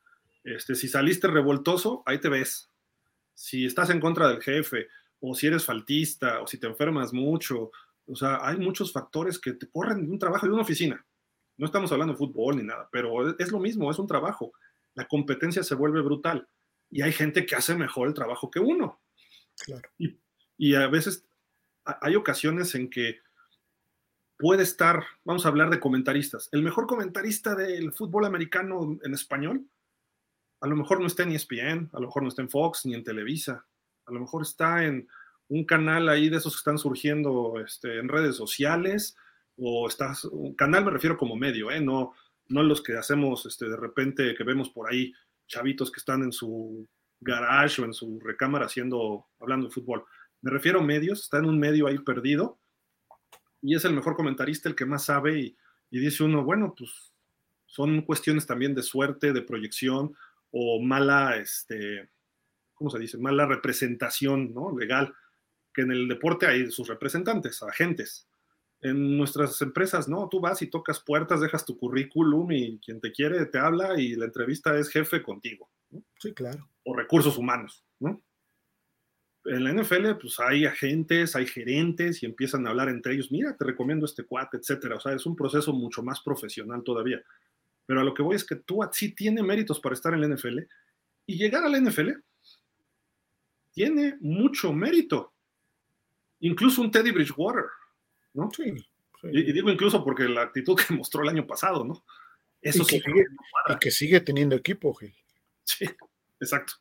Este, si saliste revoltoso, ahí te ves si estás en contra del jefe, o si eres faltista, o si te enfermas mucho, o sea, hay muchos factores que te corren de un trabajo de una oficina. No estamos hablando de fútbol ni nada, pero es lo mismo, es un trabajo. La competencia se vuelve brutal y hay gente que hace mejor el trabajo que uno. Claro. Y, y a veces hay ocasiones en que puede estar, vamos a hablar de comentaristas, el mejor comentarista del fútbol americano en español a lo mejor no está en ESPN, a lo mejor no está en Fox ni en Televisa, a lo mejor está en un canal ahí de esos que están surgiendo este, en redes sociales o estás, un canal me refiero como medio, ¿eh? no, no los que hacemos este, de repente que vemos por ahí chavitos que están en su garage o en su recámara haciendo, hablando de fútbol. Me refiero a medios, está en un medio ahí perdido y es el mejor comentarista, el que más sabe y, y dice uno, bueno, pues son cuestiones también de suerte, de proyección o mala, este, ¿cómo se dice? Mala representación ¿no? legal, que en el deporte hay sus representantes, agentes. En nuestras empresas, no, tú vas y tocas puertas, dejas tu currículum y quien te quiere te habla y la entrevista es jefe contigo. Sí, claro. O recursos humanos, ¿no? En la NFL, pues hay agentes, hay gerentes y empiezan a hablar entre ellos, mira, te recomiendo este cuate, etcétera. O sea, es un proceso mucho más profesional todavía. Pero a lo que voy es que tú sí tiene méritos para estar en la NFL y llegar a la NFL tiene mucho mérito. Incluso un Teddy Bridgewater, ¿no? Sí. Y, digo incluso porque la actitud que mostró el año pasado, ¿no? Eso sí. Que sigue, y que sigue teniendo equipo, Gil. Sí, exacto.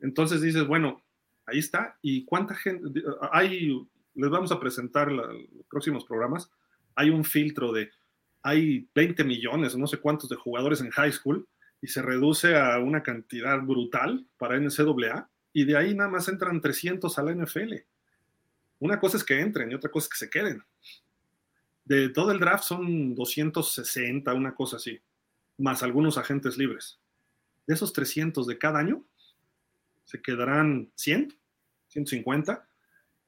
Entonces dices, bueno, ahí está. ¿Y cuánta gente? Hay, les vamos a presentar los próximos programas. Hay un filtro de, hay 20 millones, no sé cuántos de jugadores en high school y se reduce a una cantidad brutal para NCAA y de ahí nada más entran 300 a la NFL. Una cosa es que entren y otra cosa es que se queden. De todo el draft son 260, una cosa así, más algunos agentes libres. De esos 300 de cada año, se quedarán 100, 150.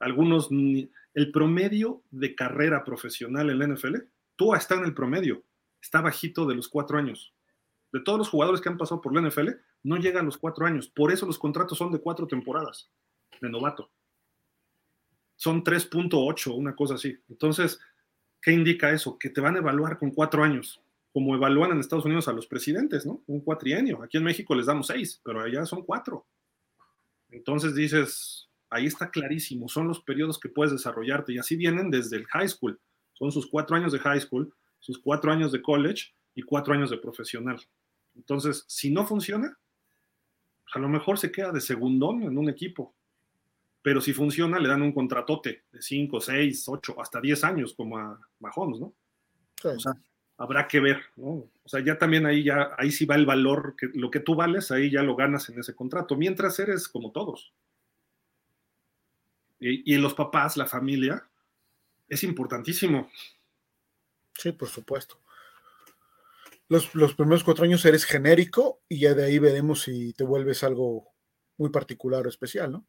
Algunos, el promedio de carrera profesional en la NFL, tú está en el promedio, está bajito de los cuatro años. De todos los jugadores que han pasado por la NFL, no llega a los cuatro años. Por eso los contratos son de cuatro temporadas de novato. Son 3.8, una cosa así. Entonces, ¿qué indica eso? Que te van a evaluar con cuatro años, como evalúan en Estados Unidos a los presidentes, ¿no? Un cuatrienio. Aquí en México les damos seis, pero allá son cuatro. Entonces dices, ahí está clarísimo, son los periodos que puedes desarrollarte y así vienen desde el high school. Son sus cuatro años de high school, sus cuatro años de college y cuatro años de profesional. Entonces, si no funciona, a lo mejor se queda de segundón en un equipo. Pero si funciona, le dan un contratote de 5, 6, 8, hasta 10 años, como a Mahomes, ¿no? O sea, habrá que ver, ¿no? O sea, ya también ahí ya, ahí sí va el valor, que lo que tú vales, ahí ya lo ganas en ese contrato, mientras eres como todos. Y, y en los papás, la familia, es importantísimo. Sí, por supuesto los, primeros cuatro años eres genérico y ya de ahí veremos si te vuelves algo muy particular o especial, ¿no?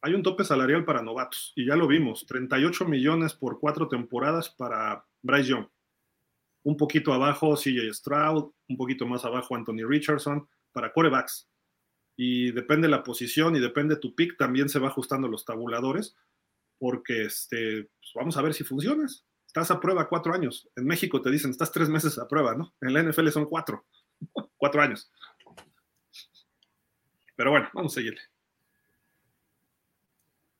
Hay un tope salarial para novatos y ya lo vimos, 38 millones por cuatro temporadas para Bryce Young. Un poquito abajo CJ Stroud, un poquito más abajo Anthony Richardson para corebacks. Y depende la posición y depende tu pick, también se va ajustando los tabuladores, porque este, pues vamos a ver si funcionas estás a prueba cuatro años. En México te dicen, estás tres meses a prueba, ¿no? En la NFL son cuatro, cuatro años. Pero bueno, vamos a seguirle.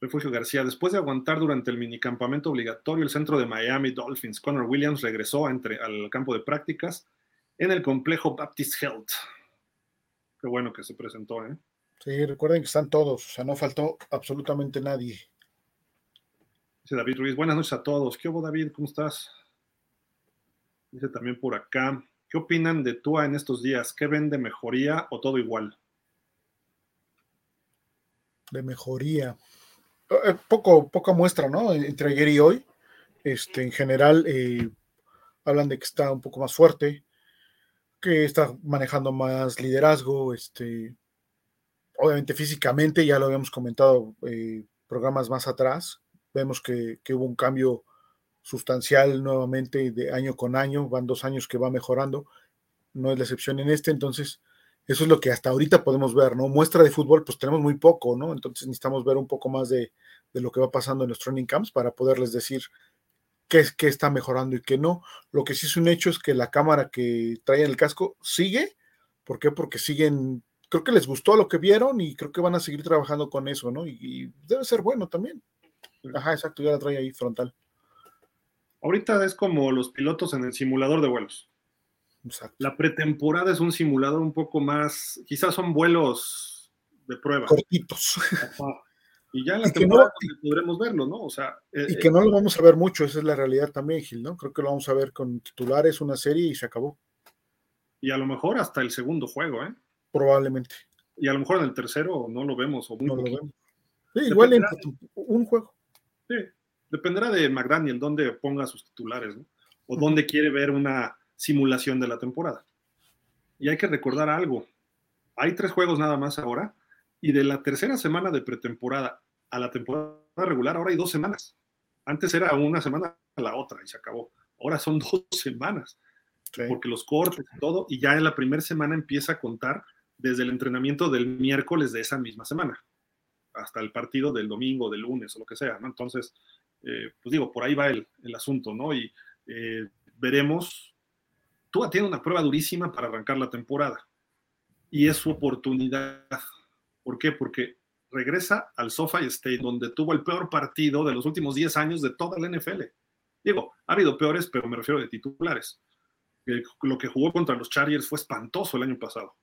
Refugio García, después de aguantar durante el minicampamento obligatorio el centro de Miami Dolphins, Connor Williams regresó entre, al campo de prácticas en el complejo Baptist Health. Qué bueno que se presentó, ¿eh? Sí, recuerden que están todos, o sea, no faltó absolutamente nadie. Dice David Ruiz, buenas noches a todos. ¿Qué hubo, David? ¿Cómo estás? Dice también por acá, ¿qué opinan de Tua en estos días? ¿Qué ven de mejoría o todo igual? De mejoría. Eh, poco, poca muestra, ¿no? Entre ayer y hoy. Este, en general, eh, hablan de que está un poco más fuerte, que está manejando más liderazgo, este, obviamente físicamente, ya lo habíamos comentado eh, programas más atrás, Vemos que, hubo un cambio sustancial nuevamente de año con año, van dos años que va mejorando, no es la excepción en este, entonces eso es lo que hasta ahorita podemos ver, ¿no? Muestra de fútbol, pues tenemos muy poco, ¿no? Entonces necesitamos ver un poco más de, lo que va pasando en los training camps para poderles decir qué, qué está mejorando y qué no. Lo que sí es un hecho es que la cámara que trae en el casco sigue, ¿por qué? Porque siguen, creo que les gustó lo que vieron y creo que van a seguir trabajando con eso, ¿no? y debe ser bueno también. Ajá, exacto, ya la trae ahí frontal. Ahorita es como los pilotos en el simulador de vuelos. Exacto. La pretemporada es un simulador un poco más, quizás son vuelos de prueba. Cortitos. Y ya en la temporada podremos verlo, ¿no? O sea, eh, y que no lo vamos a ver mucho, esa es la realidad también, Gil, ¿no? Creo que lo vamos a ver con titulares, una serie y se acabó. Y a lo mejor hasta el segundo juego, ¿eh? Probablemente. Y a lo mejor en el tercero no lo vemos o muy no lo vemos. Sí, igual en un juego. Sí, dependerá de McDaniel dónde ponga sus titulares, ¿no? O dónde quiere ver una simulación de la temporada. Y hay que recordar algo. Hay tres juegos nada más ahora y de la tercera semana de pretemporada a la temporada regular, ahora hay dos semanas. Antes era una semana a la otra y se acabó. Ahora son dos semanas, porque los cortes y todo, y ya en la primera semana empieza a contar desde el entrenamiento del miércoles de esa misma semana hasta el partido del domingo, del lunes o lo que sea, ¿no? Entonces, eh, pues digo, por ahí va el, asunto, ¿no? Y eh, veremos. Tua tiene una prueba durísima para arrancar la temporada y es su oportunidad ¿Por qué? Porque regresa al SoFi State, donde tuvo el peor partido de los últimos 10 años de toda la NFL. Digo, ha habido peores, pero me refiero de titulares. lo que jugó contra los Chargers fue espantoso el año pasado.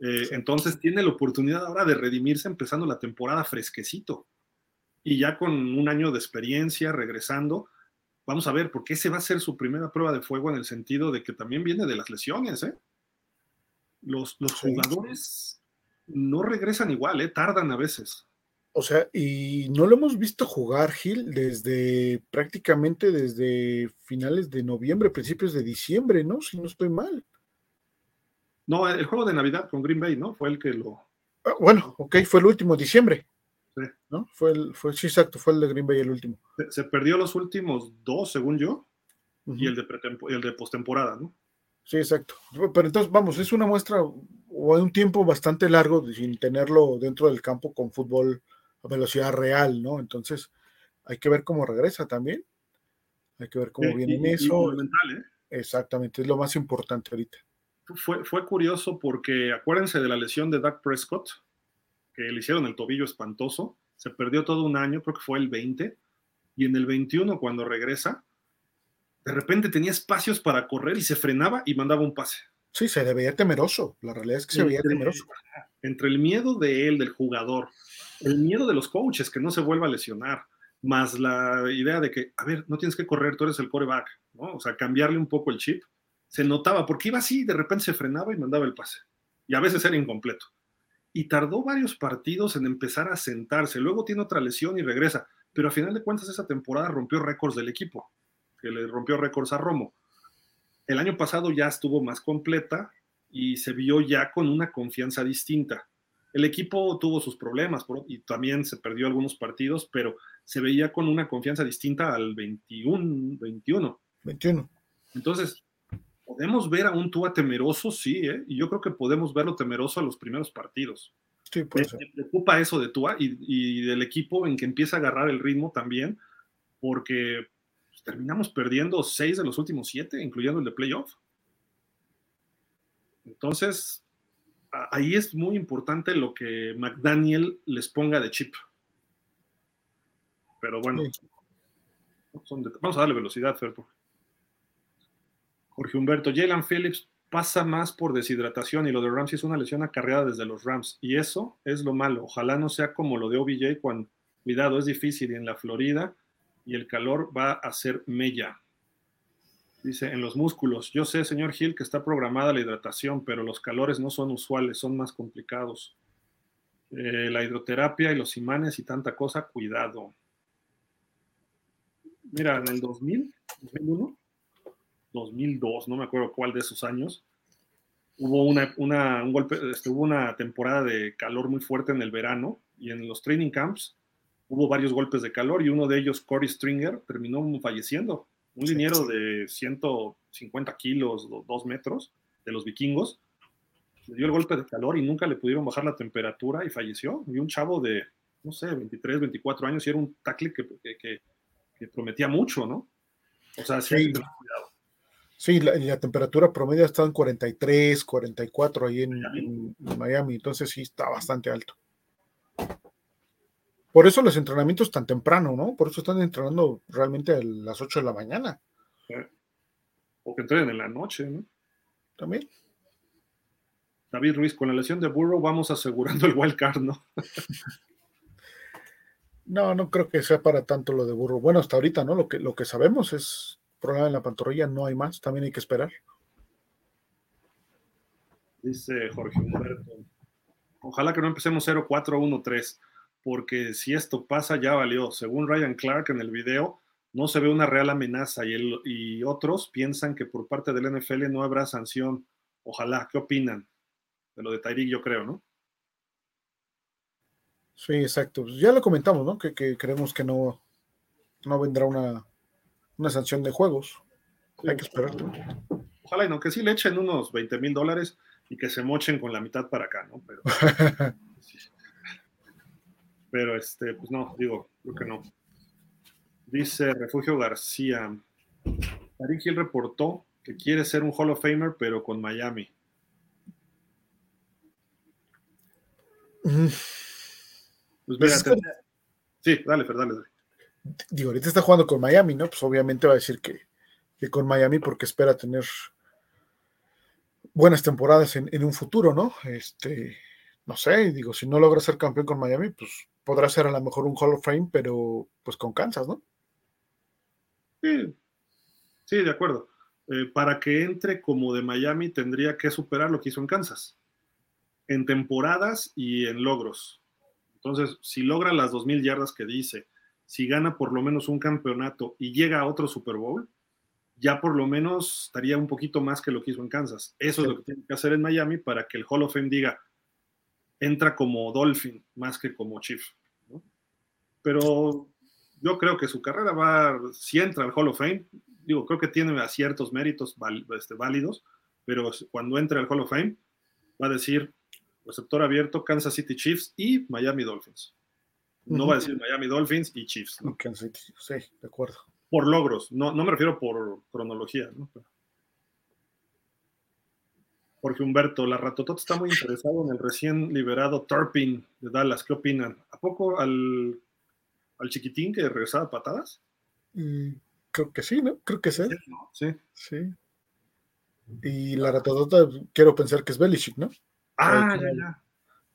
Eh, entonces tiene la oportunidad ahora de redimirse empezando la temporada fresquecito. Y ya con un año de experiencia, regresando, vamos a ver, porque ese va a ser su primera prueba de fuego en el sentido de que también viene de las lesiones. ¿eh? Los, los jugadores no regresan igual, ¿eh? tardan a veces. O sea, y no lo hemos visto jugar, Gil, desde prácticamente desde finales de noviembre, principios de diciembre, ¿no? Si no estoy mal. No, el juego de Navidad con Green Bay, ¿no? Fue el que lo. Ah, bueno, ok, fue el último, diciembre. Sí. ¿No? Fue el, fue, sí, exacto, fue el de Green Bay el último. Se, perdió los últimos dos, según yo, y el de, el de postemporada, ¿no? Sí, exacto. Pero entonces, vamos, es una muestra o un tiempo bastante largo sin tenerlo dentro del campo con fútbol a velocidad real, ¿no? Entonces, hay que ver cómo regresa también. Hay que ver cómo viene en eso. ¿eh? Exactamente, es lo más importante ahorita. Fue, fue curioso porque acuérdense de la lesión de Doug Prescott, que le hicieron el tobillo espantoso. Se perdió todo un año, creo que fue el 20. Y en el 21, cuando regresa, de repente tenía espacios para correr y se frenaba y mandaba un pase. Sí, se veía temeroso. La realidad es que se veía temeroso. Entre el miedo de él, del jugador, el miedo de los coaches que no se vuelva a lesionar, más la idea de que, a ver, no tienes que correr, tú eres el coreback, ¿no? O sea, cambiarle un poco el chip. Se notaba, porque iba así, de repente se frenaba y mandaba el pase. Y a veces era incompleto. Y tardó varios partidos en empezar a sentarse. Luego tiene otra lesión y regresa. Pero a final de cuentas, esa temporada rompió récords del equipo que le rompió récords a Romo. El año pasado ya estuvo más completa y se vio ya con una confianza distinta. El equipo tuvo sus problemas y también se perdió algunos partidos, pero se veía con una confianza distinta al 21. 21. 21. Entonces, podemos ver a un Tua temeroso, sí, ¿eh? y yo creo que podemos verlo temeroso a los primeros partidos. Sí, me, preocupa eso de Tua y, y, del equipo en que empieza a agarrar el ritmo también, porque terminamos perdiendo seis de los últimos siete, incluyendo el de playoff. Entonces, ahí es muy importante lo que McDaniel les ponga de chip. Pero bueno, vamos a darle velocidad, Ferpo. Jorge Humberto, Jalen Phillips pasa más por deshidratación y lo de Ramsey es una lesión acarreada desde los Rams. Y eso es lo malo. Ojalá no sea como lo de OBJ cuando, cuidado, es difícil y en la Florida y el calor va a ser mella. Dice, en los músculos. Yo sé, señor Gil, que está programada la hidratación, pero los calores no son usuales, son más complicados. Eh, la hidroterapia y los imanes y tanta cosa, cuidado. Mira, en el 2000, 2001, 2002, no me acuerdo cuál de esos años, hubo una, un golpe, este, hubo una temporada de calor muy fuerte en el verano y en los training camps hubo varios golpes de calor y uno de ellos, Corey Stringer, terminó falleciendo. Un liniero de 150 kilos, 2 metros, de los vikingos, le dio el golpe de calor y nunca le pudieron bajar la temperatura y falleció. Y un chavo de, no sé, 23, 24 años y era un tackle que, que, prometía mucho, ¿no? O sea, sí, cuidado. Sí, la, temperatura promedio está en 43, 44 ahí en, en, Miami, entonces sí está bastante alto. Por eso los entrenamientos tan temprano, ¿no? Por eso están entrenando realmente a las 8 de la mañana. O que entrenen en la noche, ¿no? También. David Ruiz, con la lesión de Burrow vamos asegurando el wild card, ¿no? No, no creo que sea para tanto lo de Burro. Bueno, hasta ahorita, ¿no? Lo que, lo que sabemos es problema en la pantorrilla, no hay más, también hay que esperar. Dice Jorge Humberto. Ojalá que no empecemos 0-4-1-3, porque si esto pasa ya valió. Según Ryan Clark en el video, no se ve una real amenaza y, y otros piensan que por parte del NFL no habrá sanción. Ojalá, ¿qué opinan? De lo de Tyreek, yo creo, ¿no? Sí, exacto. Pues ya lo comentamos, ¿no? Que, creemos que no, no vendrá una, sanción de juegos. Hay que esperar. Ojalá y no, que sí le echen unos 20 mil dólares y que se mochen con la mitad para acá, ¿no? Pero, pero este, pues no, digo, creo que no. Dice Refugio García. Tariq Hill reportó que quiere ser un Hall of Famer, pero con Miami. Pues mira, sí, dale, Fer, dale, Digo, ahorita está jugando con Miami, ¿no? Pues obviamente va a decir que, con Miami porque espera tener buenas temporadas en, un futuro, ¿no? Este, no sé, digo, si no logra ser campeón con Miami, pues podrá ser a lo mejor un Hall of Fame, pero pues con Kansas, ¿no? Sí, sí, de acuerdo. Eh, para que entre como de Miami tendría que superar lo que hizo en Kansas, en temporadas y en logros. Entonces, si logra las 2.000 yardas que dice, si gana por lo menos un campeonato y llega a otro Super Bowl, ya por lo menos estaría un poquito más que lo que hizo en Kansas. Eso es lo que tiene que hacer en Miami para que el Hall of Fame diga, entra como Dolphin más que como Chief. Pero yo creo que su carrera va, si entra al Hall of Fame, digo, creo que tiene ciertos méritos este, válidos, pero cuando entre al Hall of Fame, va a decir, receptor abierto, Kansas City Chiefs y Miami Dolphins. No va a decir Miami Dolphins y Chiefs. Sí, de acuerdo. Por logros, no, no me refiero por cronología. ¿no? Jorge Humberto, la Ratotot está muy interesado en el recién liberado Turpin de Dallas. ¿Qué opinan? ¿A poco al, al chiquitín que regresaba a patadas? Mm, creo que sí, ¿no? Creo que sí. Sí. sí. Y la Ratotota, quiero pensar que es Belichick, ¿no? Ah, ya, ya.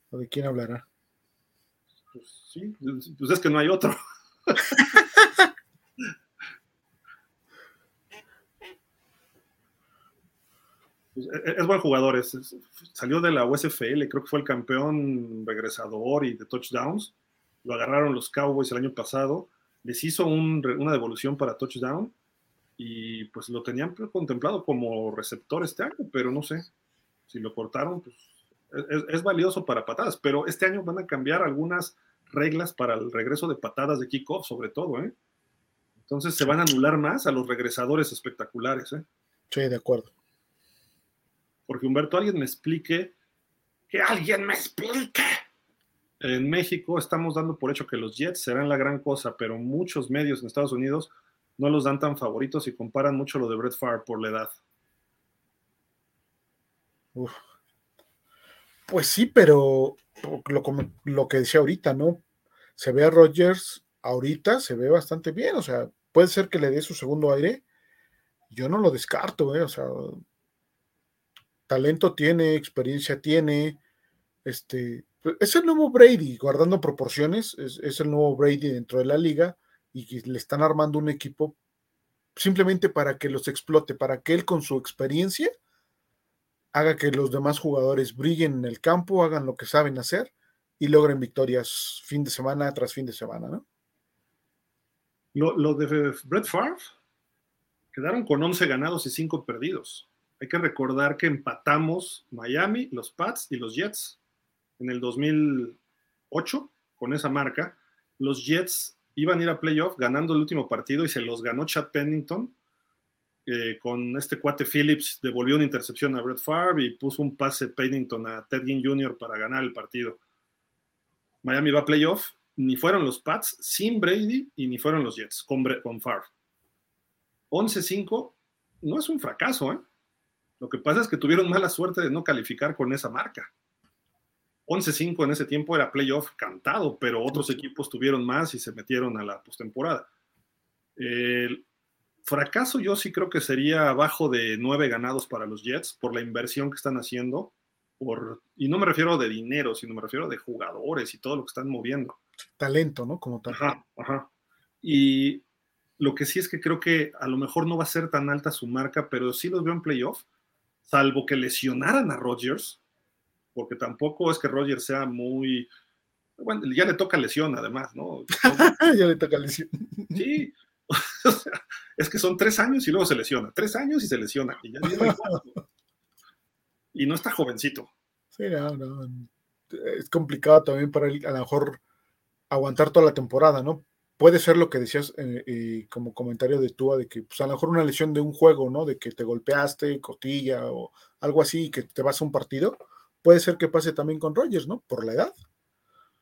¿O de quién hablará? Pues sí, pues es que no hay otro. Pues, e, e, es, buen jugador, salió de la USFL, creo que fue el campeón regresador y de touchdowns. Lo agarraron los Cowboys el año pasado, les hizo una devolución para touchdown y pues lo tenían contemplado como receptor este año, pero no sé, si lo cortaron, pues es, valioso para patadas, pero este año van a cambiar algunas reglas para el regreso de patadas de kickoff, sobre todo, ¿eh? Entonces se van a anular más a los regresadores espectaculares, ¿eh? Sí, de acuerdo. Porque Humberto, alguien me explique, que alguien me explique. En México estamos dando por hecho que los Jets serán la gran cosa, pero muchos medios en Estados Unidos no los dan tan favoritos y comparan mucho lo de Brett Favre por la edad. Uf, pues sí, pero lo, que decía ahorita, ¿no? Se ve a Rodgers ahorita, se ve bastante bien, o sea, puede ser que le dé su segundo aire. Yo no lo descarto, ¿eh? O sea, talento tiene, experiencia tiene, este, es el nuevo Brady, guardando proporciones, es, es el nuevo Brady dentro de la liga y le están armando un equipo simplemente para que los explote, para que él con su experiencia haga que los demás jugadores brillen en el campo, hagan lo que saben hacer y logren victorias fin de semana tras fin de semana, ¿no? Lo, de Brett Favre quedaron con 11 ganados y 5 perdidos. Hay que recordar que empatamos Miami, los Pats y los Jets en el 2008 con esa marca. Los Jets iban a ir a playoff ganando el último partido y se los ganó Chad Pennington eh, con este cuate Phillips devolvió una intercepción a Brett Favre y puso un pase Pennington a Ted Ginn Jr. para ganar el partido. Miami va a playoff, ni fueron los Pats sin Brady y ni fueron los Jets con, Favre. 11-5 no es un fracaso, ¿eh? Lo que pasa es que tuvieron mala suerte de no calificar con esa marca. 11-5 en ese tiempo era playoff cantado, pero otros equipos tuvieron más y se metieron a la postemporada. El fracaso yo sí creo que sería abajo de nueve ganados para los Jets por la inversión que están haciendo. Por, y no me refiero de dinero, sino me refiero de jugadores y todo lo que están moviendo. talento, ¿no? Como tal. Ajá, ajá. Y lo que sí es que creo que a lo mejor no va a ser tan alta su marca, pero sí los veo en playoff, salvo que lesionaran a Rodgers, porque tampoco es que Rodgers sea muy... Bueno, ya le toca lesión además, ¿no? ya le toca lesión. Sí, es que son tres años y luego se lesiona, tres años y se lesiona, y ya y no está jovencito. Sí, no, no. Es complicado también para él, a lo mejor aguantar toda la temporada, ¿no? Puede ser lo que decías eh, como comentario de Tua, de que pues, a lo mejor una lesión de un juego, ¿no? De que te golpeaste, cotilla o algo así, y que te vas a un partido. Puede ser que pase también con Rogers, ¿no? Por la edad.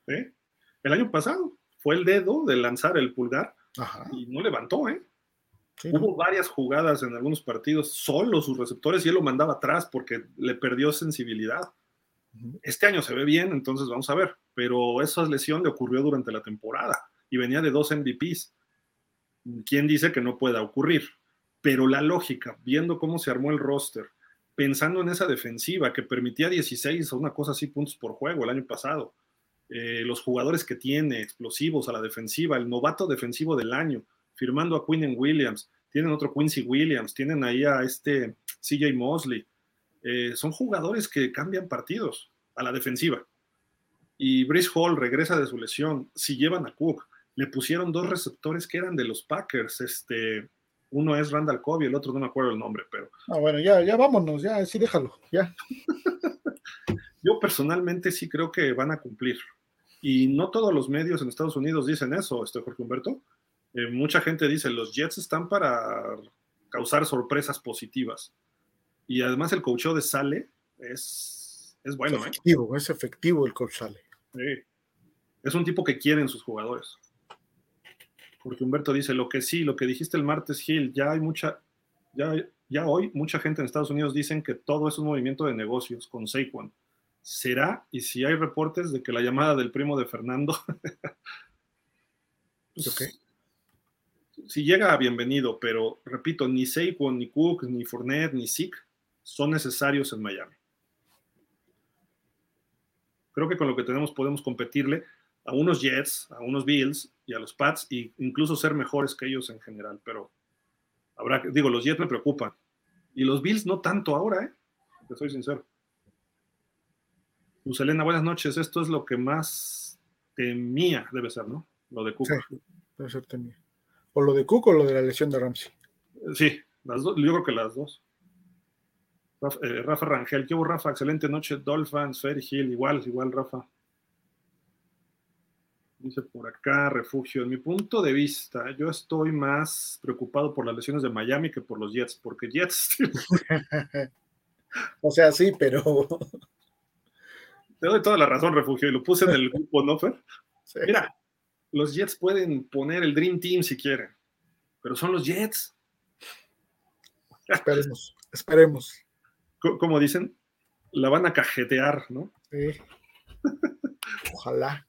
El año pasado fue el dedo de lanzar el pulgar y no levantó, ¿eh? Hubo varias jugadas en algunos partidos, solo sus receptores, y él lo mandaba atrás porque le perdió sensibilidad. Este año se ve bien, entonces vamos a ver, pero esa lesión le ocurrió durante la temporada y venía de dos MVPs. ¿Quién dice que no pueda ocurrir? Pero la lógica, viendo cómo se armó el roster, pensando en esa defensiva que permitía 16 o una cosa así puntos por juego el año pasado, eh, los jugadores que tiene, explosivos a la defensiva, el novato defensivo del año, firmando a Quinn Williams, tienen otro Quincy Williams, tienen ahí a este CJ Mosley. Eh, son jugadores que cambian partidos a la defensiva. Y Brice Hall regresa de su lesión. Si llevan a Cook, le pusieron dos receptores que eran de los Packers. Este, uno es Randall Cobb y el otro no me acuerdo el nombre, pero. Ah, bueno, ya, ya vámonos, ya, sí, déjalo, ya. Yo personalmente sí creo que van a cumplir. Y no todos los medios en Estados Unidos dicen eso, este Jorge Humberto. Eh, mucha gente dice, los Jets están para causar sorpresas positivas. Y además el coacheo de Sale es, es bueno. Es ¿eh? efectivo, es efectivo el coach Sale. Sí. Es un tipo que quieren sus jugadores. Porque Humberto dice, lo que sí, lo que dijiste el martes, Gil, ya hay mucha, ya, ya hoy mucha gente en Estados Unidos dicen que todo es un movimiento de negocios con Saquon. ¿Será? Y si hay reportes de que la llamada del primo de Fernando pues, si llega, bienvenido, pero repito, ni Saquon, ni Cook, ni Fournette, ni Zeke son necesarios en Miami. Creo que con lo que tenemos podemos competirle a unos Jets, a unos Bills y a los Pats e incluso ser mejores que ellos en general, pero habrá digo, los Jets me preocupan y los Bills no tanto ahora, ¿eh? Te soy sincero. Luz Elena, buenas noches. Esto es lo que más temía, debe ser, ¿no? Lo de Cook. debe ser temía. O lo de Cook o lo de la lesión de Ramsey. Sí, las dos, yo creo que las dos. Eh, Rafa, Rangel, ¿qué hubo, Rafa? Excelente noche, Dolphins, Ferry Hill, igual, igual, Rafa. Dice por acá, refugio. En mi punto de vista, yo estoy más preocupado por las lesiones de Miami que por los Jets, porque Jets. o sea, sí, pero. Te doy toda la razón, refugio, y lo puse en el grupo, ¿no, Fer? Mira, los Jets pueden poner el Dream Team si quieren, pero son los Jets. Esperemos, esperemos. Como dicen, la van a cajetear, ¿no? Sí. Ojalá.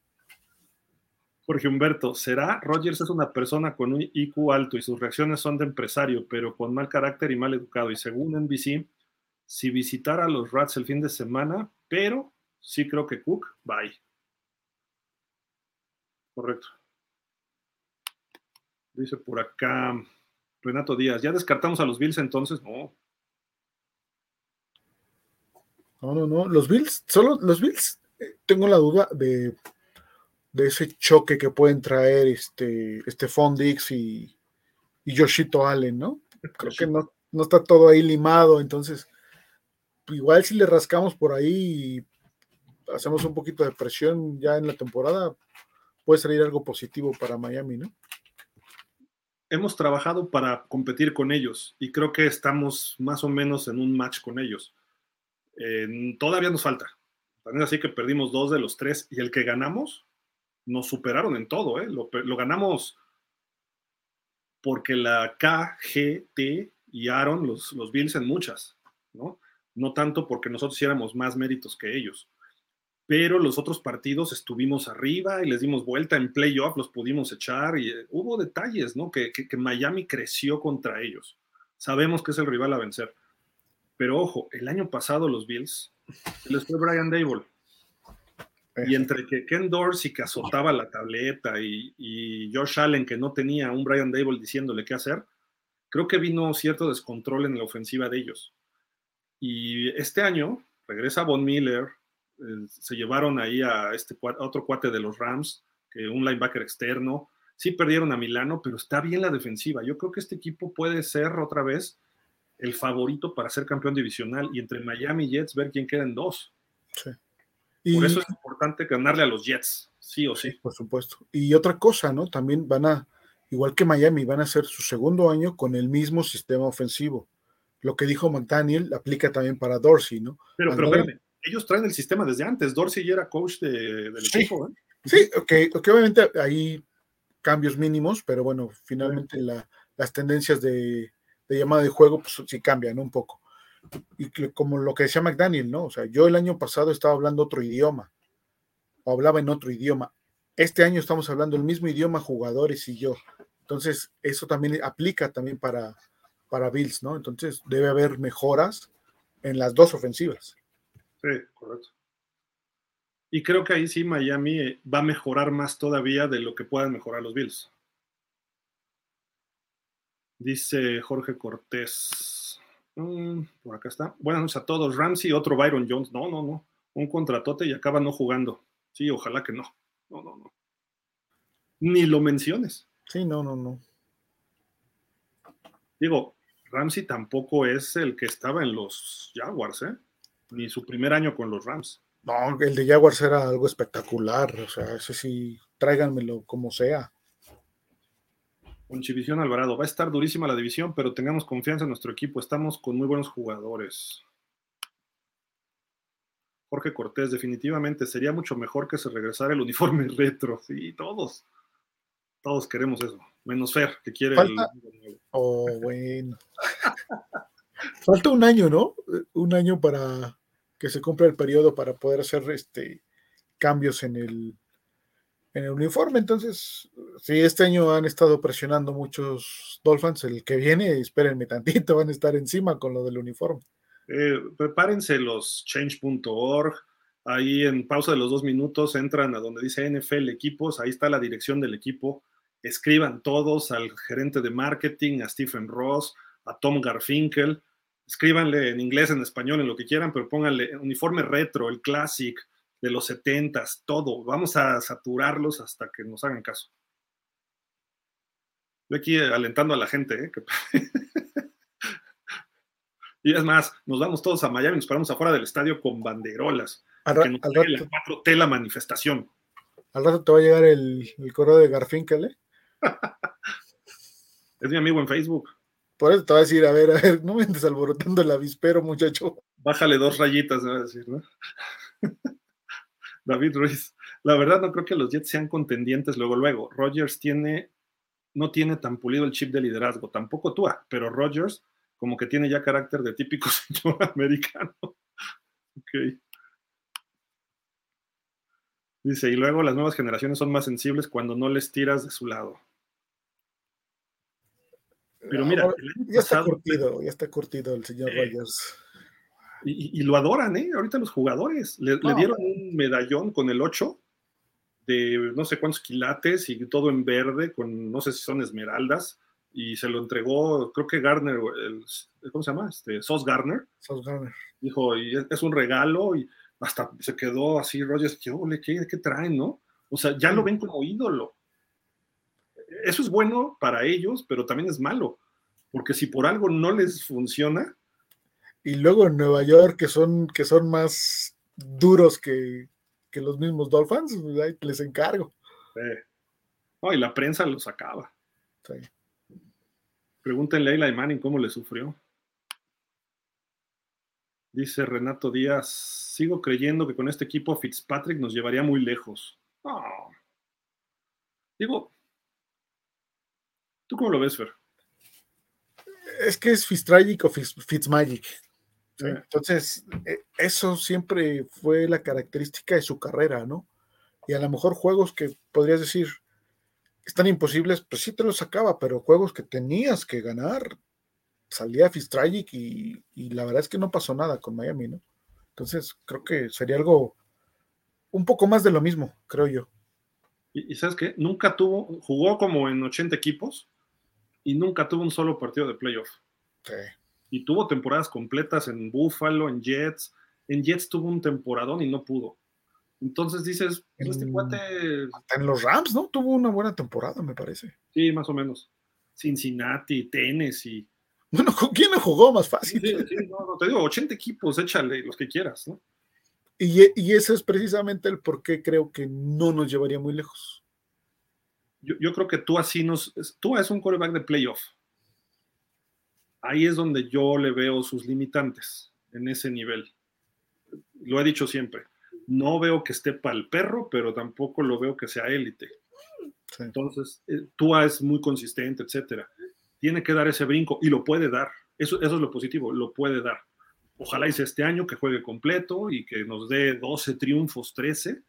Jorge Humberto, ¿será? Rogers es una persona con un IQ alto y sus reacciones son de empresario, pero con mal carácter y mal educado. Y según NBC, si visitara a los Rats el fin de semana, pero sí creo que Cook, bye. Correcto. Dice por acá Renato Díaz, ¿ya descartamos a los Bills entonces? No. No, no, no. Los Bills, solo los Bills, eh, tengo la duda de, de ese choque que pueden traer este, este Fondix y, y Yoshito Allen, ¿no? Creo que no, no está todo ahí limado, entonces igual si le rascamos por ahí y hacemos un poquito de presión ya en la temporada, puede salir algo positivo para Miami, ¿no? Hemos trabajado para competir con ellos y creo que estamos más o menos en un match con ellos. todavía nos falta. También así que perdimos dos de los tres y el que ganamos nos superaron en todo. ¿eh? Lo, ganamos porque la K, G, T y Aaron, los, los Bills en muchas, ¿no? No tanto porque nosotros hiciéramos más méritos que ellos pero los otros partidos estuvimos arriba y les dimos vuelta en playoff, los pudimos echar y eh, hubo detalles, ¿no? Que, Miami creció contra ellos. Sabemos que es el rival a vencer. Pero ojo, el año pasado los Bills les fue Brian Dable. Y entre que Ken Dorsey que azotaba la tableta y, y, Josh Allen que no tenía un Brian Dable diciéndole qué hacer, creo que vino cierto descontrol en la ofensiva de ellos. Y este año regresa Von Miller, eh, se llevaron ahí a este otro cuate de los Rams, que un linebacker externo. Sí perdieron a Milano, pero está bien la defensiva. Yo creo que este equipo puede ser otra vez el favorito para ser campeón divisional y entre Miami y Jets ver quién queda en dos. Sí. Por eso es importante ganarle a los Jets, sí o sí. Por supuesto. Y otra cosa, ¿no? También van a, igual que Miami, van a hacer su segundo año con el mismo sistema ofensivo. Lo que dijo McDaniel aplica también para Dorsey, ¿no? Pero, pero ellos traen el sistema desde antes. Dorsey ya era coach del equipo, ¿eh? Sí, ok, obviamente hay cambios mínimos, pero bueno, finalmente las tendencias de, de, llamada de juego pues, sí cambian un poco y como lo que decía McDaniel, ¿no? O sea, yo el año pasado estaba hablando otro idioma, o hablaba en otro idioma. Este año estamos hablando el mismo idioma, jugadores y yo. Entonces, eso también aplica también para, para Bills, ¿no? Entonces, debe haber mejoras en las dos ofensivas. Sí, correcto. Y creo que ahí sí Miami eh, va a mejorar más todavía de lo que puedan mejorar los Bills. Dice Jorge Cortés. Mm, por acá está. Buenas noches a todos. Ramsey, otro Byron Jones. No, no, no. Un contratote y acaba no jugando. Sí, ojalá que no. No, no, no. Ni lo menciones. Sí, no, no, no. Digo, Ramsey tampoco es el que estaba en los Jaguars, ¿eh? Ni su primer año con los Rams. No, el de Jaguars era algo espectacular. O sea, ese sí, tráiganmelo como sea con Chivisión Alvarado. Va a estar durísima la división, pero tengamos confianza en nuestro equipo. Estamos con muy buenos jugadores. Jorge Cortés, definitivamente sería mucho mejor que se regresara el uniforme retro. Sí, todos. Todos queremos eso. Menos Fer, que quiere Falta... Oh, bueno. Falta un año, ¿no? Un año para que se cumpla el periodo para poder hacer este cambios en el en el uniforme. Entonces, si este año han estado presionando muchos Dolphins, el que viene, espérenme tantito, van a estar encima con lo del uniforme. Eh, prepárense los change.org. Ahí en pausa de los dos minutos entran a donde dice NFL equipos, ahí está la dirección del equipo. Escriban todos al gerente de marketing, a Stephen Ross, a Tom Garfinkel. Escríbanle en inglés, en español, en lo que quieran, pero pónganle uniforme retro, el classic, de los setentas, todo. Vamos a saturarlos hasta que nos hagan caso. Yo aquí alentando a la gente, ¿eh? y es más, nos vamos todos a Miami, nos paramos afuera del estadio con banderolas. Al, que nos al la 4T la manifestación. Al rato te va a llegar el, correo de Garfinkel, ¿eh? es mi amigo en Facebook. Por eso te va a decir, a ver, a ver, no me andes alborotando el avispero, muchacho. Bájale dos rayitas, me va a decir, ¿no? David Ruiz. La verdad no creo que los Jets sean contendientes luego, luego. Rogers tiene, no tiene tan pulido el chip de liderazgo, tampoco tú, pero Rogers como que tiene ya carácter de típico señor americano. ok. Dice, y luego las nuevas generaciones son más sensibles cuando no les tiras de su lado. Pero mira, ya está curtido, ya está curtido el señor Rogers. Y, lo adoran, ¿eh? Ahorita los jugadores. Le, dieron un medallón con el 8 de no sé cuántos quilates y todo en verde, con no sé si son esmeraldas, y se lo entregó, creo que Garner, el, ¿cómo se llama? Este, Sos Garner. Sos Garner. Dijo, y es, un regalo, y hasta se quedó así, Rogers, ¿qué, qué, qué traen, no? O sea, ya lo ven como ídolo. Eso es bueno para ellos, pero también es malo, porque si por algo no les funciona, y luego en Nueva York, que son, que son más duros que, los mismos Dolphins, pues, les encargo. y la prensa los acaba. Sí. Pregúntenle a Eli Manning cómo le sufrió. Dice Renato Díaz, sigo creyendo que con este equipo Fitzpatrick nos llevaría muy lejos. Digo, ¿tú cómo lo ves, Fer? Es que es Fitztragic o Fitzmagic. Entonces, e, eso siempre fue la característica de su carrera, ¿no? Y a lo mejor juegos que podrías decir están imposibles, pues sí te los sacaba, pero juegos que tenías que ganar, salía Fitztragic y, y la verdad es que no pasó nada con Miami, ¿no? Entonces, creo que sería algo un poco más de lo mismo, creo yo. Y, sabes qué, nunca tuvo, jugó como en 80 equipos y nunca tuvo un solo partido de playoff. Sí. Y tuvo temporadas completas en Buffalo, en Jets. En Jets tuvo un temporadón y no pudo. Entonces dices, pues, este cuate. en los Rams, ¿no? Tuvo una buena temporada, me parece. Sí, más o menos. Cincinnati, Tennessee. Bueno, ¿con quién lo jugó más fácil? Sí, sí, no, no, te digo, 80 equipos, échale los que quieras, ¿no? Y, y ese es precisamente el por qué creo que no nos llevaría muy lejos. Yo, yo creo que tú así nos. Tú es un quarterback de playoff. Ahí es donde yo le veo sus limitantes, en ese nivel. Lo he dicho siempre. No veo que esté para el perro, pero tampoco lo veo que sea élite. Entonces, eh, Tua es muy consistente, etcétera. Tiene que dar ese brinco y lo puede dar. Eso, eso es lo positivo, lo puede dar. Ojalá hice este año que juegue completo y que nos dé 12 triunfos, 13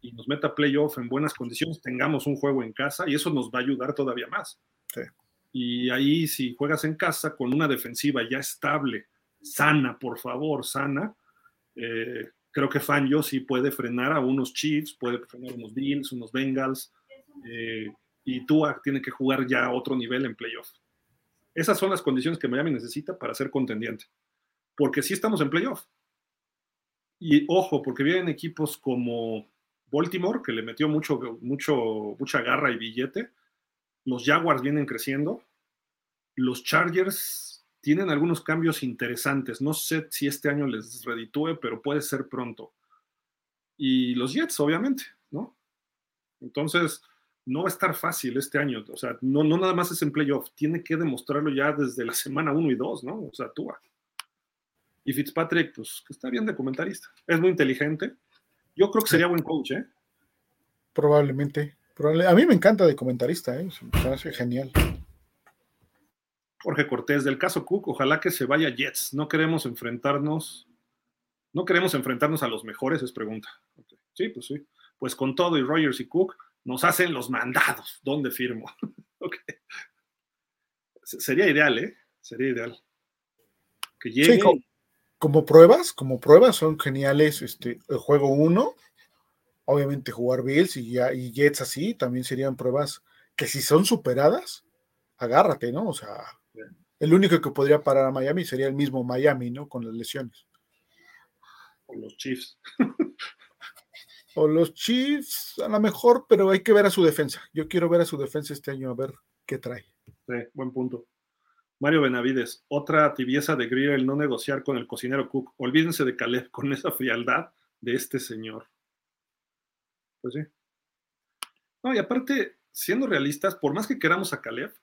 y nos meta playoff en buenas condiciones, tengamos un juego en casa y eso nos va a ayudar todavía más. Y ahí si juegas en casa con una defensiva ya estable, sana, por favor, sana, eh, creo que Fangio sí puede frenar a unos Chiefs, puede frenar unos Bills, unos Bengals, eh, y Tua tiene que jugar ya a otro nivel en playoff. Esas son las condiciones que Miami necesita para ser contendiente. Porque sí estamos en playoff. Y ojo, porque vienen equipos como Baltimore, que le metió mucho, mucho, mucha garra y billete. Los Jaguars vienen creciendo. Los Chargers tienen algunos cambios interesantes. No sé si este año les reditúe, pero puede ser pronto. Y los Jets, obviamente, ¿no? Entonces, no va a estar fácil este año. O sea, no, no nada más es en playoff, tiene que demostrarlo ya desde la semana 1 y 2, ¿no? O sea, tú. Y Fitzpatrick, pues, está bien de comentarista. Es muy inteligente. Yo creo que sería buen coach, ¿eh? Probablemente. a mí me encanta de comentarista, ¿eh? Me parece genial. Jorge Cortés, del caso Cook, ojalá que se vaya Jets. No queremos enfrentarnos. No queremos enfrentarnos a los mejores, es pregunta. Sí, pues sí. Pues con todo y Rogers y Cook, nos hacen los mandados. ¿Dónde firmo? Sería ideal, ¿eh? Sería ideal. Que llegue. Como, pruebas, como pruebas son geniales. Este, el juego 1, obviamente jugar Bills y, y Jets así, también serían pruebas que si son superadas, agárrate, ¿no? O sea, el único que podría parar a Miami sería el mismo Miami, ¿no? Con las lesiones. O los Chiefs. o los Chiefs, a lo mejor, pero hay que ver a su defensa. Yo quiero ver a su defensa este año, a ver qué trae. Sí, buen punto. Mario Benavides, otra tibieza de Greer el no negociar con el cocinero Cook. Olvídense de Caleb con esa frialdad de este señor. Pues sí. No, y aparte, siendo realistas, por más que queramos a Caleb,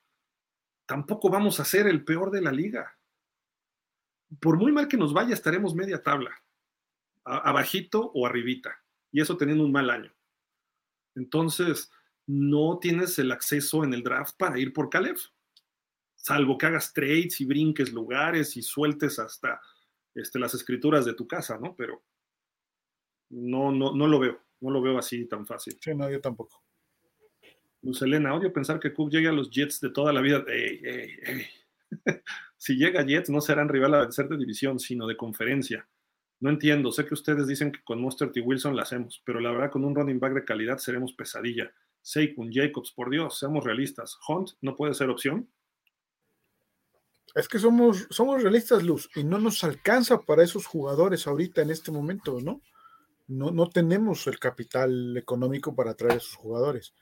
tampoco vamos a ser el peor de la liga. Por muy mal que nos vaya, estaremos media tabla, abajito o arribita y eso teniendo un mal año. Entonces, no tienes el acceso en el draft para ir por Caleb, salvo que hagas trades y brinques lugares y sueltes hasta este, las escrituras de tu casa, ¿no? Pero no, no, no lo veo, no lo veo así tan fácil. Sí, no, yo tampoco. Luz Elena, odio pensar que Cook llegue a los Jets de toda la vida. si llega a Jets, no serán rival a vencer de división, sino de conferencia. No entiendo, sé que ustedes dicen que con Monster T. Wilson la hacemos, pero la verdad con un running back de calidad seremos pesadilla. Saquon, Jacobs, por Dios, seamos realistas. Hunt no puede ser opción. Es que somos, somos realistas, Luz, y no nos alcanza para esos jugadores ahorita en este momento, ¿no? No, no tenemos el capital económico para traer a esos jugadores.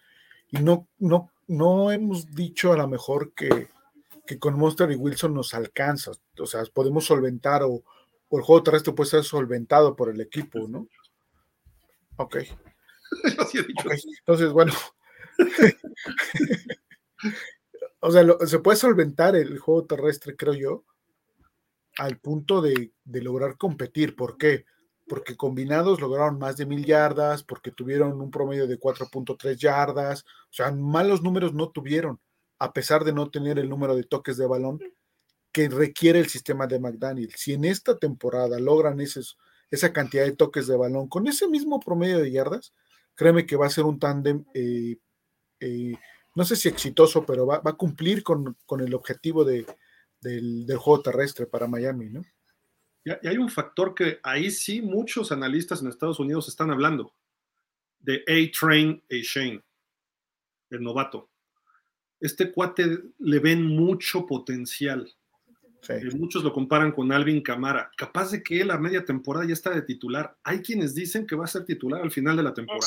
Y no, no, no hemos dicho a lo mejor que, que con Monster y Wilson nos alcanza. O sea, podemos solventar o, o el juego terrestre puede ser solventado por el equipo, ¿no? Ok. Entonces, bueno. o sea, se puede solventar el juego terrestre, creo yo, al punto de, de, lograr competir. ¿Por qué? Porque combinados lograron más de mil yardas, porque tuvieron un promedio de 4.3 yardas. O sea, malos números no tuvieron, a pesar de no tener el número de toques de balón que requiere el sistema de McDaniel. Si en esta temporada logran esa cantidad de toques de balón con ese mismo promedio de yardas, créeme que va a ser un tándem, eh, eh, no sé si exitoso, pero va, a cumplir con, el objetivo de, del, juego terrestre para Miami, ¿no? Y hay un factor que ahí sí muchos analistas en Estados Unidos están hablando. de A-Train A. Shane, el novato. Este cuate le ven mucho potencial. Eh, muchos lo comparan con Alvin Camara. Capaz de que él a media temporada ya está de titular. Hay quienes dicen que va a ser titular al final de la temporada.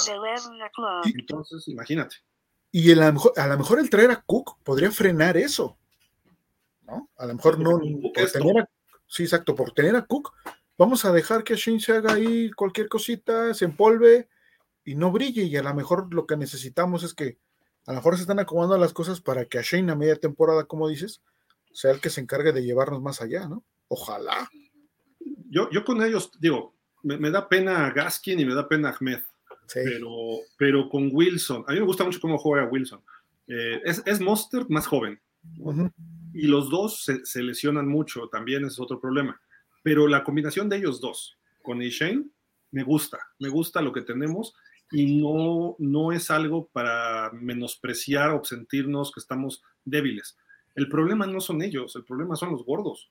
Entonces, imagínate. Y a lo, mejor, a lo mejor el traer a Cook podría frenar eso. ¿no? A lo mejor no. Por tener a, sí, exacto. Por tener a Cook, vamos a dejar que Shane se haga ahí cualquier cosita, se empolve y no brille. Y a lo mejor lo que necesitamos es que a lo mejor se están acomodando las cosas para que a Shane a media temporada, como dices, sea el que se encargue de llevarnos más allá, ¿no? Ojalá. Yo, yo con ellos, digo, me, da pena Gaskin y me da pena Ahmed. Pero, pero con Wilson, a mí me gusta mucho cómo juega Wilson. Eh, es, es Monster más joven. Y los dos se, lesionan mucho, también es otro problema. Pero la combinación de ellos dos con Shane me gusta, me gusta lo que tenemos y no, no es algo para menospreciar o sentirnos que estamos débiles. El problema no son ellos, el problema son los gordos.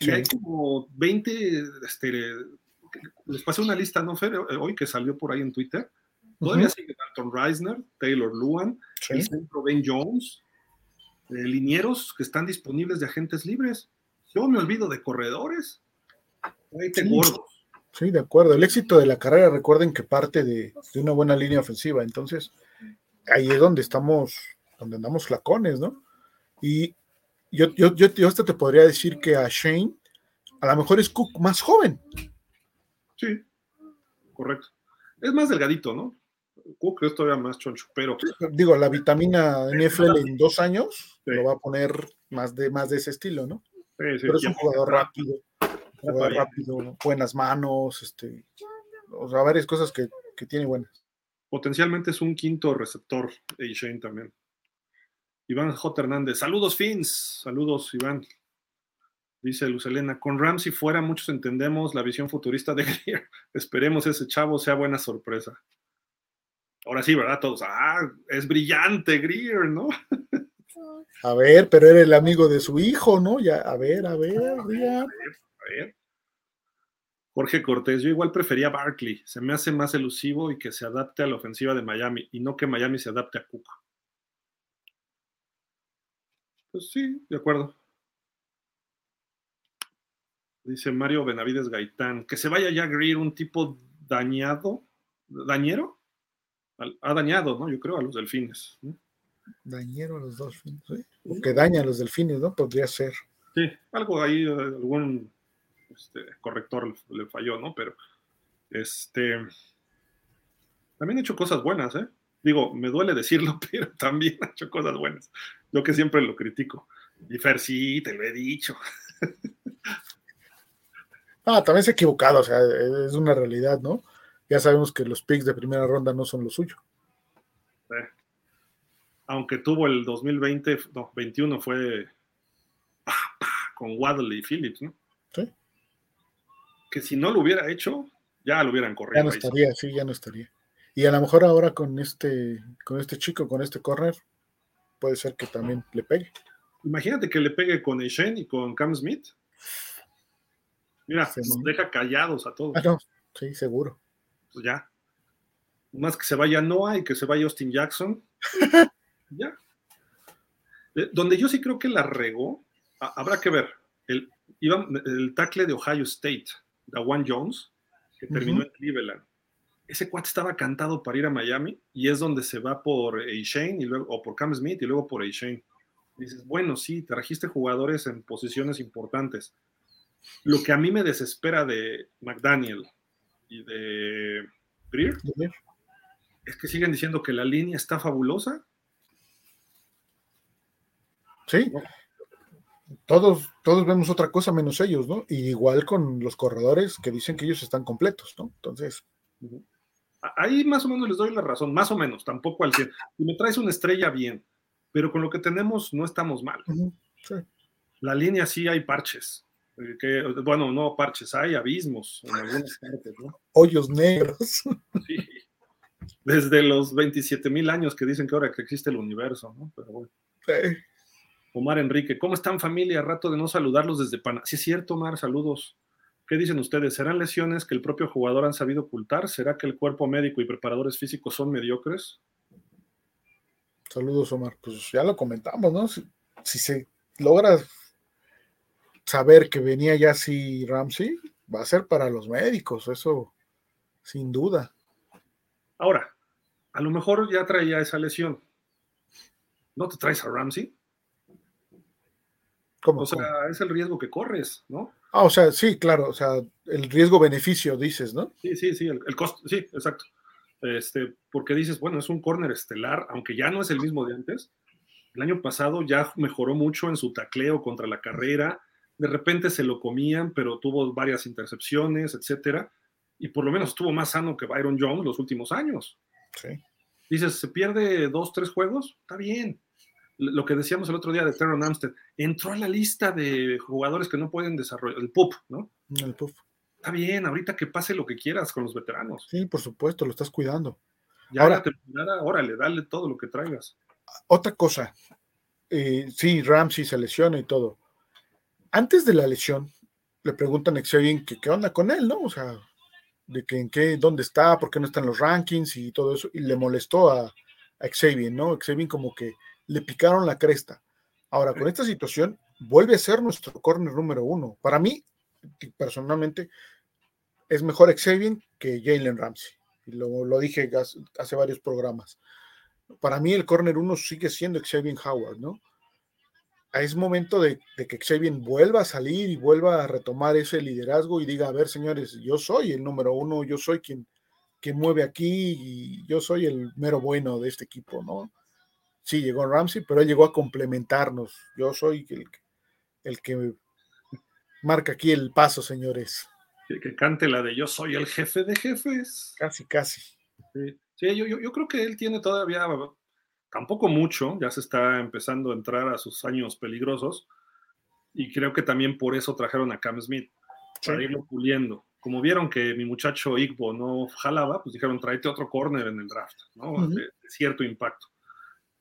Y hay como 20, este, les pasé una lista, ¿no, Fer? Hoy que salió por ahí en Twitter. Todavía sigue Dalton Reisner, Taylor Luan, el centro Ben Jones, eh, linieros que están disponibles de agentes libres. Yo me olvido de corredores. Ahí te gordos. Sí, de acuerdo. El éxito de la carrera, recuerden que parte de, una buena línea ofensiva. Entonces, ahí es donde estamos, donde andamos flacones, ¿no? Y yo, yo, yo, yo hasta te podría decir que a Shane, a lo mejor es Cook más joven. Sí, correcto. Es más delgadito, ¿no? Cook es todavía más choncho, pero. digo, la vitamina NFL en dos años lo va a poner más de, más de ese estilo, ¿no? Sí, sí, pero es un jugador rápido rápido, buenas manos, este, o sea, varias cosas que, tiene buenas. Potencialmente es un quinto receptor, y Shane también. Iván J. Hernández, saludos Fins, saludos Iván. Dice Lucelena, con Ramsey fuera muchos entendemos la visión futurista de Greer. Esperemos ese chavo sea buena sorpresa. Ahora sí, ¿verdad? Todos, ah, es brillante Greer, ¿no? A ver, pero era el amigo de su hijo, ¿no? Ya, a ver, a ver, a ver. Jorge Cortés, yo igual prefería Barkley, se me hace más elusivo y que se adapte a la ofensiva de Miami y no que Miami se adapte a Cook. Pues sí, de acuerdo. Dice Mario Benavides Gaitán, que se vaya ya a Greer un tipo dañado, dañero, ha dañado, ¿no? Yo creo a los delfines. Dañero a los delfines, ¿sí? que daña a los delfines, ¿no? Podría ser. Sí, algo ahí, algún este, corrector le, falló, ¿no? Pero este también ha hecho cosas buenas, ¿eh? Digo, me duele decirlo, pero también ha hecho cosas buenas. Yo que siempre lo critico. Y Fer, sí, te lo he dicho. Ah, también se ha equivocado, o sea, es una realidad, ¿no? Ya sabemos que los picks de primera ronda no son lo suyo. Aunque tuvo el 2020, no, 21 fue con Waddle y Phillips, ¿no? Sí que si no lo hubiera hecho, ya lo hubieran corrido. Ya no estaría, sí, ya no estaría. Y a lo mejor ahora con este, con este chico, con este corner, puede ser que también le pegue. Imagínate que le pegue con Eshen y con Cam Smith. Mira, nos deja callados a todos. Ah, sí, seguro. Pues ya. Más que se vaya Noah y que se vaya Austin Jackson. ya. Eh, donde yo sí creo que la regó, habrá que ver. El, el tackle de Ohio State Dawan Jones, que terminó en Cleveland. Ese cuate estaba cantado para ir a Miami y es donde se va por Shane y luego, o por Cam Smith y luego por Shane. Dices, bueno, sí, trajiste jugadores en posiciones importantes. Lo que a mí me desespera de McDaniel y de Greer es que siguen diciendo que la línea está fabulosa. Sí todos, todos vemos otra cosa menos ellos, ¿no? Y igual con los corredores que dicen que ellos están completos, ¿no? Entonces. Ahí más o menos les doy la razón, más o menos, tampoco al 100. Si me traes una estrella, bien, pero con lo que tenemos no estamos mal. sí. La línea sí hay parches. Que, bueno, no parches, hay abismos en algunas partes, ¿no? Hoyos negros. Sí. Desde los 27 mil años que dicen que ahora que existe el universo, ¿no? Pero bueno. Sí. Omar Enrique, ¿cómo están familia? Rato de no saludarlos desde Panamá. Sí, es cierto, Omar, saludos. ¿Qué dicen ustedes? ¿Serán lesiones que el propio jugador han sabido ocultar? ¿Será que el cuerpo médico y preparadores físicos son mediocres? Saludos, Omar. Pues ya lo comentamos, ¿no? Si, se logra saber que venía ya así Ramsey, va a ser para los médicos, eso sin duda. Ahora, a lo mejor ya traía esa lesión. ¿No te traes a Ramsey? ¿Cómo, o sea, es el riesgo que corres, ¿no? Ah, o sea, sí, claro, o sea, el riesgo-beneficio, dices, ¿no? Sí, sí, sí, el, costo, sí, exacto. Este, porque dices, bueno, es un corner estelar, aunque ya no es el mismo de antes. El año pasado ya mejoró mucho en su tacleo contra la carrera. De repente se lo comían, pero tuvo varias intercepciones, etcétera. Y por lo menos estuvo más sano que Byron Jones los últimos años. Sí. Dices, ¿se pierde dos, tres juegos? Está bien lo que decíamos el otro día de Terron Amstead, entró a la lista de jugadores que no pueden desarrollar, el PUP, ¿no? El PUP. Está bien, ahorita que pase lo que quieras con los veteranos. Sí, por supuesto, lo estás cuidando. Ya ahora, temporada, órale, dale todo lo que traigas. Otra cosa, eh, sí, Ramsey se lesiona y todo. Antes de la lesión, le preguntan a Xavier que qué onda con él, ¿no? O sea, de que en qué, dónde está, por qué no está en los rankings y todo eso, y le molestó a, a Xavier, ¿no? Xavier como que le picaron la cresta. Ahora, con esta situación, vuelve a ser nuestro corner número uno. Para mí, personalmente, es mejor Xavier que Jalen Ramsey. Y lo, lo dije hace, varios programas. Para mí, el corner uno sigue siendo Xavier Howard, ¿no? Es momento de, que Xavier vuelva a salir y vuelva a retomar ese liderazgo y diga, a ver, señores, yo soy el número uno, yo soy quien, quien mueve aquí y yo soy el mero bueno de este equipo, ¿no? sí llegó Ramsey, pero él llegó a complementarnos. Yo soy el, el que marca aquí el paso, señores. Que, cante la de yo soy el jefe de jefes. Casi, casi. Sí, yo, yo, creo que él tiene todavía tampoco mucho, ya se está empezando a entrar a sus años peligrosos. Y creo que también por eso trajeron a Cam Smith, para irlo puliendo. Como vieron que mi muchacho Igbo no jalaba, pues dijeron, tráete otro corner en el draft, ¿no? de cierto impacto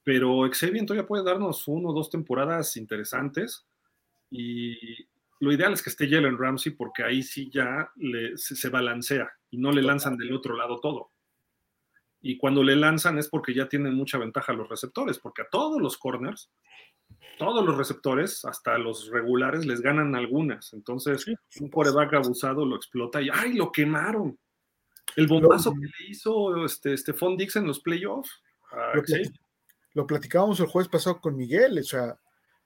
pero Xavier todavía puede darnos uno o dos temporadas interesantes y lo ideal es que esté Jalen Ramsey porque ahí sí ya se, balancea y no le lanzan del otro lado todo. Y cuando le lanzan es porque ya tienen mucha ventaja los receptores, porque a todos los corners, todos los receptores, hasta los regulares, les ganan algunas. Entonces, un coreback abusado lo explota y ¡ay, lo quemaron! El bombazo que le hizo este, Stephon Dix en los playoffs. Lo platicábamos el jueves pasado con Miguel, o sea,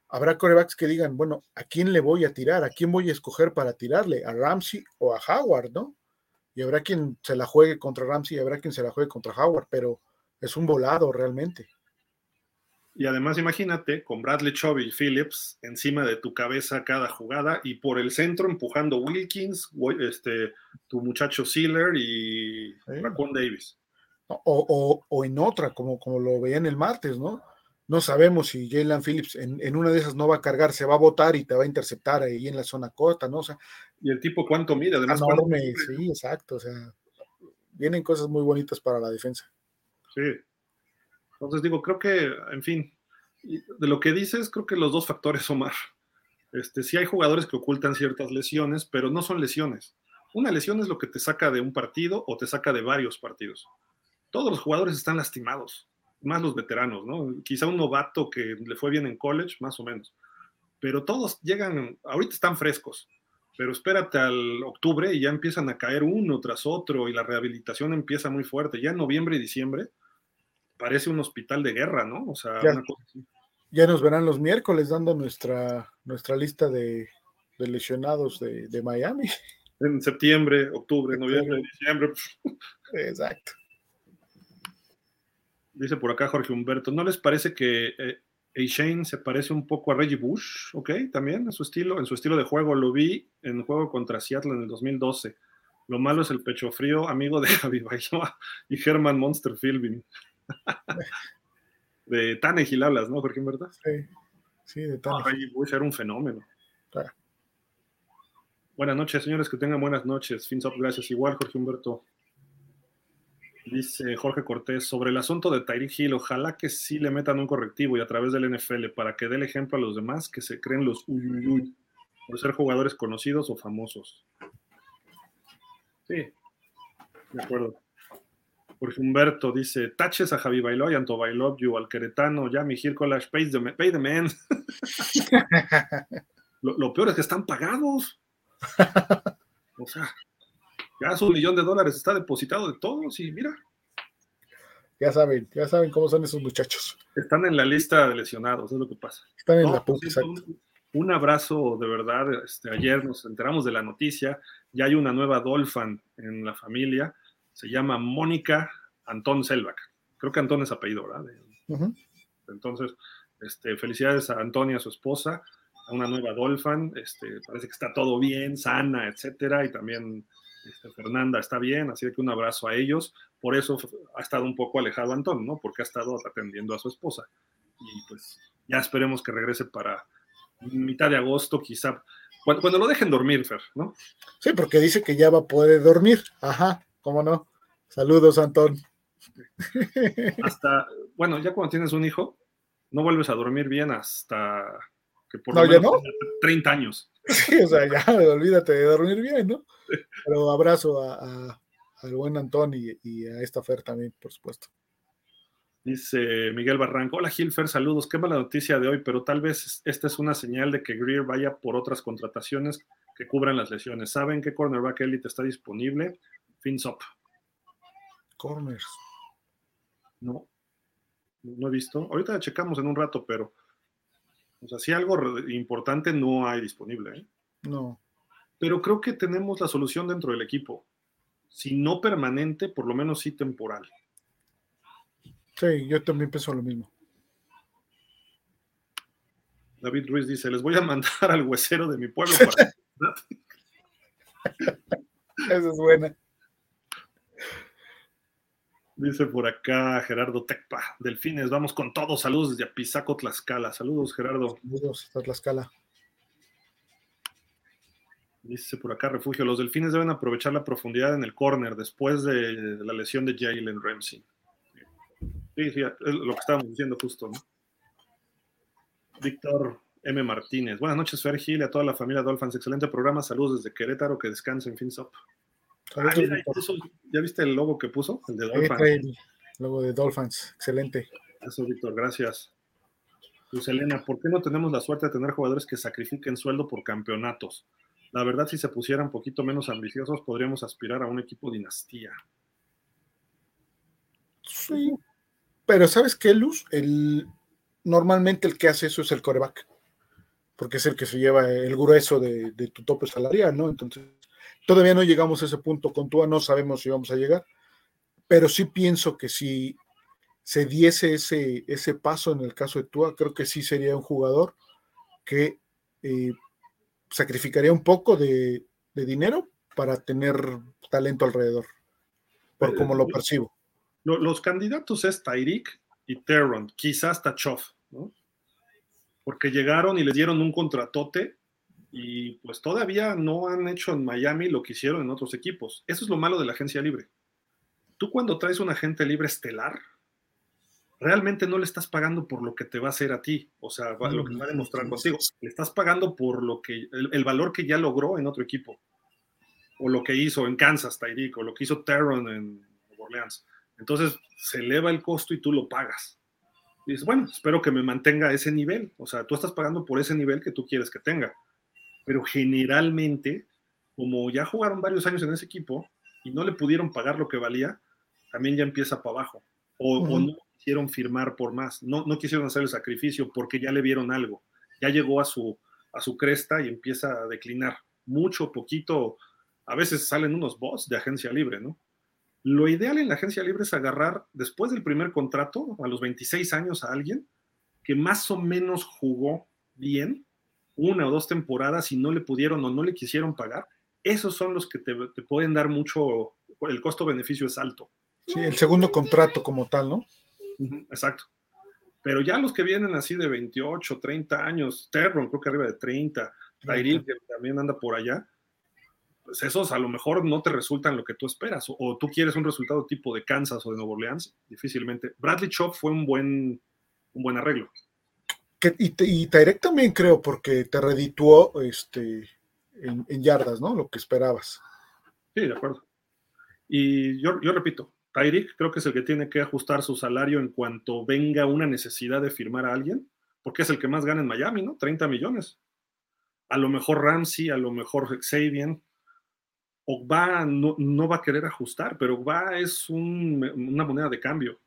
habrá corebacks que digan, bueno, ¿a quién le voy a tirar? ¿A quién voy a escoger para tirarle? ¿A Ramsey o a Howard, no? Y habrá quien se la juegue contra Ramsey y habrá quien se la juegue contra Howard, pero es un volado realmente. Y además imagínate con Bradley Chubb y Phillips encima de tu cabeza cada jugada y por el centro empujando Wilkins, este, tu muchacho Sealer y sí. Davis. O, en otra, como, como lo veían el martes, ¿no? No sabemos si Jalen Phillips en, una de esas no va a cargar, se va a botar y te va a interceptar ahí en la zona corta, ¿no? O sea, y el tipo cuánto mide, además. sí, exacto, o sea, vienen cosas muy bonitas para la defensa. Sí. Entonces digo, creo que, en fin, de lo que dices, creo que los dos factores, Omar. Este, sí hay jugadores que ocultan ciertas lesiones, pero no son lesiones. Una lesión es lo que te saca de un partido o te saca de varios partidos todos los jugadores están lastimados, más los veteranos, ¿no? Quizá un novato que le fue bien en college, más o menos. Pero todos llegan, ahorita están frescos, pero espérate al octubre y ya empiezan a caer uno tras otro y la rehabilitación empieza muy fuerte. Ya en noviembre y diciembre parece un hospital de guerra, ¿no? O sea, ya, una cosa así. ya nos verán los miércoles dando nuestra, nuestra lista de, lesionados de, de Miami. En septiembre, octubre, noviembre, diciembre. Exacto. Dice por acá Jorge Humberto, ¿no les parece que eh, Shane se parece un poco a Reggie Bush? Ok, también en su estilo, en su estilo de juego. Lo vi en el juego contra Seattle en el 2012. Lo malo es el pecho frío, amigo de Javi Bailoa y Herman Monster Philbin. de Tannehill hablas, ¿no, Jorge Humberto? Sí, sí, de Tannehill. Reggie Bush era un fenómeno. Buenas noches, señores, que tengan buenas noches. Fins up, gracias. Igual, Jorge Humberto. Dice Jorge Cortés, sobre el asunto de Tyreek Hill, ojalá que sí le metan un correctivo y a través del NFL para que dé el ejemplo a los demás que se creen los uyuyuy por ser jugadores conocidos o famosos. Sí, de acuerdo. Jorge Humberto dice, taches a Javi Bailó y Anto Bailó, you al Queretano, ya mi Collage, pay the, pay the man. lo, lo, peor es que están pagados. o sea, ya su millón de dólares está depositado de todos y mira. Ya saben, ya saben cómo son esos muchachos. Están en la lista de lesionados, es lo que pasa. Están en la punta, exacto. Un, abrazo de verdad. Este, ayer nos enteramos de la noticia. Ya hay una nueva Dolphin en la familia. Se llama Mónica Antón Selvak. Creo que Antón es apellido, ¿verdad? Entonces, este, felicidades a Antonia, su esposa, a una nueva Dolphin. Este, parece que está todo bien, sana, etcétera. Y también este, Fernanda está bien, así que un abrazo a ellos. Por eso ha estado un poco alejado Antón, ¿no? Porque ha estado atendiendo a su esposa. Y pues ya esperemos que regrese para mitad de agosto, quizá. Cuando, lo dejen dormir, Fer, ¿no? Sí, porque dice que ya va a poder dormir. Ajá, ¿cómo no? Saludos, Antón. Hasta, bueno, ya cuando tienes un hijo, no vuelves a dormir bien hasta que por lo menos no? 30 años. Sí, o sea, ya olvídate de dormir bien, ¿no? Pero abrazo a, al buen Antón y, a esta Fer también, por supuesto. Dice Miguel Barranco, hola Gilfer, saludos, qué mala noticia de hoy, pero tal vez esta es una señal de que Greer vaya por otras contrataciones que cubran las lesiones. ¿Saben qué cornerback elite está disponible? Fins up. Corners. No, no he visto. Ahorita checamos en un rato, pero o sea, si algo importante no hay disponible. ¿eh? No. Pero creo que tenemos la solución dentro del equipo. Si no permanente, por lo menos sí temporal. Sí, yo también pienso lo mismo. David Ruiz dice, les voy a mandar al huesero de mi pueblo para... Esa es buena. Dice por acá Gerardo Tecpa, Delfines, vamos con todos. Saludos desde Apizaco, Tlaxcala. Saludos, Gerardo. Saludos Tlaxcala. Dice por acá Refugio, los Delfines deben aprovechar la profundidad en el corner después de la lesión de Jalen Ramsey. Sí, sí, es lo que estábamos diciendo justo, ¿no? Víctor M. Martínez. Buenas noches, Fer Gil, a toda la familia Dolphins. Excelente programa. Saludos desde Querétaro. Que descansen, Finsop. Ah, ¿Ya viste el logo que puso? El de Dolphins. El logo de Dolphins, excelente. Eso, Víctor, gracias. Luz Elena, ¿por qué no tenemos la suerte de tener jugadores que sacrifiquen sueldo por campeonatos? La verdad, si se pusieran un poquito menos ambiciosos, podríamos aspirar a un equipo dinastía. Sí, pero ¿sabes qué, Luz? El, normalmente el que hace eso es el coreback, porque es el que se lleva el grueso de, de tu tope salarial, ¿no? Entonces, Todavía no llegamos a ese punto con Tua, no sabemos si vamos a llegar, pero sí pienso que si se diese ese, ese paso en el caso de Tua, creo que sí sería un jugador que eh, sacrificaría un poco de, dinero para tener talento alrededor, por eh, como lo percibo. Los candidatos es Tyreek y Terron, quizás hasta Choff, ¿no? Porque llegaron y le dieron un contratote y pues todavía no han hecho en Miami lo que hicieron en otros equipos. Eso es lo malo de la agencia libre. Tú cuando traes un agente libre estelar, realmente no le estás pagando por lo que te va a hacer a ti, o sea, lo que va a demostrar contigo. Le estás pagando por lo que, el, valor que ya logró en otro equipo, o lo que hizo en Kansas, Tyreek, o lo que hizo Terron en Orleans. Entonces se eleva el costo y tú lo pagas. Y dices, bueno, espero que me mantenga ese nivel. O sea, tú estás pagando por ese nivel que tú quieres que tenga pero generalmente, como ya jugaron varios años en ese equipo y no le pudieron pagar lo que valía, también ya empieza para abajo. O, no quisieron firmar por más, no, no quisieron hacer el sacrificio porque ya le vieron algo, ya llegó a su, a su cresta y empieza a declinar. Mucho, poquito, a veces salen unos boss de agencia libre, ¿no? Lo ideal en la agencia libre es agarrar después del primer contrato, a los 26 años, a alguien que más o menos jugó bien una o dos temporadas y no le pudieron o no le quisieron pagar, esos son los que te, pueden dar mucho, el costo-beneficio es alto. Sí, el segundo contrato como tal, ¿no? exacto. Pero ya los que vienen así de 28, 30 años, Terron creo que arriba de 30, Tyree que también anda por allá, pues esos a lo mejor no te resultan lo que tú esperas, o, tú quieres un resultado tipo de Kansas o de Nueva Orleans, difícilmente. Bradley Chop fue un buen, un buen arreglo y, y también creo, porque te redituó este, en, yardas, ¿no? Lo que esperabas. Sí, de acuerdo. Y yo, yo repito, Tyreek creo que es el que tiene que ajustar su salario en cuanto venga una necesidad de firmar a alguien, porque es el que más gana en Miami, ¿no? 30 millones. A lo mejor Ramsey, a lo mejor Xavier. Ogba no, no va a querer ajustar, pero Ogba es una moneda de cambio.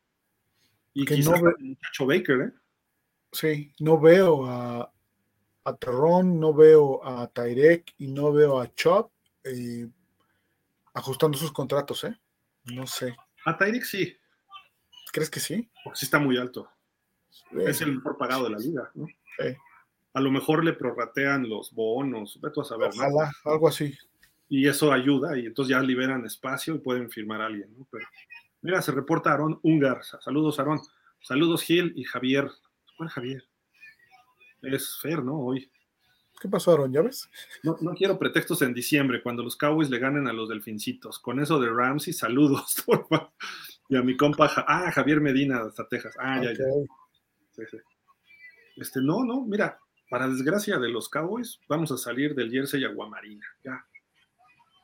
Y que no ve... muchacho Baker, ¿eh? Sí, no veo a, a Terron, no veo a Tyrek y no veo a Chop eh, ajustando sus contratos, ¿eh? No sé. A Tyrek sí. ¿Crees que sí? Porque sí está muy alto. Es el mejor pagado de la liga, ¿no? A lo mejor le prorratean los bonos, vete a saber. Ojalá, algo así. Y eso ayuda, y entonces ya liberan espacio y pueden firmar a alguien, ¿no? Pero, mira, se reporta Aarón Ungar. Saludos, Aarón. Saludos, Gil y Javier. ¿Cuál Javier? Es Fer, ¿no? Hoy. ¿Qué pasó, Aaron? ¿Ya ves? No, quiero pretextos en diciembre, cuando los Cowboys le ganen a los Delfincitos. Con eso de Ramsey, saludos. y a mi compa, ah, Javier Medina, hasta Texas. Ah, ya, ya. Sí, sí. Este, no, no, mira, para desgracia de los Cowboys, vamos a salir del Jersey Aguamarina. Ya.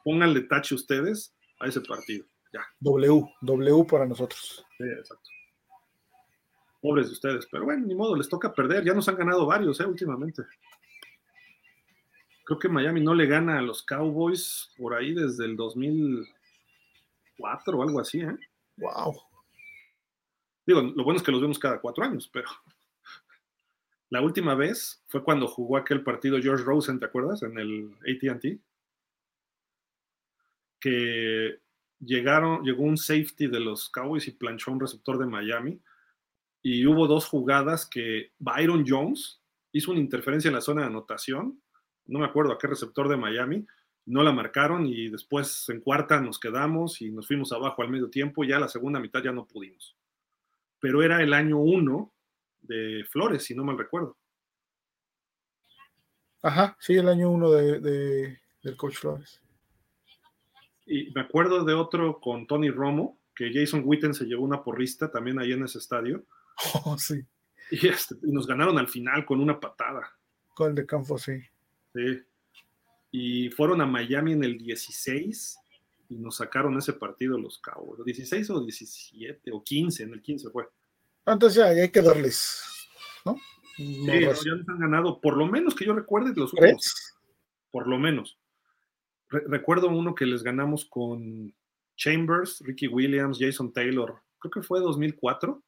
Pónganle tache ustedes a ese partido. Ya. W, W para nosotros. Sí, exacto. Pobres de ustedes, pero bueno, ni modo, les toca perder. Ya nos han ganado varios, ¿eh? Últimamente. Creo que Miami no le gana a los Cowboys por ahí desde el 2004 o algo así, ¿eh? Wow. Digo, lo bueno es que los vemos cada cuatro años, pero la última vez fue cuando jugó aquel partido George Rosen, ¿te acuerdas? En el ATT. Que llegaron, llegó un safety de los Cowboys y planchó un receptor de Miami. Y hubo dos jugadas que Byron Jones hizo una interferencia en la zona de anotación no me acuerdo a qué receptor de Miami, no la marcaron y después en cuarta nos quedamos y nos fuimos abajo al medio tiempo, ya la segunda mitad ya no pudimos. Pero era el año uno de Flores, si no mal recuerdo. Ajá, sí, el año uno de, del coach Flores. Y me acuerdo de otro con Tony Romo, que Jason Witten se llevó una porrista también ahí en ese estadio. Oh, sí. Y, este, y nos ganaron al final con una patada. El de campo, sí. Sí. Y fueron a Miami en el 16 y nos sacaron ese partido los cabos. ¿16 o 17 o 15? En el 15 fue. Entonces ya, hay que darles, ¿no? sí, ya les han ganado, por lo menos que yo recuerde, los últimos. Por lo menos. recuerdo uno que les ganamos con Chambers, Ricky Williams, Jason Taylor, creo que fue 2004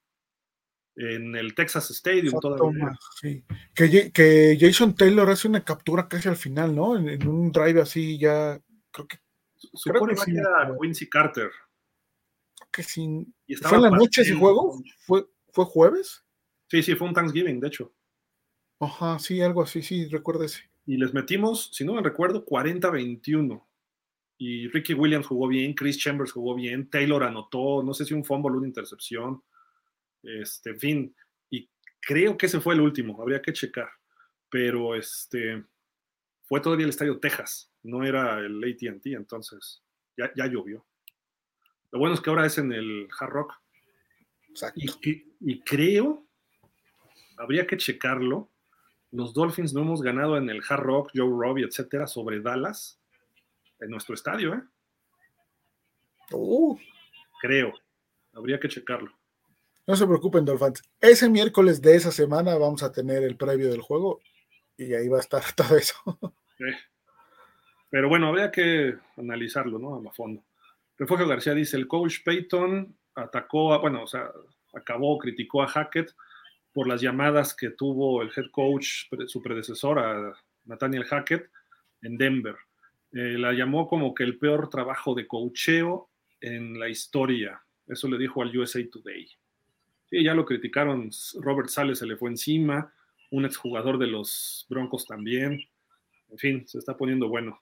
en el Texas Stadium todavía. Sí. Que, que, Jason Taylor hace una captura casi al final, ¿no? En, un drive así ya, creo que... Supone que, sí, era Quincy Carter. Que sí. ¿Fue en la noche ese juego? ¿Fue, ¿Fue jueves? Sí, sí, fue un Thanksgiving, de hecho. Ajá, sí, algo así, sí, recuerdo ese. Y les metimos, si no me recuerdo, 40-21. Y Ricky Williams jugó bien, Chris Chambers jugó bien, Taylor anotó, no sé si un fumble o una intercepción. Este, en fin, y creo que ese fue el último, habría que checar. Pero este fue todavía el estadio Texas, no era el ATT, entonces ya, ya, llovió. Lo bueno es que ahora es en el Hard Rock. Y, y, creo, habría que checarlo. Los Dolphins no hemos ganado en el Hard Rock, Joe Robbie, etcétera, sobre Dallas, en nuestro estadio, ¿eh? Uh. Creo, habría que checarlo. No se preocupen, Dolphins. Ese miércoles de esa semana vamos a tener el previo del juego y ahí va a estar todo eso. Pero bueno, habría que analizarlo, ¿no? A fondo. Refugio García dice: el coach Peyton atacó, a, bueno, o sea, acabó, criticó a Hackett por las llamadas que tuvo el head coach, su predecesor, Nathaniel Hackett, en Denver. Eh, la llamó como que el peor trabajo de coacheo en la historia. Eso le dijo al USA Today. Sí, ya lo criticaron. Robert Sales se le fue encima. Un exjugador de los Broncos también. En fin, se está poniendo bueno.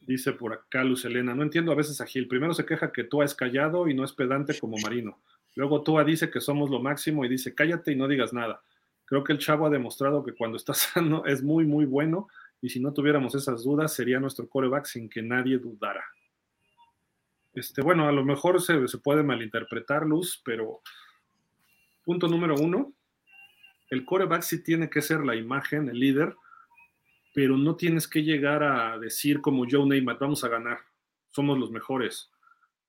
Dice por acá Luz Elena, no entiendo a veces a Gil. Primero se queja que Tua es callado y no es pedante como Marino. Luego Tua dice que somos lo máximo y dice cállate y no digas nada. Creo que el chavo ha demostrado que cuando está sano es muy, muy bueno y si no tuviéramos esas dudas sería nuestro coreback sin que nadie dudara. Este, bueno, a lo mejor se, puede malinterpretar, Luz, pero punto número uno, el coreback sí tiene que ser la imagen, el líder, pero no tienes que llegar a decir como Joe Neymar, vamos a ganar. somos los mejores.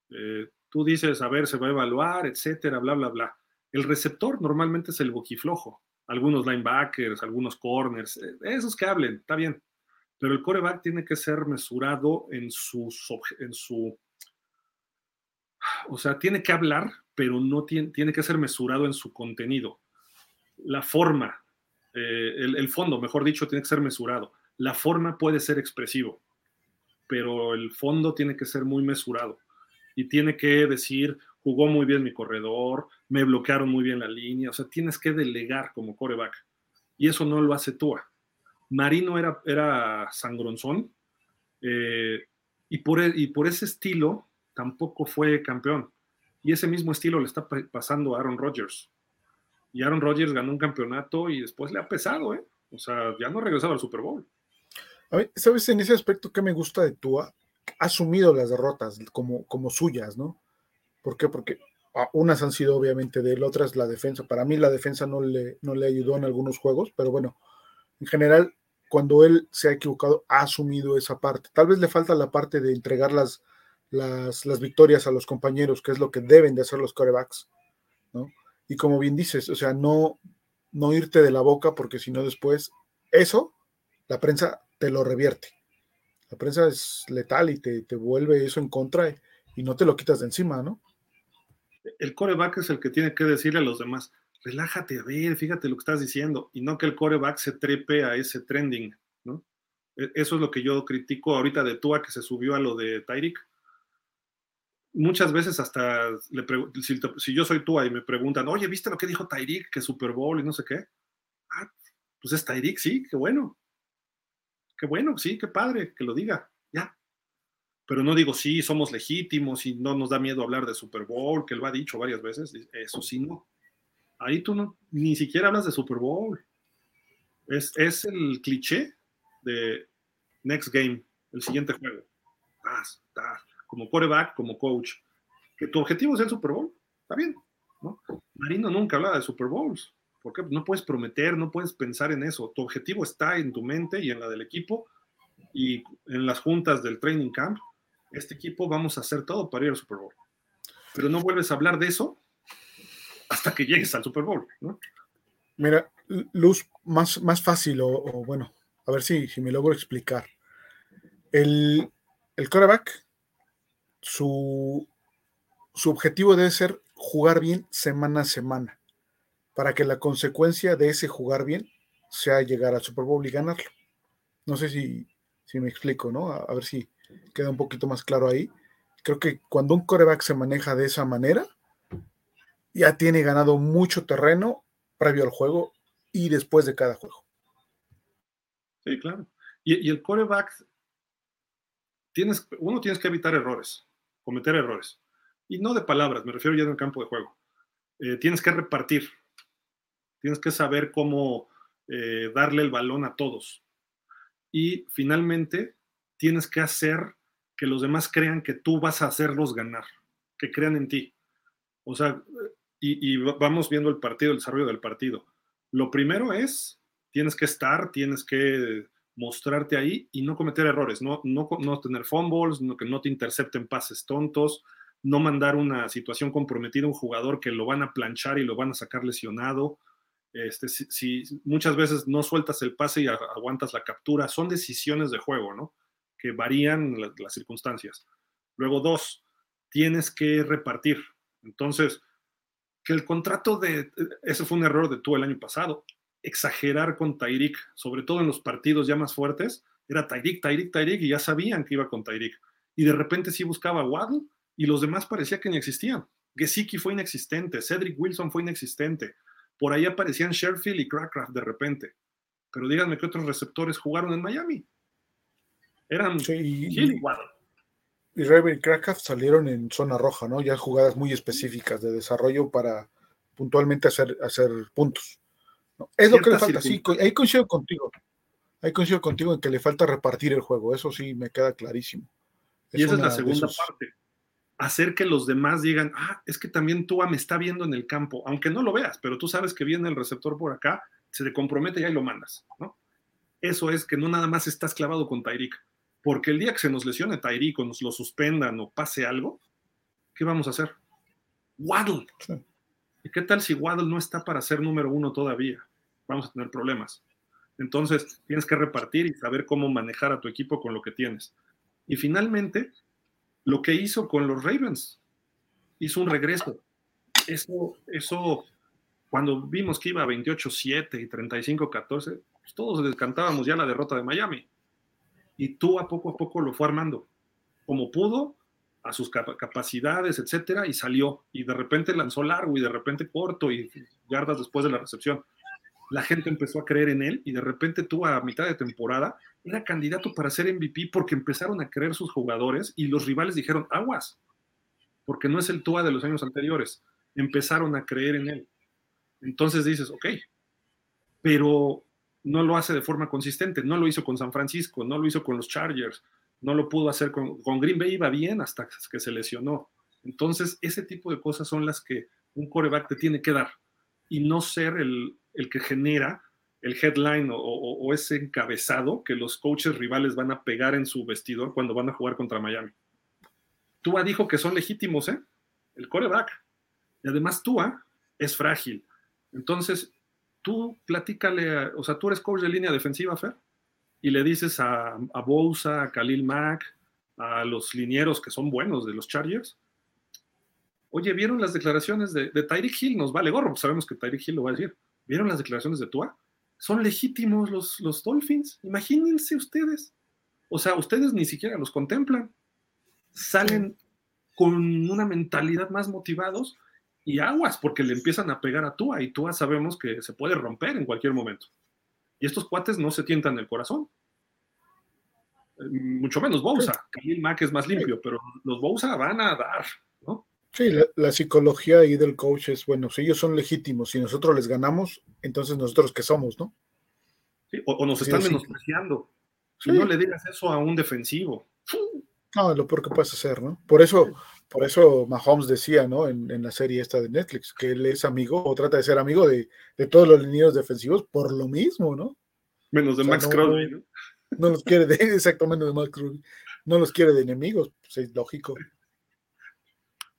Eh, tú dices, a ver, se va a evaluar, etcétera, bla, bla, bla. El receptor normalmente es el boquiflojo. Algunos linebackers, algunos corners, eh, esos que hablen, está bien. Pero el coreback tiene que ser mesurado en su, en su o sea, tiene que hablar, pero no tiene, tiene que ser mesurado en su contenido. La forma, eh, el, el, fondo, mejor dicho, tiene que ser mesurado. La forma puede ser expresivo, pero el fondo tiene que ser muy mesurado y tiene que decir, jugó muy bien mi corredor, me bloquearon muy bien la línea, o sea, tienes que delegar como coreback. Y eso no lo hace Tua. Marino era, era sangronzón eh, y, por, e, y por ese estilo tampoco fue campeón. Y ese mismo estilo le está pasando a Aaron Rodgers. Y Aaron Rodgers ganó un campeonato y después le ha pesado, ¿eh? O sea, ya no regresaba al Super Bowl. A ver, ¿sabes en ese aspecto que me gusta de Tua? Ha asumido las derrotas como, como suyas, ¿no? ¿Por qué? Porque unas han sido obviamente de él, otras la defensa. Para mí la defensa no le, no le ayudó en algunos juegos, pero bueno, en general, cuando él se ha equivocado, ha asumido esa parte. Tal vez le falta la parte de entregar las, las, las victorias a los compañeros, que es lo que deben de hacer los corebacks, ¿no? Y como bien dices, o sea, no, no irte de la boca, porque si no después, eso, la prensa te lo revierte. La prensa es letal y te, te vuelve eso en contra y no te lo quitas de encima, ¿no? El coreback es el que tiene que decirle a los demás, relájate, a ver, fíjate lo que estás diciendo, y no que el coreback se trepe a ese trending, ¿no? E, eso es lo que yo critico ahorita de Tua, que se subió a lo de Tyreek muchas veces hasta le si, si, yo soy tú y me preguntan, oye, ¿viste lo que dijo Tyreek? Que Super Bowl y no sé qué. Ah, pues es Tyreek, sí, qué bueno. Qué bueno, sí, qué padre que lo diga, ya. Pero no digo, sí, somos legítimos y no nos da miedo hablar de Super Bowl, que lo ha dicho varias veces. Eso sí, no. Ahí tú no, ni siquiera hablas de Super Bowl. Es, es el cliché de Next Game, el siguiente juego. Tas, tas como coreback, como coach, que tu objetivo es el Super Bowl, está bien, ¿no? Marino nunca hablaba de Super Bowls, porque no puedes prometer, no puedes pensar en eso. Tu objetivo está en tu mente y en la del equipo y en las juntas del training camp. Este equipo vamos a hacer todo para ir al Super Bowl. Pero no vuelves a hablar de eso hasta que llegues al Super Bowl, ¿no? Mira, Luz, más, más fácil, o, bueno, a ver si, si me logro explicar. El, el su, su objetivo debe ser jugar bien semana a semana, para que la consecuencia de ese jugar bien sea llegar al Super Bowl y ganarlo. No sé si, si me explico, ¿no? A, ver si queda un poquito más claro ahí. Creo que cuando un coreback se maneja de esa manera, ya tiene ganado mucho terreno previo al juego y después de cada juego. Sí, claro. Y, y el coreback, tienes, uno tienes que evitar errores cometer errores. Y no de palabras, me refiero ya en el campo de juego. Eh, tienes que repartir, tienes que saber cómo eh, darle el balón a todos. Y finalmente, tienes que hacer que los demás crean que tú vas a hacerlos ganar, que crean en ti. O sea, y, y vamos viendo el partido, el desarrollo del partido. Lo primero es, tienes que estar, tienes que mostrarte ahí y no cometer errores, no, no, no tener fumbles, no, que no te intercepten pases tontos, no mandar una situación comprometida a un jugador que lo van a planchar y lo van a sacar lesionado. Este, si, muchas veces no sueltas el pase y aguantas la captura, son decisiones de juego, ¿no? Que varían las circunstancias. Luego, dos, tienes que repartir. Entonces, que el contrato de, ese fue un error de tú el año pasado, exagerar con Tyreek, sobre todo en los partidos ya más fuertes, era Tyreek, Tyreek, Tyreek, y ya sabían que iba con Tyreek. Y de repente sí buscaba a Waddle y los demás parecía que ni existían. Gesicki fue inexistente, Cedric Wilson fue inexistente. Por ahí aparecían Sherfield y Crackraft de repente. Pero díganme qué otros receptores jugaron en Miami. Eran sí, y, y Waddle. Y y Crackraft salieron en zona roja, ¿no? Ya jugadas muy específicas de desarrollo para puntualmente hacer, hacer puntos. Es lo que le falta, sí, ahí coincido contigo. Ahí coincido contigo en que le falta repartir el juego, eso sí me queda clarísimo. y esa es la segunda parte. Hacer que los demás digan, ah, es que también Tua me está viendo en el campo, aunque no lo veas, pero tú sabes que viene el receptor por acá, se te compromete y ahí lo mandas, ¿no? Eso es que no nada más estás clavado con Tyreek, Porque el día que se nos lesione Tyreek o nos lo suspendan o pase algo, ¿qué vamos a hacer? Waddle. ¿Y qué tal si Waddle no está para ser número uno todavía? Vamos a tener problemas. Entonces, tienes que repartir y saber cómo manejar a tu equipo con lo que tienes. Y finalmente, lo que hizo con los Ravens, hizo un regreso. Eso, eso cuando vimos que iba a 28-7 y 35-14, pues todos descantábamos ya la derrota de Miami. Y tú a poco a poco lo fue armando, como pudo, a sus capacidades, etcétera, y salió. Y de repente lanzó largo y de repente corto y yardas después de la recepción. La gente empezó a creer en él y de repente tú a mitad de temporada era candidato para ser MVP porque empezaron a creer sus jugadores y los rivales dijeron aguas, porque no es el Tua de los años anteriores. Empezaron a creer en él. Entonces dices, ok, pero no lo hace de forma consistente, no lo hizo con San Francisco, no lo hizo con los Chargers, no lo pudo hacer con, Green Bay, iba bien hasta que se lesionó. Entonces, ese tipo de cosas son las que un coreback te tiene que dar y no ser el, que genera el headline o, ese encabezado que los coaches rivales van a pegar en su vestidor cuando van a jugar contra Miami. Tua dijo que son legítimos, ¿eh? El coreback. Y además Tua es frágil. Entonces, tú platícale, o sea, tú eres coach de línea defensiva, Fer, y le dices a, a a Khalil Mack, a los linieros que son buenos de los Chargers, oye, ¿vieron las declaraciones de, de Tyreek Hill? Nos vale gorro, sabemos que Tyreek Hill lo va a decir. ¿Vieron las declaraciones de Tua? Son legítimos los, los Dolphins, imagínense ustedes. O sea, ustedes ni siquiera los contemplan. Salen con una mentalidad más motivados y aguas, porque le empiezan a pegar a Tua y Tua sabemos que se puede romper en cualquier momento. Y estos cuates no se tientan el corazón. Eh, mucho menos Bousa. Khalil Mack es más limpio, pero los Bousa van a dar. Sí, la, psicología ahí del coach es, bueno, si ellos son legítimos y nosotros les ganamos, entonces nosotros qué somos, ¿no? Sí, o, nos están menospreciando. Si no le digas eso a un defensivo. No, lo peor que puedes hacer, ¿no? Por eso, por eso Mahomes decía, ¿no? En, la serie esta de Netflix, que él es amigo o trata de ser amigo de, todos los linieros defensivos por lo mismo, ¿no? Menos de Max Crosby, ¿no? No los quiere de, exactamente de Max Crosby. No los quiere de enemigos, pues es lógico.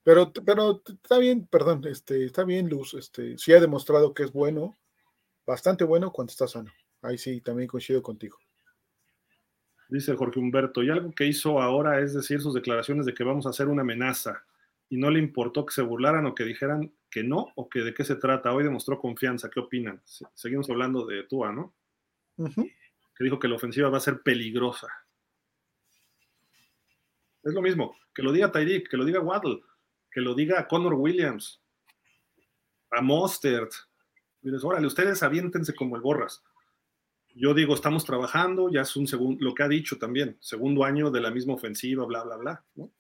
Pero, pero está bien, perdón, este, está bien, Luz. Este, sí ha demostrado que es bueno, bastante bueno cuando está sano. Ahí sí, también coincido contigo dice Jorge Humberto, y algo que hizo ahora es decir sus declaraciones de que vamos a hacer una amenaza, y no le importó que se burlaran o que dijeran que no, o que de qué se trata. Hoy demostró confianza. ¿Qué opinan? Seguimos hablando de Tua, ¿no? Que dijo que la ofensiva va a ser peligrosa. Es lo mismo, que lo diga Tyreek, que lo diga Waddle, que lo diga Connor Williams, a Mostert. Dices, órale, ustedes aviéntense como el borras yo digo, estamos trabajando, ya es un segundo, lo que ha dicho también, segundo año de la misma ofensiva, bla, bla, bla, ¿no?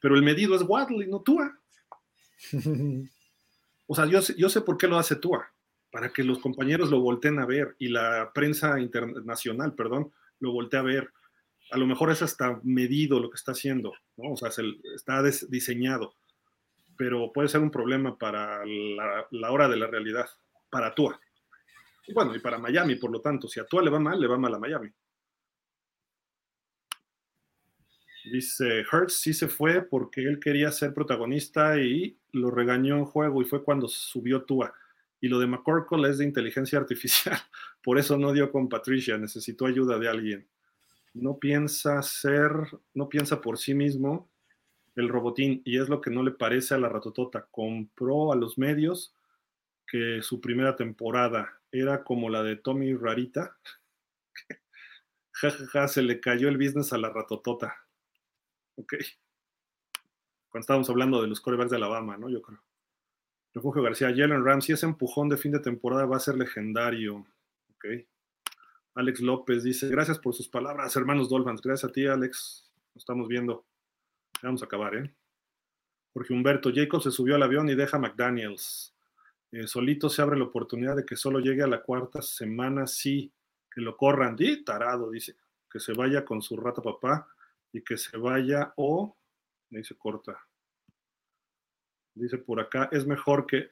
Pero el medido es Waddle y no Tua. o sea, yo, yo sé por qué lo hace Tua, para que los compañeros lo volteen a ver y la prensa internacional, perdón, lo voltee a ver. A lo mejor es hasta medido lo que está haciendo, ¿no? O sea, está diseñado, pero puede ser un problema para la, hora de la realidad, para Tua. Y bueno, y para Miami, por lo tanto, si a Tua le va mal, le va mal a Miami. Dice, Hertz sí se fue porque él quería ser protagonista y lo regañó en juego y fue cuando subió Tua. Y lo de McCorkle es de inteligencia artificial, por eso no dio con Patricia, necesitó ayuda de alguien. No piensa ser, no piensa por sí mismo el robotín y es lo que no le parece a la ratotota. Compró a los medios que su primera temporada era como la de Tommy Rarita. Ja, se le cayó el business a la ratotota. Ok. Cuando estábamos hablando de los corebacks de Alabama, ¿no? Yo creo. Refugio García, Jalen Ramsey, ese empujón de fin de temporada va a ser legendario. Ok. Alex López dice, gracias por sus palabras, hermanos Dolphins. Gracias a ti, Alex. Nos estamos viendo. Vamos a acabar, ¿eh? Jorge Humberto, Jacob se subió al avión y deja a McDaniels. Eh, solito se abre la oportunidad de que solo llegue a la cuarta semana, sí, que lo corran, y tarado, dice, que se vaya con su rata papá y que se vaya o, me dice corta, dice por acá, es mejor que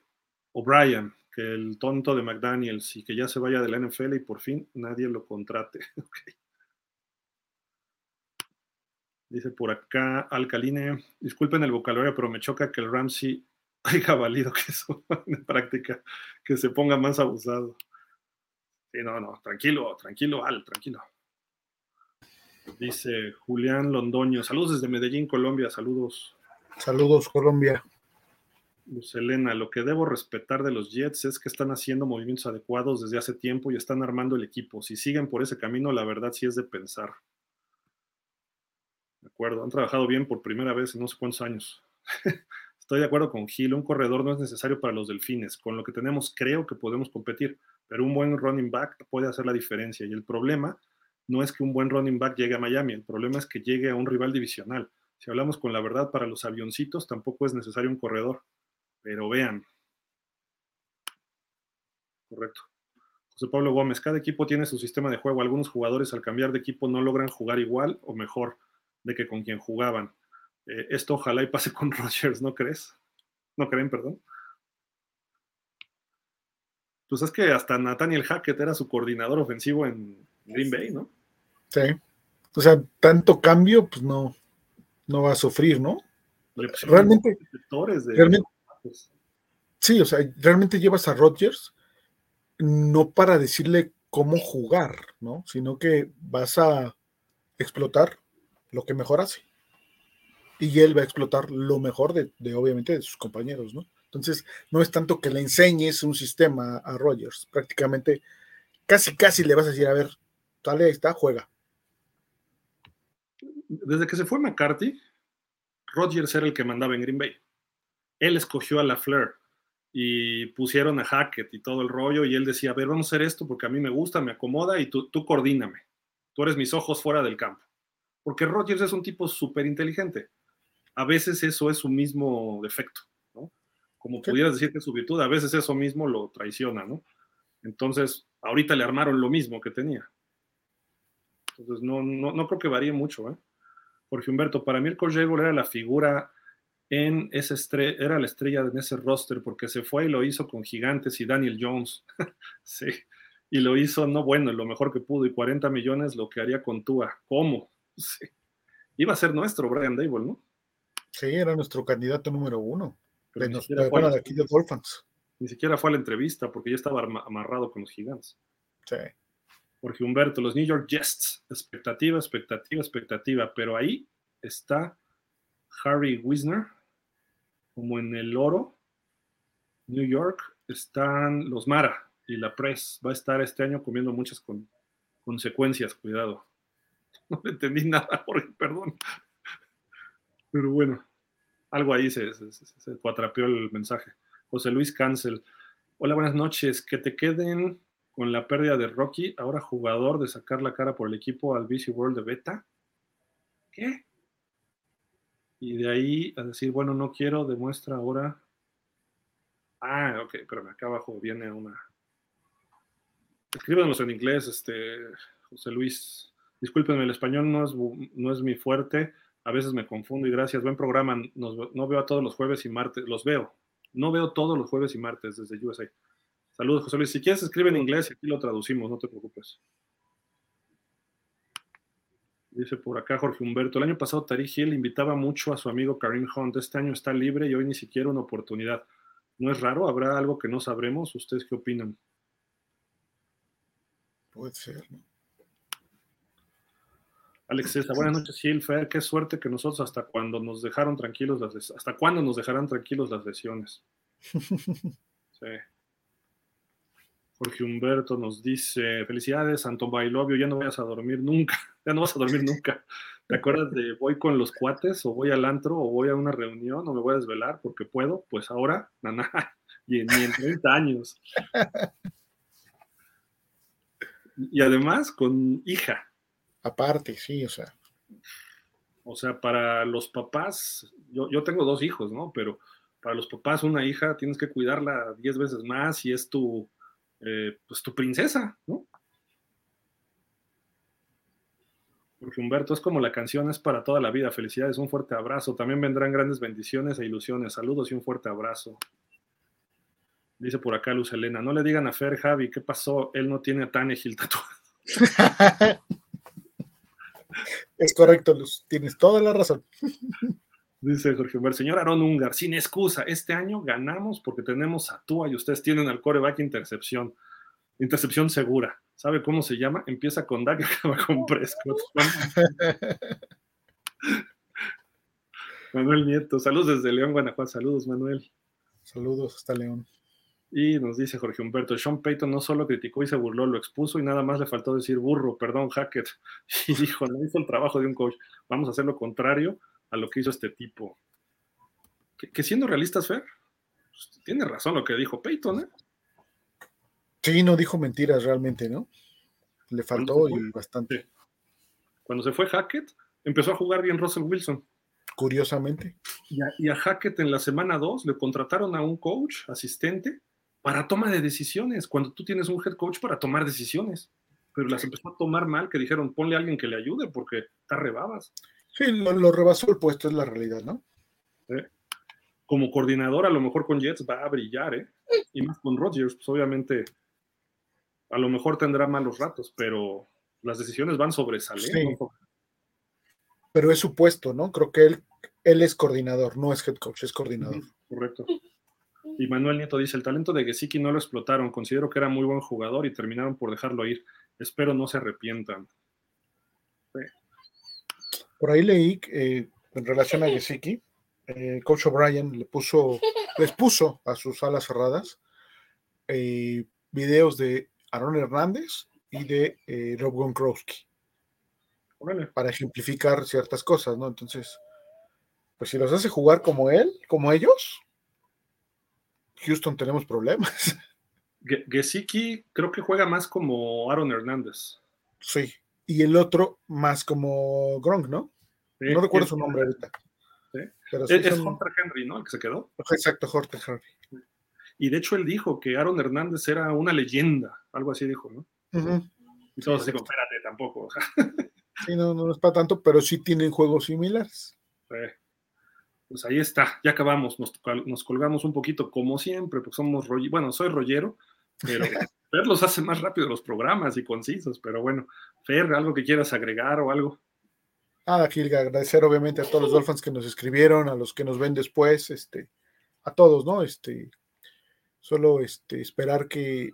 O'Brien, que el tonto de McDaniels y que ya se vaya de la NFL y por fin nadie lo contrate. Dice por acá Alcaline, disculpen el vocabulario, pero me choca que el Ramsey haya valido que eso en práctica, que se ponga más abusado. Sí, no, no, tranquilo, tranquilo, Al, tranquilo. Dice Julián Londoño, saludos desde Medellín, Colombia, saludos. Saludos, Colombia. Luz Elena, lo que debo respetar de los Jets es que están haciendo movimientos adecuados desde hace tiempo y están armando el equipo. Si siguen por ese camino, la verdad sí es de pensar. Acuerdo, han trabajado bien por primera vez en no sé cuántos años. Estoy de acuerdo con Gil, un corredor no es necesario para los delfines. Con lo que tenemos creo que podemos competir, pero un buen running back puede hacer la diferencia. Y el problema no es que un buen running back llegue a Miami, el problema es que llegue a un rival divisional. Si hablamos con la verdad, para los avioncitos tampoco es necesario un corredor. Pero vean. Correcto. José Pablo Gómez, cada equipo tiene su sistema de juego. Algunos jugadores al cambiar de equipo no logran jugar igual o mejor de que con quien jugaban. Eh, esto ojalá y pase con Rogers, ¿no crees? ¿No creen, perdón? Pues es que hasta Nathaniel Hackett era su coordinador ofensivo en Green Bay, ¿no? Sí. O sea, tanto cambio, pues no, no va a sufrir, ¿no? Realmente, realmente, Sí, o sea, realmente llevas a Rodgers no para decirle cómo jugar, ¿no? Sino que vas a explotar lo que mejor hace. Y él va a explotar lo mejor de, obviamente, de sus compañeros, ¿no? Entonces, no es tanto que le enseñes un sistema a Rodgers, prácticamente casi, casi le vas a decir, a ver, sale, ahí está, juega. Desde que se fue McCarthy, Rodgers era el que mandaba en Green Bay él escogió a la Fleur y pusieron a Hackett y todo el rollo y él decía, a ver, vamos a hacer esto porque a mí me gusta, me acomoda y tú, tú coordíname. Tú eres mis ojos fuera del campo. Porque Rodgers es un tipo súper inteligente. A veces eso es su mismo defecto, ¿no? Como pudieras decir que es su virtud, a veces eso mismo lo traiciona, ¿no? Entonces, ahorita le armaron lo mismo que tenía. Entonces, no, no, creo que varíe mucho, ¿eh? Jorge Humberto, para mí el Coach era la figura en esa estrella, era la estrella en ese roster porque se fue y lo hizo con Gigantes y Daniel Jones. sí, y lo hizo, no bueno, lo mejor que pudo y 40 millones lo que haría con Tua. ¿Cómo? Sí. Iba a ser nuestro Brian Dable, ¿no? Sí, era nuestro candidato número uno. de, ni de aquí de Dolphins. Ni siquiera fue a la entrevista porque ya estaba amarrado con los gigantes. Sí. Jorge Humberto, los New York Jets, expectativa, expectativa, expectativa, pero ahí está Harry Wisner, como en el oro, New York, están los Mara y la Press. Va a estar este año comiendo muchas consecuencias, cuidado. No entendí nada, perdón. Pero bueno, algo ahí se, se, cuatrapeó el mensaje. José Luis Cancel. Hola, buenas noches. Que te queden con la pérdida de Rocky, ahora jugador de sacar la cara por el equipo al BC World de Beta. ¿Qué? Y de ahí a decir, bueno, no quiero, demuestra ahora. Ah, ok, pero acá abajo viene una. Escríbanos en inglés, este, José Luis. Discúlpenme, el español no es, no es mi fuerte. A veces me confundo y gracias. Buen programa. no veo a todos los jueves y martes. Los veo. No veo todos los jueves y martes desde USA. Saludos, José Luis. Si quieres, escribe en inglés y aquí lo traducimos, no te preocupes. Dice por acá Jorge Humberto, el año pasado Tari Hill invitaba mucho a su amigo Karim Hunt, este año está libre y hoy ni siquiera una oportunidad. ¿No es raro? ¿Habrá algo que no sabremos? ¿Ustedes qué opinan? Puede ser, ¿no? Alex César, buenas noches, Hill. Fer, qué suerte que nosotros hasta cuando nos dejaron tranquilos las hasta cuándo nos dejarán tranquilos las lesiones. sí. Jorge Humberto nos dice, felicidades, Anton Bailovio, ya no vayas a dormir nunca, ya no vas a dormir nunca. ¿Te acuerdas de voy con los cuates o voy al antro o voy a una reunión o me voy a desvelar porque puedo? Pues ahora, nada, y ni en 30 años. Y además con hija. Aparte, sí, o sea. O sea, para los papás, yo, yo tengo dos hijos, ¿no? Pero para los papás una hija tienes que cuidarla diez veces más y es tu eh, pues tu princesa, ¿no? Porque Humberto es como la canción es para toda la vida. Felicidades, un fuerte abrazo. También vendrán grandes bendiciones e ilusiones. Saludos y un fuerte abrazo. Dice por acá Luz Elena, no le digan a Fer, Javi, ¿qué pasó? Él no tiene a Tanegil tatuado. Es correcto, Luz. Tienes toda la razón. Dice Jorge Humber, señor Aaron Ungar, sin excusa, este año ganamos porque tenemos a Tua y ustedes tienen al coreback intercepción. Intercepción segura. ¿Sabe cómo se llama? Empieza con Dak y acaba con Prescott. Manuel Nieto, saludos desde León, Guanajuato. Saludos, Manuel. Saludos hasta León. Y nos dice Jorge Humberto, Sean Payton no solo criticó y se burló, lo expuso y nada más le faltó decir burro, perdón, Hackett. Y dijo, no hizo el trabajo de un coach. Vamos a hacer lo contrario a lo que hizo este tipo. Que, siendo realistas, Fer, pues, tiene razón lo que dijo Payton, ¿eh? Sí, no dijo mentiras realmente, ¿no? Le faltó y bastante. Cuando se fue Hackett, empezó a jugar bien Russell Wilson. Curiosamente. Y a, y a Hackett en la semana 2 le contrataron a un coach, asistente, para toma de decisiones, cuando tú tienes un head coach para tomar decisiones. Pero las empezó a tomar mal, que dijeron, ponle a alguien que le ayude porque está rebabas. Sí, lo, rebasó el puesto, es la realidad, ¿no? Como coordinador, a lo mejor con Jets va a brillar, ¿eh? Y más con Rodgers, pues obviamente a lo mejor tendrá malos ratos, pero las decisiones van sobresaliendo. Sí. Pero es su puesto, ¿no? Creo que él, él es coordinador, no es head coach, es coordinador. Correcto. Y Manuel Nieto dice, el talento de Gesicki no lo explotaron, considero que era muy buen jugador y terminaron por dejarlo ir. Espero no se arrepientan. Por ahí leí eh, en relación a Gesicki, eh, Coach O'Brien le puso, les puso a sus alas cerradas eh, videos de Aaron Hernández y de Rob Gronkowski para ejemplificar ciertas cosas, ¿no? Entonces, pues si los hace jugar como él, como ellos, Houston tenemos problemas. Gesicki creo que juega más como Aaron Hernández. Sí, y el otro más como Gronk, ¿no? no recuerdo su nombre ahorita. Pero es, Hunter Henry, ¿no? El que se quedó. Exacto, Hunter Henry. Y de hecho él dijo que Aaron Hernández era una leyenda, algo así dijo, ¿no? Y todos se espérate, tampoco. sí, no, no es para tanto, pero sí tienen juegos similares. Sí pues ahí está, ya acabamos, nos, colgamos un poquito como siempre, pues somos, bueno, soy rollero, pero Fer los hace más rápido los programas y concisos, pero bueno, Fer, algo que quieras agregar o algo. Nada, Gilga, agradecer obviamente a todos los Dolphins que nos escribieron, a los que nos ven después, este, a todos, ¿no? Este, solo este, esperar que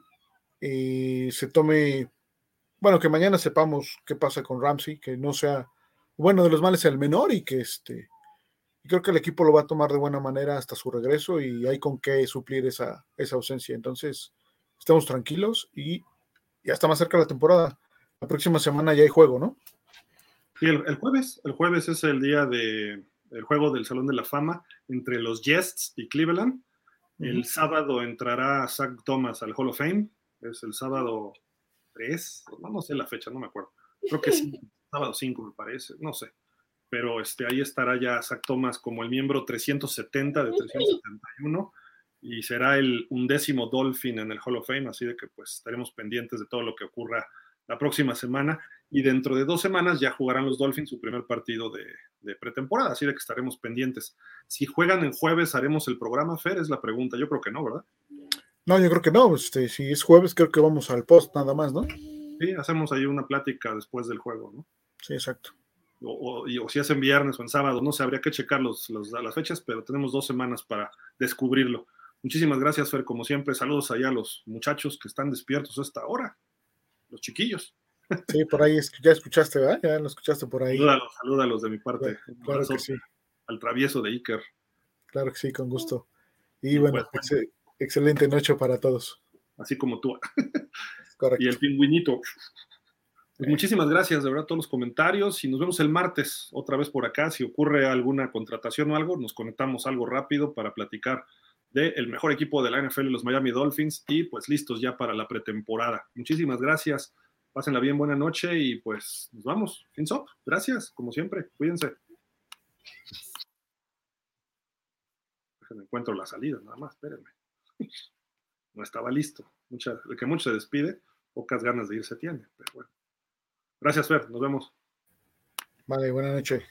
eh, se tome, bueno, que mañana sepamos qué pasa con Ramsey, que no sea, bueno, de los males el menor y que este, creo que el equipo lo va a tomar de buena manera hasta su regreso y hay con qué suplir esa, esa ausencia. Entonces, estamos tranquilos y ya está más cerca la temporada. La próxima semana ya hay juego, ¿no? Sí, el, jueves, el jueves es el día de el juego del Salón de la Fama entre los Jets y Cleveland. El sábado entrará Zach Thomas al Hall of Fame. Es el sábado 3, no, no sé la fecha, no me acuerdo. Creo que sí, sábado 5 me parece, no sé pero este, ahí estará ya Zach Thomas como el miembro 370 de 371 y será el undécimo Dolphin en el Hall of Fame, así de que pues estaremos pendientes de todo lo que ocurra la próxima semana y dentro de dos semanas ya jugarán los Dolphins su primer partido de, pretemporada, así de que estaremos pendientes. Si juegan en jueves, ¿haremos el programa, Fer? Es la pregunta, yo creo que no, ¿verdad? No, yo creo que no, este, si es jueves creo que vamos al post nada más, ¿no? Sí, hacemos ahí una plática después del juego, ¿no? Sí, exacto o, si es en viernes o en sábado, no sé, habría que checar los, las fechas, pero tenemos dos semanas para descubrirlo. Muchísimas gracias, Fer, como siempre. Saludos allá a los muchachos que están despiertos a esta hora, los chiquillos. Sí, por ahí ya escuchaste, ¿verdad? Ya lo escuchaste por ahí. Salúdalos, salúdalos de mi parte. Claro, que sí. Al travieso de Iker. Claro que sí, con gusto. Y, bueno, pues, excelente noche para todos. Así como tú. Correcto. Y el pingüinito. Pues muchísimas gracias, de verdad, todos los comentarios y nos vemos el martes otra vez por acá. Si ocurre alguna contratación o algo, nos conectamos algo rápido para platicar del mejor equipo de la NFL, los Miami Dolphins, y pues listos ya para la pretemporada. Muchísimas gracias, pásenla bien, buena noche y pues nos vamos. Fins up, gracias, como siempre, cuídense. Déjenme encuentro la salida, nada más, espérenme. No estaba listo. Mucha, el que mucho se despide, pocas ganas de irse tiene, pero bueno. Gracias, Fer. Nos vemos. Vale, buenas noches.